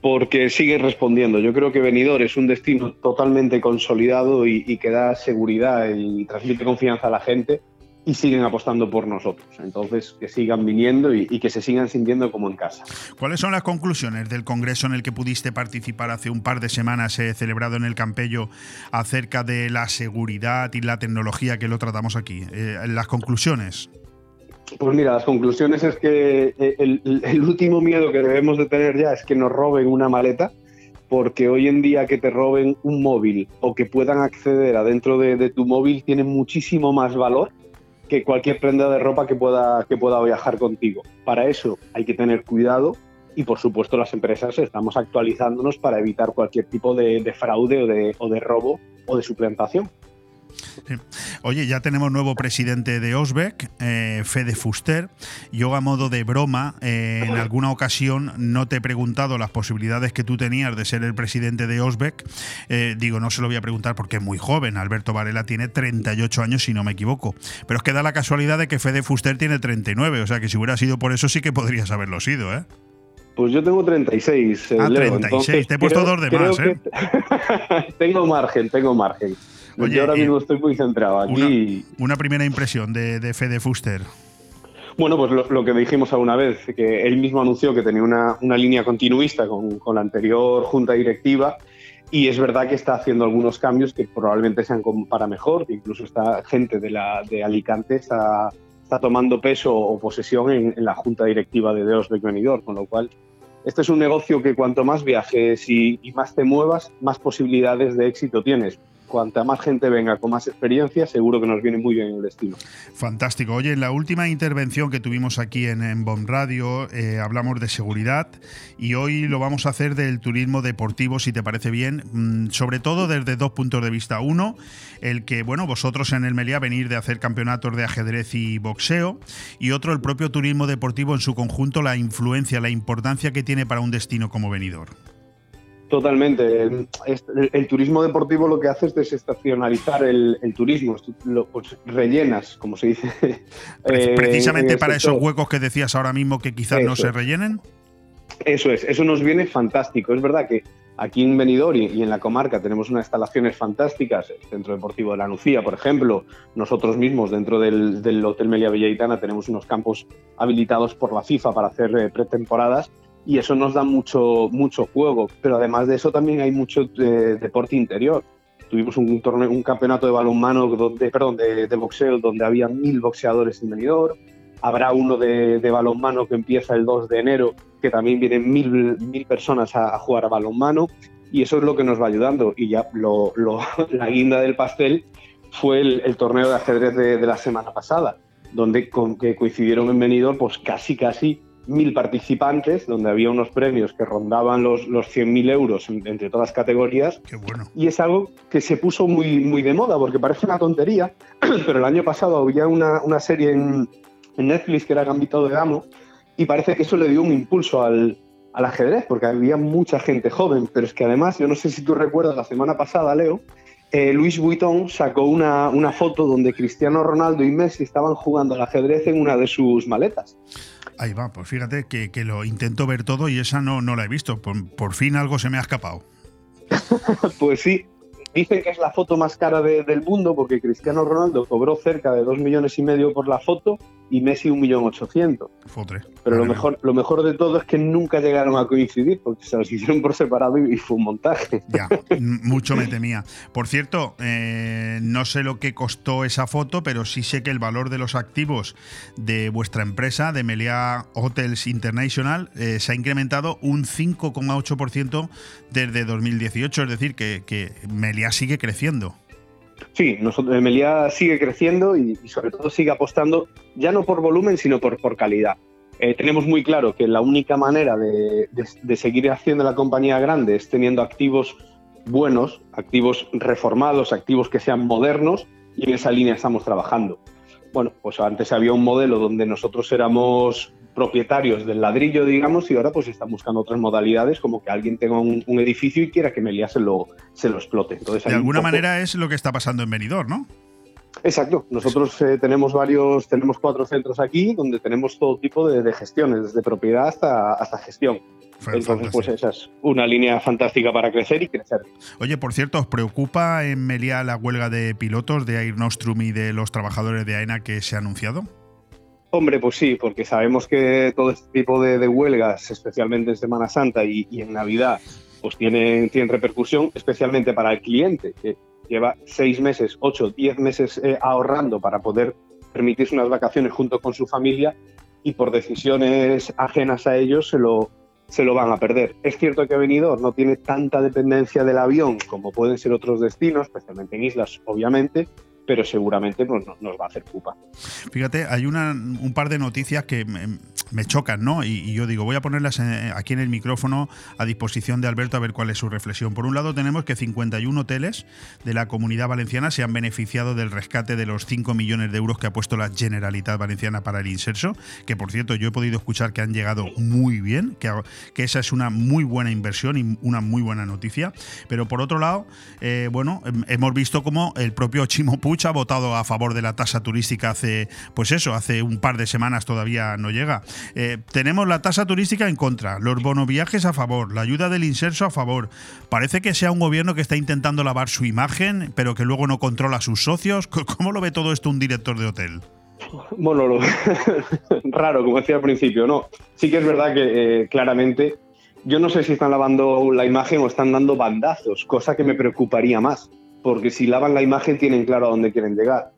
porque sigue respondiendo. Yo creo que Benidorm es un destino totalmente consolidado y, y que da seguridad y transmite confianza a la gente y siguen apostando por nosotros. Entonces, que sigan viniendo y, y que se sigan sintiendo como en casa. ¿Cuáles son las conclusiones del congreso en el que pudiste participar hace un par de semanas, eh, celebrado en el Campello, acerca de la seguridad y la tecnología que lo tratamos aquí? Eh, las conclusiones. Pues mira, las conclusiones es que eh, el último miedo que debemos de tener ya es que nos roben una maleta, porque hoy en día que te roben un móvil o que puedan acceder adentro de, de tu móvil tiene muchísimo más valor que cualquier prenda de ropa que pueda, que pueda viajar contigo. Para eso hay que tener cuidado y por supuesto las empresas estamos actualizándonos para evitar cualquier tipo de, de fraude o de, o de robo o de suplantación. Sí. Oye, ya tenemos nuevo presidente de Osbeck, eh, Fede Fuster. Yo a modo de broma, eh, en alguna ocasión no te he preguntado las posibilidades que tú tenías de ser el presidente de Osbeck. Eh, digo, no se lo voy a preguntar porque es muy joven. Alberto Varela tiene 38 años, si no me equivoco. Pero es que da la casualidad de que Fede Fuster tiene 39, o sea que si hubiera sido por eso sí que podrías haberlo sido, ¿eh? Pues yo tengo 36. eh, Ah, Leo, 36. entonces Te he puesto creo- dos de más, ¿eh? que- (laughs) tengo margen, tengo margen. Oye, yo ahora y- mismo estoy muy centrado aquí. Una, una primera impresión de, de Fede Fuster. Bueno, pues lo, lo que dijimos alguna vez, que él mismo anunció que tenía una, una línea continuista con, con la anterior junta directiva y es verdad que está haciendo algunos cambios que probablemente sean para mejor, incluso esta gente de, la, de Alicante está, está tomando peso o posesión en, en la junta directiva de Deosbeck Benidorm, con lo cual este es un negocio que cuanto más viajes y, y más te muevas, más posibilidades de éxito tienes. Cuanta más gente venga con más experiencia, seguro que nos viene muy bien el destino. Fantástico. Oye, en la última intervención que tuvimos aquí en, en Bomb Radio eh, hablamos de seguridad y hoy lo vamos a hacer del turismo deportivo, si te parece bien, mm, sobre todo desde dos puntos de vista. Uno, el que, bueno, vosotros en el Meliá venir de hacer campeonatos de ajedrez y boxeo y otro, el propio turismo deportivo en su conjunto, la influencia, la importancia que tiene para un destino como venidor. Totalmente. El, turismo deportivo lo que hace es desestacionalizar el, el turismo. Lo, pues, rellenas, como se dice. (laughs) eh, en Precisamente para sector. esos huecos que decías ahora mismo que quizás no se rellenen. Eso es, eso nos viene fantástico. Es verdad que aquí en Benidorm y, y en la comarca tenemos unas instalaciones fantásticas. El Centro Deportivo de la Nucía, por ejemplo. Nosotros mismos, dentro del, del Hotel Melia Villaitana, tenemos unos campos habilitados por la FIFA para hacer eh, pretemporadas y eso nos da mucho, mucho juego. Pero además de eso también hay mucho eh, deporte interior. Tuvimos un torneo, un campeonato de balonmano, donde, perdón, de, boxeo, donde había mil boxeadores en Benidorm. Habrá uno de, balonmano que empieza el 2 de enero, que también vienen mil, mil personas a, jugar a balonmano. Y eso es lo que nos va ayudando. Y ya lo- (laughs) la guinda del pastel fue el, torneo de ajedrez de, la semana pasada, donde con, que coincidieron en Benidorm pues casi, casi mil participantes, donde había unos premios que rondaban los, los 100.000 euros en- entre todas las categorías. Qué bueno. Y es algo que se puso muy, muy de moda, porque parece una tontería, (clears throat) pero el año pasado había una, una serie en, en Netflix que era Gambito de Damo, y parece que eso le dio un impulso al, al ajedrez, porque había mucha gente joven, pero es que además, yo no sé si tú recuerdas la semana pasada, Leo, eh, Luis Vuitton sacó una, una foto donde Cristiano Ronaldo y Messi estaban jugando al ajedrez en una de sus maletas. Ahí va, pues fíjate que, que lo intento ver todo y esa no, no la he visto. Por, por fin algo se me ha escapado. (laughs) Pues sí, dicen que es la foto más cara de- del mundo porque Cristiano Ronaldo cobró cerca de dos millones y medio por la foto y Messi un millón ochocientos. Fotre. Pero lo mejor, lo mejor de todo es que nunca llegaron a coincidir porque se los hicieron por separado y, fue un montaje. Ya, (laughs) mucho me temía. Por cierto, eh, no sé lo que costó esa foto, pero sí sé que el valor de los activos de vuestra empresa, de Meliá Hotels International, eh, se ha incrementado un 5,8% desde 2018. Es decir, que, que Meliá sigue creciendo. Sí, nosotros, sigue creciendo y, y sobre todo sigue apostando ya no por volumen, sino por, por calidad. Eh, tenemos muy claro que la única manera de, de- de seguir haciendo la compañía grande es teniendo activos buenos, activos reformados, activos que sean modernos y en esa línea estamos trabajando. Bueno, pues antes había un modelo donde nosotros éramos propietarios del ladrillo, digamos, y ahora pues están buscando otras modalidades como que alguien tenga un, un edificio y quiera que Meliá se lo, se lo explote. Entonces, De alguna poco- manera es lo que está pasando en Benidorm, ¿no? Exacto. Nosotros eh, tenemos varios, tenemos cuatro centros aquí donde tenemos todo tipo de, de gestiones, desde propiedad hasta, hasta gestión. Entonces, pues esa es una línea fantástica para crecer y crecer. Oye, por cierto, ¿os preocupa en Meliá la huelga de pilotos de Air Nostrum y de los trabajadores de AENA que se ha anunciado? Hombre, pues sí, porque sabemos que todo este tipo de, huelgas, especialmente en Semana Santa y, y en Navidad, pues tienen, tienen repercusión, especialmente para el cliente, que lleva seis meses, ocho, diez meses eh, ahorrando para poder permitirse unas vacaciones junto con su familia y por decisiones ajenas a ellos se lo, se lo van a perder. Es cierto que Benidorm no tiene tanta dependencia del avión como pueden ser otros destinos, especialmente en islas, obviamente, pero seguramente pues, no- nos va a hacer culpa. Fíjate, hay una, un par de noticias que me, chocan, ¿no? Y, yo digo, voy a ponerlas eh, aquí en el micrófono a disposición de Alberto a ver cuál es su reflexión. Por un lado, tenemos que 51 hoteles de la comunidad valenciana se han beneficiado del rescate de los 5 millones de euros que ha puesto la Generalitat Valenciana para el inserso, que por cierto yo he podido escuchar que han llegado muy bien, que, esa es una muy buena inversión y una muy buena noticia. Pero por otro lado, eh, bueno, hem- hemos visto como el propio Chimo Puig ha votado a favor de la tasa turística hace, pues eso, hace un par de semanas todavía no llega. Eh, tenemos la tasa turística en contra, los bonoviajes a favor, la ayuda del inserso a favor. Parece que sea un gobierno que está intentando lavar su imagen, pero que luego no controla a sus socios. (laughs) ¿Cómo lo ve todo esto un director de hotel? Bueno, lo- (laughs) raro, como decía al principio, no. Sí que es verdad que eh, claramente yo no sé si están lavando la imagen o están dando bandazos, cosa que me preocuparía más, porque si lavan la imagen tienen claro a dónde quieren llegar.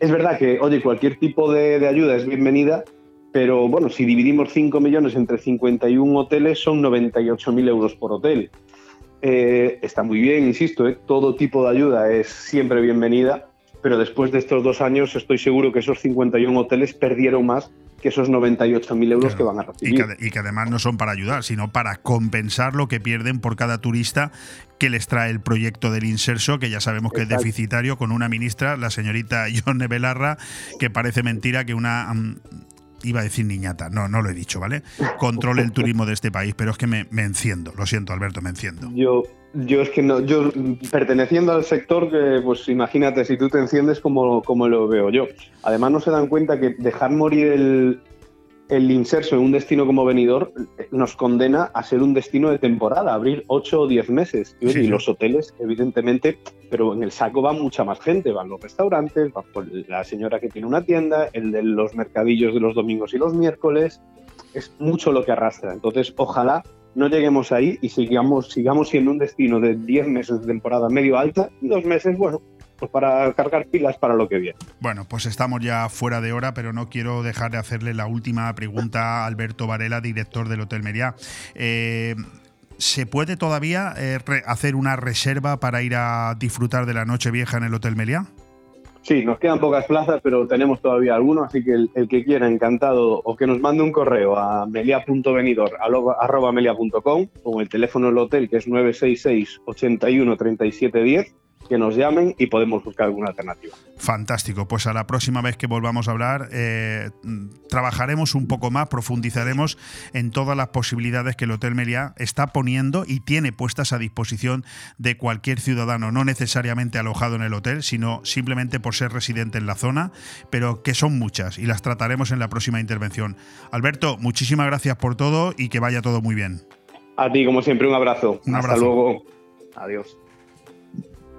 Es verdad que, oye, cualquier tipo de, ayuda es bienvenida, pero bueno, si dividimos 5 millones entre 51 hoteles son 98.000 euros por hotel. Eh, está muy bien, insisto, ¿eh? todo tipo de ayuda es siempre bienvenida, pero después de estos dos años estoy seguro que esos 51 hoteles perdieron más que esos 98.000 euros que van a Y recibir. que, y que además no son para ayudar, sino para compensar lo que pierden por cada turista que les trae el proyecto del inserso, que ya sabemos que Exacto. es deficitario, con una ministra, la señorita (laughs) Yone Belarra, que parece mentira que una... mm, Iba a decir niñata, no, no lo he dicho, ¿vale? Controle el turismo de este país, pero es que me, me enciendo, lo siento, Alberto, me enciendo. Yo, yo es que no, yo perteneciendo al sector que, pues imagínate, si tú te enciendes como, como lo veo yo. Además no se dan cuenta que dejar morir el, el inserso en un destino como Benidorm eh, nos condena a ser un destino de temporada, abrir 8 o 10 meses. Y, oye, Sí, y sí. los hoteles, evidentemente, pero en el saco va mucha más gente, van los restaurantes, va por la señora que tiene una tienda, el de los mercadillos de los domingos y los miércoles, es mucho lo que arrastra. Entonces, ojalá no lleguemos ahí y sigamos, sigamos siendo un destino de 10 meses de temporada medio alta y dos meses, bueno, pues para cargar pilas para lo que viene. Bueno, pues estamos ya fuera de hora, pero no quiero dejar de hacerle la última pregunta a Alberto Varela, director del Hotel Meriá. Eh, ¿Se puede todavía eh, hacer una reserva para ir a disfrutar de la noche vieja en el Hotel Meliá? Sí, nos quedan pocas plazas, pero tenemos todavía algunos, así que el, que quiera, encantado, o que nos mande un correo a melia.venidor.com o el teléfono del hotel, que es 966 81 37 10 que nos llamen y podemos buscar alguna alternativa. Fantástico, pues a la próxima vez que volvamos a hablar eh, trabajaremos un poco más, profundizaremos en todas las posibilidades que el Hotel Meliá está poniendo y tiene puestas a disposición de cualquier ciudadano, no necesariamente alojado en el hotel, sino simplemente por ser residente en la zona, pero que son muchas y las trataremos en la próxima intervención. Alberto, muchísimas gracias por todo y que vaya todo muy bien. A ti, como siempre, un abrazo. Un Hasta abrazo. luego. Adiós.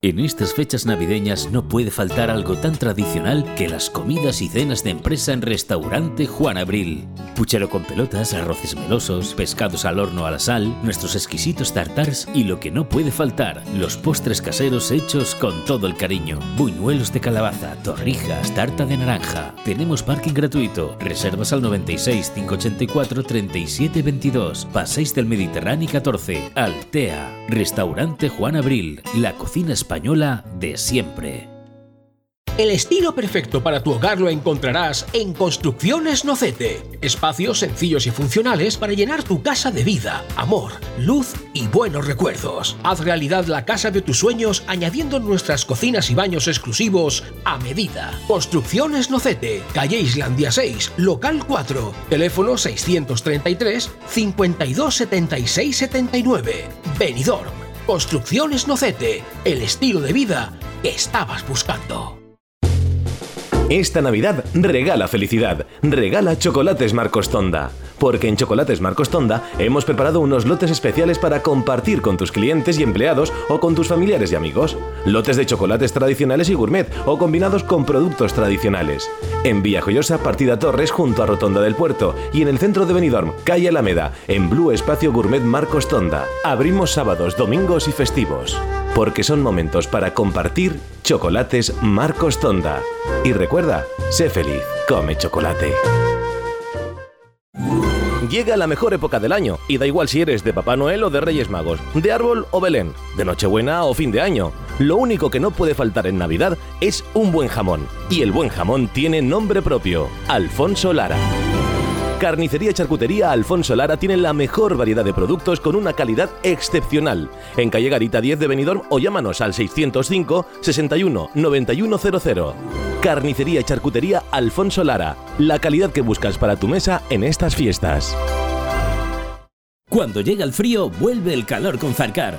En estas fechas navideñas no puede faltar algo tan tradicional que las comidas y cenas de empresa en restaurante Juan Abril. Puchero con pelotas, arroces melosos, pescados al horno a la sal, nuestros exquisitos tartars y lo que no puede faltar, los postres caseros hechos con todo el cariño. Buñuelos de calabaza, torrijas, tarta de naranja. Tenemos parking gratuito. Reservas al 96 584 37 22. Paséis del Mediterráneo 14. Altea. Restaurante Juan Abril. La cocina española de siempre. El estilo perfecto para tu hogar lo encontrarás en Construcciones Nocete. Espacios sencillos y funcionales para llenar tu casa de vida, amor, luz y buenos recuerdos. Haz realidad la casa de tus sueños añadiendo nuestras cocinas y baños exclusivos a medida. Construcciones Nocete, calle Islandia 6, local 4, teléfono 633 52 76 79. Benidorm. Construcciones Nocete, el estilo de vida que estabas buscando. Esta Navidad regala felicidad, regala chocolates Marcos Tonda. Porque en Chocolates Marcos Tonda hemos preparado unos lotes especiales para compartir con tus clientes y empleados o con tus familiares y amigos. Lotes de chocolates tradicionales y gourmet o combinados con productos tradicionales. En Villajoyosa, partida Torres junto a Rotonda del Puerto y en el centro de Benidorm, calle Alameda, en Blue Espacio Gourmet Marcos Tonda. Abrimos sábados, domingos y festivos. Porque son momentos para compartir chocolates Marcos Tonda. Y recuerda, sé feliz, come chocolate. Llega la mejor época del año y da igual si eres de Papá Noel o de Reyes Magos, de árbol o Belén, de Nochebuena o fin de año. Lo único que no puede faltar en Navidad es un buen jamón. Y el buen jamón tiene nombre propio, Alfonso Lara. Carnicería y Charcutería Alfonso Lara tiene la mejor variedad de productos con una calidad excepcional. En calle Garita 10 de Benidorm o llámanos al 605 61 9100. Carnicería y Charcutería Alfonso Lara. La calidad que buscas para tu mesa en estas fiestas. Cuando llega el frío, vuelve el calor con Zarcar.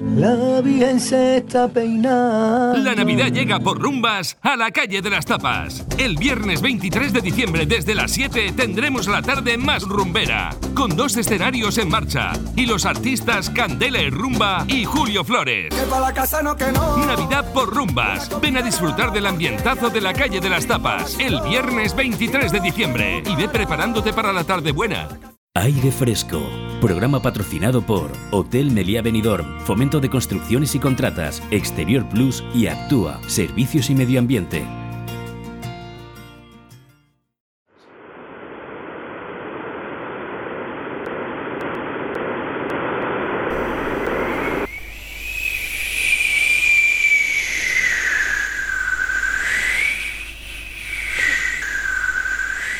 La Virgen se está peinando. La Navidad llega por rumbas a la calle de las Tapas. El viernes 23 de diciembre desde las 7 tendremos la tarde más rumbera, con dos escenarios en marcha y los artistas Candela y Rumba y Julio Flores. la casa no que no. Navidad por rumbas. Ven a disfrutar del ambientazo de la calle de las Tapas el viernes 23 de diciembre y ve preparándote para la tarde buena. Aire Fresco. Programa patrocinado por Hotel Meliá Benidorm, Fomento de Construcciones y Contratas, Exterior Plus y Actúa, Servicios y Medio Ambiente.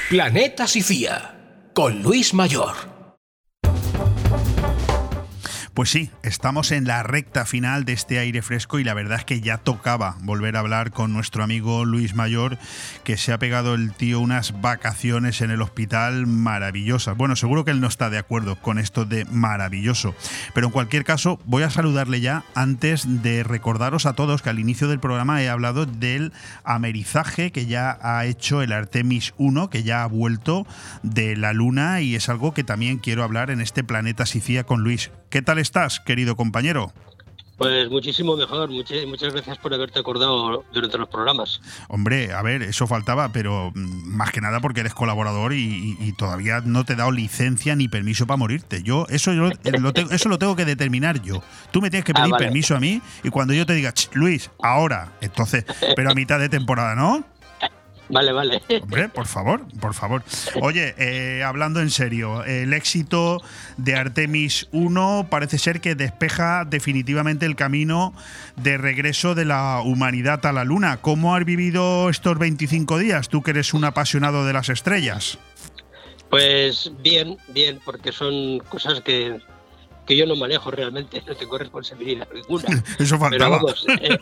Planeta Sifía, con Luis Mayor. Pues sí, estamos en la recta final de este aire fresco y la verdad es que ya tocaba volver a hablar con nuestro amigo Luis Mayor, que se ha pegado el tío unas vacaciones en el hospital maravillosas. Bueno, seguro que él no está de acuerdo con esto de maravilloso, pero en cualquier caso voy a saludarle ya antes de recordaros a todos que al inicio del programa he hablado del amerizaje que ya ha hecho el Artemis 1, que ya ha vuelto de la Luna y es algo que también quiero hablar en este planeta Sicía con Luis. ¿Qué tal estás, querido compañero? Pues muchísimo mejor. Muchas, muchas gracias por haberte acordado durante los programas. Hombre, a ver, eso faltaba, pero mm, más que nada porque eres colaborador y, y todavía no te he dado licencia ni permiso para morirte. Yo eso yo lo tengo, eso lo tengo que determinar yo. Tú me tienes que Ah, pedir vale. permiso a mí y cuando yo te diga, "Ch, Luis, ahora, entonces, pero a mitad de temporada, ¿no? Vale, vale. Hombre, por favor, por favor. Oye, eh, hablando en serio, el éxito de Artemis 1 parece ser que despeja definitivamente el camino de regreso de la humanidad a la Luna. ¿Cómo has vivido estos 25 días? Tú que eres un apasionado de las estrellas. Pues bien, bien, porque son cosas que, que yo no manejo realmente, (laughs) no tengo responsabilidad ninguna. (laughs) Eso Pero faltaba. vamos, eh,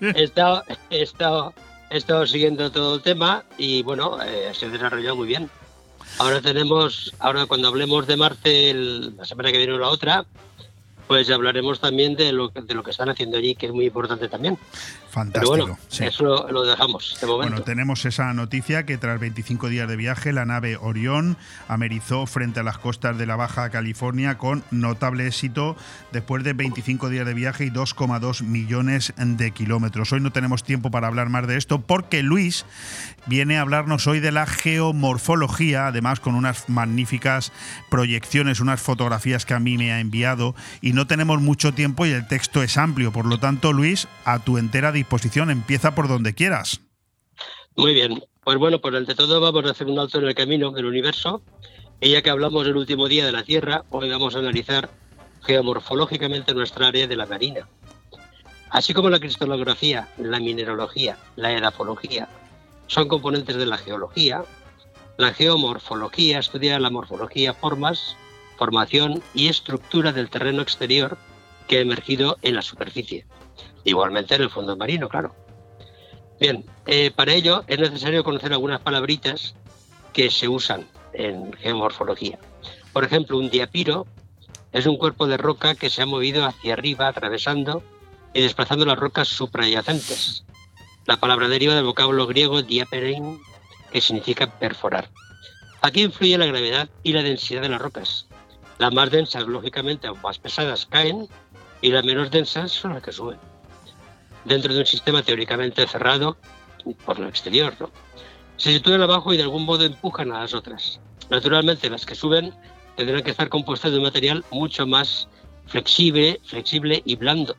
(laughs) he, estado, he, estado, he estado siguiendo todo el tema y bueno, eh, se ha desarrollado muy bien. Ahora tenemos, ahora cuando hablemos de Marte el- la semana que viene o la otra, pues hablaremos también de lo, que- de lo que están haciendo allí, que es muy importante también. Fantástico. Pero bueno, sí. eso lo, lo dejamos de momento. Bueno, tenemos esa noticia que tras 25 días de viaje, la nave Orión amerizó frente a las costas de la Baja California con notable éxito después de 25 días de viaje y 2,2 millones de kilómetros. Hoy no tenemos tiempo para hablar más de esto porque Luis viene a hablarnos hoy de la geomorfología, además con unas magníficas proyecciones, unas fotografías que a mí me ha enviado y no tenemos mucho tiempo y el texto es amplio. Por lo tanto, Luis, a tu entera disposición, empieza por donde quieras. Muy bien. Pues bueno, pues ante todo vamos a hacer un alto en el camino del universo. Y ya que hablamos del último día de la Tierra, hoy vamos a analizar geomorfológicamente nuestra área de la marina. Así como la cristalografía, la mineralogía, la edafología son componentes de la geología, la geomorfología estudia la morfología, formas, formación y estructura del terreno exterior que ha emergido en la superficie. Igualmente en el fondo marino, claro. Bien, eh, para ello es necesario conocer algunas palabritas que se usan en geomorfología. Por ejemplo, un diapiro es un cuerpo de roca que se ha movido hacia arriba, atravesando y desplazando las rocas suprayacentes. La palabra deriva del vocablo griego diaperein, que significa perforar. Aquí influye la gravedad y la densidad de las rocas. Las más densas, lógicamente, o más pesadas, caen y las menos densas son las que suben. Dentro de un sistema teóricamente cerrado por lo exterior. Se sitúan abajo y de algún modo empujan a las otras. Naturalmente, las que suben tendrán que estar compuestas de un material mucho más flexible, flexible y blando.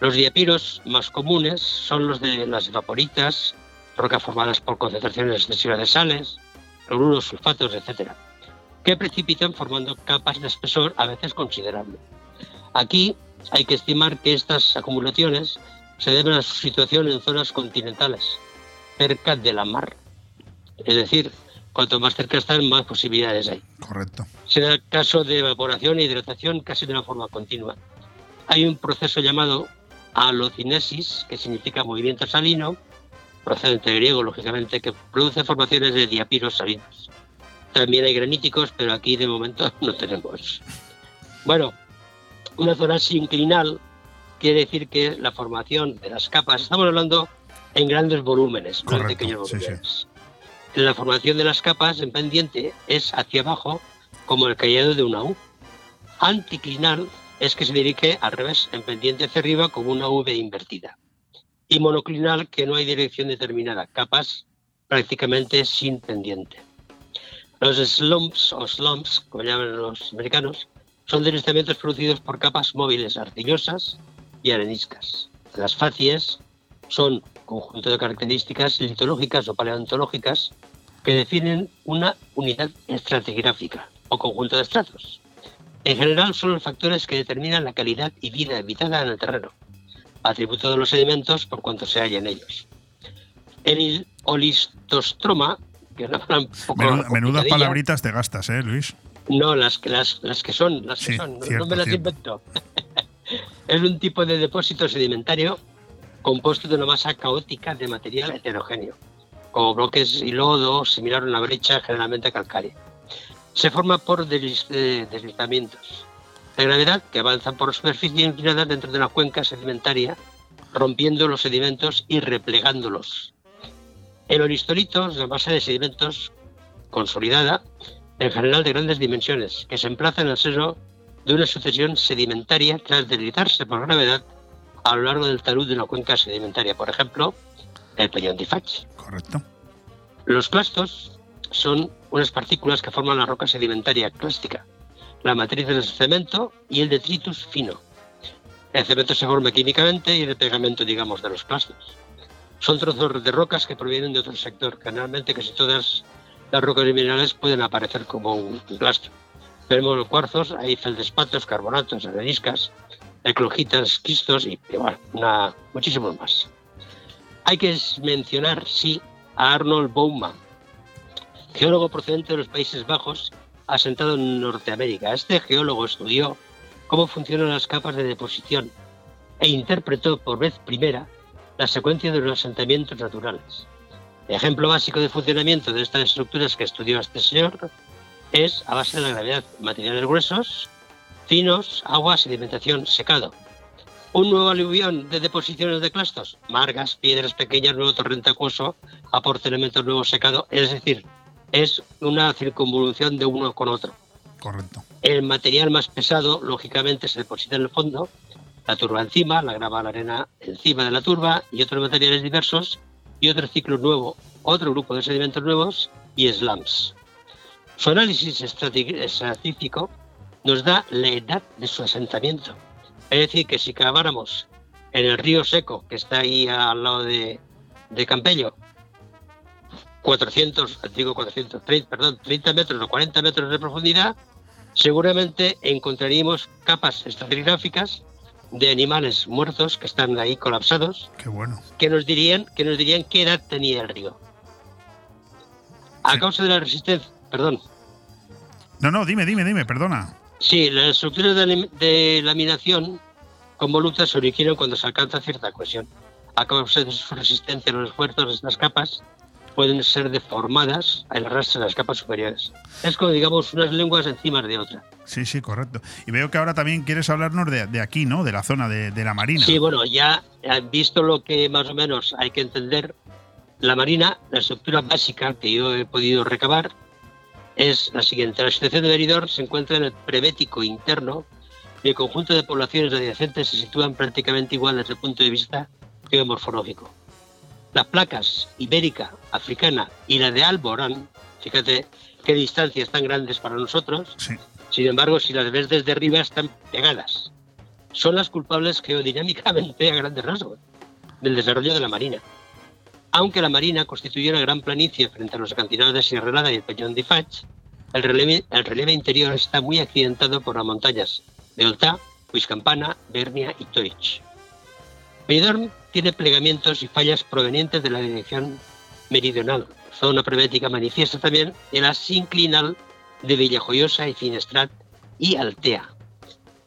Los diapiros más comunes son los de las evaporitas, rocas formadas por concentraciones excesivas de sales, cloruros, sulfatos, etc., que precipitan formando capas de espesor a veces considerable. Aquí hay que estimar que estas acumulaciones se deben a su situación en zonas continentales, cerca de la mar. Es decir, cuanto más cerca están, más posibilidades hay. Correcto. Será el caso de evaporación e hidratación casi de una forma continua. Hay un proceso llamado alocinesis, que significa movimiento salino, procedente griego, lógicamente, que produce formaciones de diapiros salinos. También hay graníticos, pero aquí de momento (laughs) no tenemos. Bueno, una zona sinclinal quiere decir que la formación de las capas, estamos hablando en grandes volúmenes, no en Correcto, pequeños sí, sí. volúmenes. La formación de las capas en pendiente es hacia abajo, como el callado de una U. Anticlinal es que se dirige al revés, en pendiente hacia arriba, como una V invertida. Y monoclinal, que no hay dirección determinada, capas prácticamente sin pendiente. Los slumps o slumps, como llaman los americanos, son deslizamientos producidos por capas móviles arcillosas y areniscas. Las facies son conjunto de características litológicas o paleontológicas que definen una unidad estratigráfica o conjunto de estratos. En general son los factores que determinan la calidad y vida habitada en el terreno, atributo de los sedimentos por cuanto se halla en ellos. El olistostroma, que es una palabra un poco Menu- menudas palabritas te gastas, ¿eh, Luis? No, las, que- las, las que son, las que Sí, son, no- no me las cierto. invento. (laughs) es un tipo de depósito sedimentario compuesto de una masa caótica de material heterogéneo, como bloques y lodo, similar a una brecha generalmente calcárea. Se forma por desliz- eh, deslizamientos de gravedad que avanzan por superficie inclinada dentro de una cuenca sedimentaria, rompiendo los sedimentos y replegándolos. El oristolito es una masa de sedimentos consolidada, en general de grandes dimensiones, que se emplaza en el seno de una sucesión sedimentaria tras deslizarse por gravedad a lo largo del talud de una cuenca sedimentaria, por ejemplo, el Peñón de Fach. Correcto. Los clastos son unas partículas que forman la roca sedimentaria clástica, la matriz del cemento y el detritus fino. El cemento se forma químicamente y el pegamento, digamos, de los clastos. Son trozos de rocas que provienen de otro sector. Generalmente casi todas las rocas y minerales pueden aparecer como un clastro. Tenemos los cuarzos, hay feldespatos, carbonatos, areniscas, eclogitas, quistos y, bueno, una- muchísimos más. Hay que mencionar, sí, a Arnold Bowman, geólogo procedente de los Países Bajos, asentado en Norteamérica. Este geólogo estudió cómo funcionan las capas de deposición e interpretó por vez primera la secuencia de los asentamientos naturales. El ejemplo básico de funcionamiento de estas estructuras que estudió este señor es a base de la gravedad, materiales gruesos, finos, agua, sedimentación, secado. Un nuevo aluvión de deposiciones de clastos, margas, piedras pequeñas, nuevo torrente acuoso, aporta elementos nuevos secado, es decir, es una circunvolución de uno con otro. Correcto. El material más pesado, lógicamente, se deposita en el fondo, la turba encima, la grava, la arena encima de la turba y otros materiales diversos y otro ciclo nuevo, otro grupo de sedimentos nuevos y slams. Su análisis estratístico nos da la edad de su asentamiento. Es decir, que si caváramos en el río seco, que está ahí al lado de, de Campello, 400, digo 430, perdón, 30 metros o 40 metros de profundidad, seguramente encontraríamos capas estratigráficas de animales muertos que están ahí colapsados, Qué bueno. que nos dirían, que nos dirían qué edad tenía el río. A causa de la resistencia, perdón, No, no, dime, dime, dime, perdona. Sí, las estructuras de, de laminación con volutas se originan cuando se alcanza cierta cohesión. A causa de su resistencia a los esfuerzos de estas capas, pueden ser deformadas al arrastre de las capas superiores. Es como, digamos, unas lenguas encima de otra. Sí, sí, correcto. Y veo que ahora también quieres hablarnos de, de aquí, ¿no? De la zona de, de la Marina. Sí, bueno, ya han visto lo que más o menos hay que entender. La marina, la estructura básica que yo he podido recabar, es la siguiente. La situación de Benidorm se encuentra en el prebético interno y el conjunto de poblaciones adyacentes se sitúan prácticamente igual desde el punto de vista geomorfológico. Las placas ibérica, africana y la de Alborán, fíjate qué distancias tan grandes para nosotros, sin embargo, si las ves desde arriba están pegadas. Son las culpables geodinámicamente a grandes rasgos del desarrollo de la marina. Aunque la marina constituye una gran planicie frente a los acantilados de Sierra Helada y el Peñón de Fach, el relieve, el relieve interior está muy accidentado por las montañas de Oltá, Huiscampana, Bernia y Toich. Benidorm tiene plegamientos y fallas provenientes de la dirección meridional, zona prebética manifiesta también en la sinclinal de Villajoyosa y Finestrat y Altea.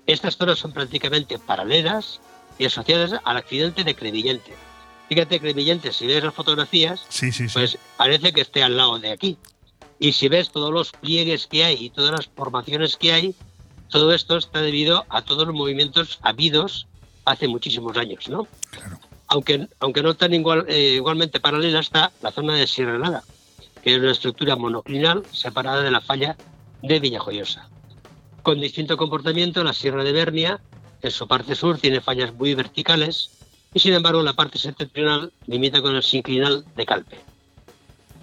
Estas zonas son prácticamente paralelas y asociadas al accidente de Crevillente. Fíjate, Crevillente, si ves las fotografías, Sí, sí, sí. pues parece que esté al lado de aquí. Y si ves todos los pliegues que hay y todas las formaciones que hay, todo esto está debido a todos los movimientos habidos hace muchísimos años, ¿no? Aunque, aunque no tan igual, eh, igualmente paralela está la zona de Sierra Helada, que es una estructura monoclinal separada de la falla de Villajoyosa. Con distinto comportamiento, la Sierra de Bernia, en su parte sur, tiene fallas muy verticales y, sin embargo, la parte septentrional limita con el sinclinal de Calpe.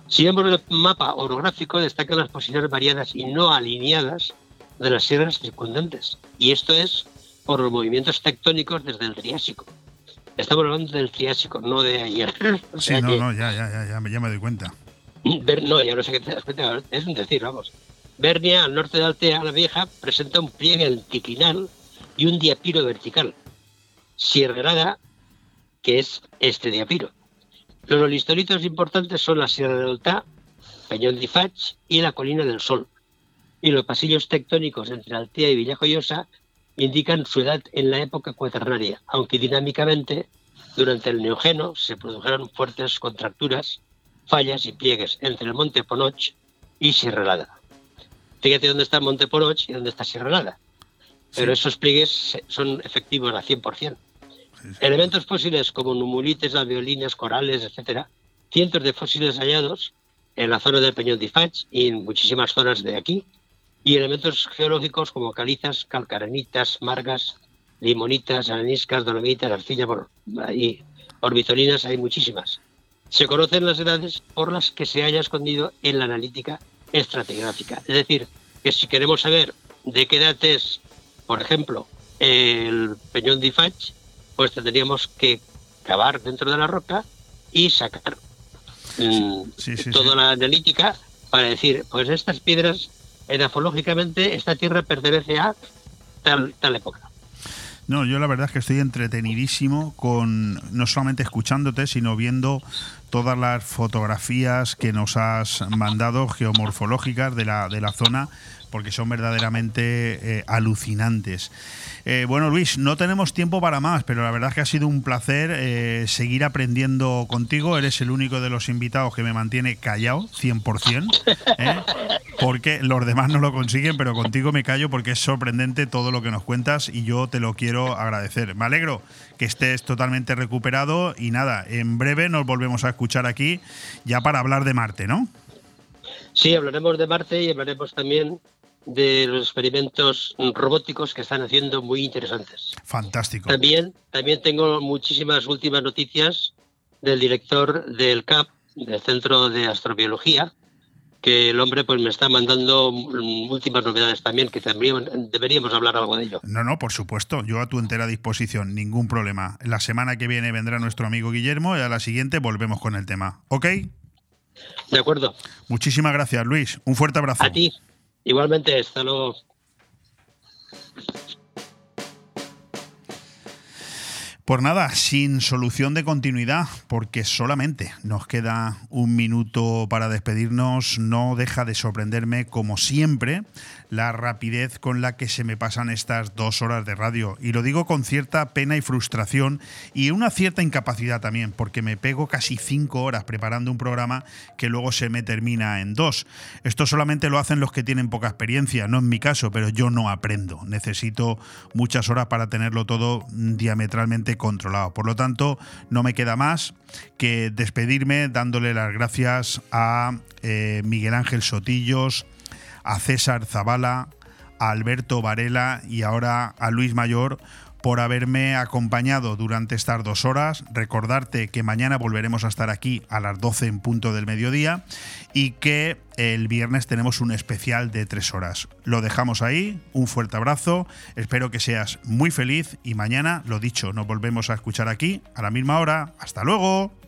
Si vemos el mapa orográfico, destacan las posiciones variadas y no alineadas de las sierras circundantes. Y esto es por los movimientos tectónicos desde el Triásico. Estamos hablando del Triásico, no de ayer. O Sí, sea no, que- no, ya, ya, ya, ya, me- ya me doy cuenta. No, ya no sé qué te das cuenta, es un decir, vamos. Bernia, al norte de Altea la Vieja, presenta un pliegue anticlinal y un diapiro vertical. Sierra Helada, que es este diapiro. Los olistolitos importantes son la Sierra de Oltá, Peñón de Fach y la Colina del Sol. y los pasillos tectónicos entre Altea y Villajoyosa indican su edad en la época cuaternaria, aunque dinámicamente durante el Neógeno se produjeron fuertes contracturas, fallas y pliegues entre el Monte Ponoch y Sierra Helada. Fíjate dónde está el Monte Ponoch y dónde está Sierra Helada. Pero esos pliegues son efectivos al 100%. Elementos fósiles como numulites, alveolinas, corales, etcétera, cientos de fósiles hallados en la zona del Peñón de Ifach y en muchísimas zonas de aquí, y elementos geológicos como calizas, calcarenitas, margas, limonitas, areniscas, dolomitas, arcilla y orbitolinas, hay muchísimas. Se conocen las edades por las que se haya escondido en la analítica estratigráfica. Es decir, que si queremos saber de qué edad es, por ejemplo, el Peñón de Ifach, pues tendríamos que cavar dentro de la roca y sacar mm, toda la analítica para decir, pues estas piedras, edafológicamente, esta tierra pertenece a tal, tal época. No, yo la verdad es que estoy entretenidísimo con no solamente escuchándote, sino viendo todas las fotografías que nos has mandado geomorfológicas de la, de la zona, porque son verdaderamente eh, alucinantes. Eh, bueno, Luis, no tenemos tiempo para más, pero la verdad es que ha sido un placer eh, seguir aprendiendo contigo. Eres el único de los invitados que me mantiene callado, 100%, ¿eh? porque los demás no lo consiguen, pero contigo me callo porque es sorprendente todo lo que nos cuentas y yo te lo quiero agradecer. Me alegro que estés totalmente recuperado y nada, en breve nos volvemos a escuchar aquí ya para hablar de Marte, ¿no? Sí, hablaremos de Marte y hablaremos también de los experimentos robóticos que están haciendo muy interesantes. Fantástico. También, también tengo muchísimas últimas noticias del director del CAP, del Centro de Astrobiología, que el hombre pues me está mandando últimas novedades también, que también deberíamos hablar algo de ello. No, no, por supuesto, yo a tu entera disposición, ningún problema. La semana que viene vendrá nuestro amigo Guillermo y a la siguiente volvemos con el tema. ¿Ok? De acuerdo. Muchísimas gracias, Luis. Un fuerte abrazo. A ti. Igualmente, hasta luego. Por nada, sin solución de continuidad, porque solamente nos queda un minuto para despedirnos, no deja de sorprenderme, como siempre, la rapidez con la que se me pasan estas dos horas de radio. Y lo digo con cierta pena y frustración y una cierta incapacidad también, porque me pego casi cinco horas preparando un programa que luego se me termina en dos. Esto solamente lo hacen los que tienen poca experiencia, no en mi caso, pero yo no aprendo. Necesito muchas horas para tenerlo todo diametralmente controlado. Por lo tanto, no me queda más que despedirme dándole las gracias a eh, Miguel Ángel Sotillos, a César Zavala, a Alberto Varela y ahora a Luis Mayor por haberme acompañado durante estas dos horas. Recordarte que mañana volveremos a estar aquí a las 12 en punto del mediodía y que el viernes tenemos un especial de tres horas. Lo dejamos ahí, un fuerte abrazo, espero que seas muy feliz y mañana, lo dicho, nos volvemos a escuchar aquí a la misma hora. Hasta luego.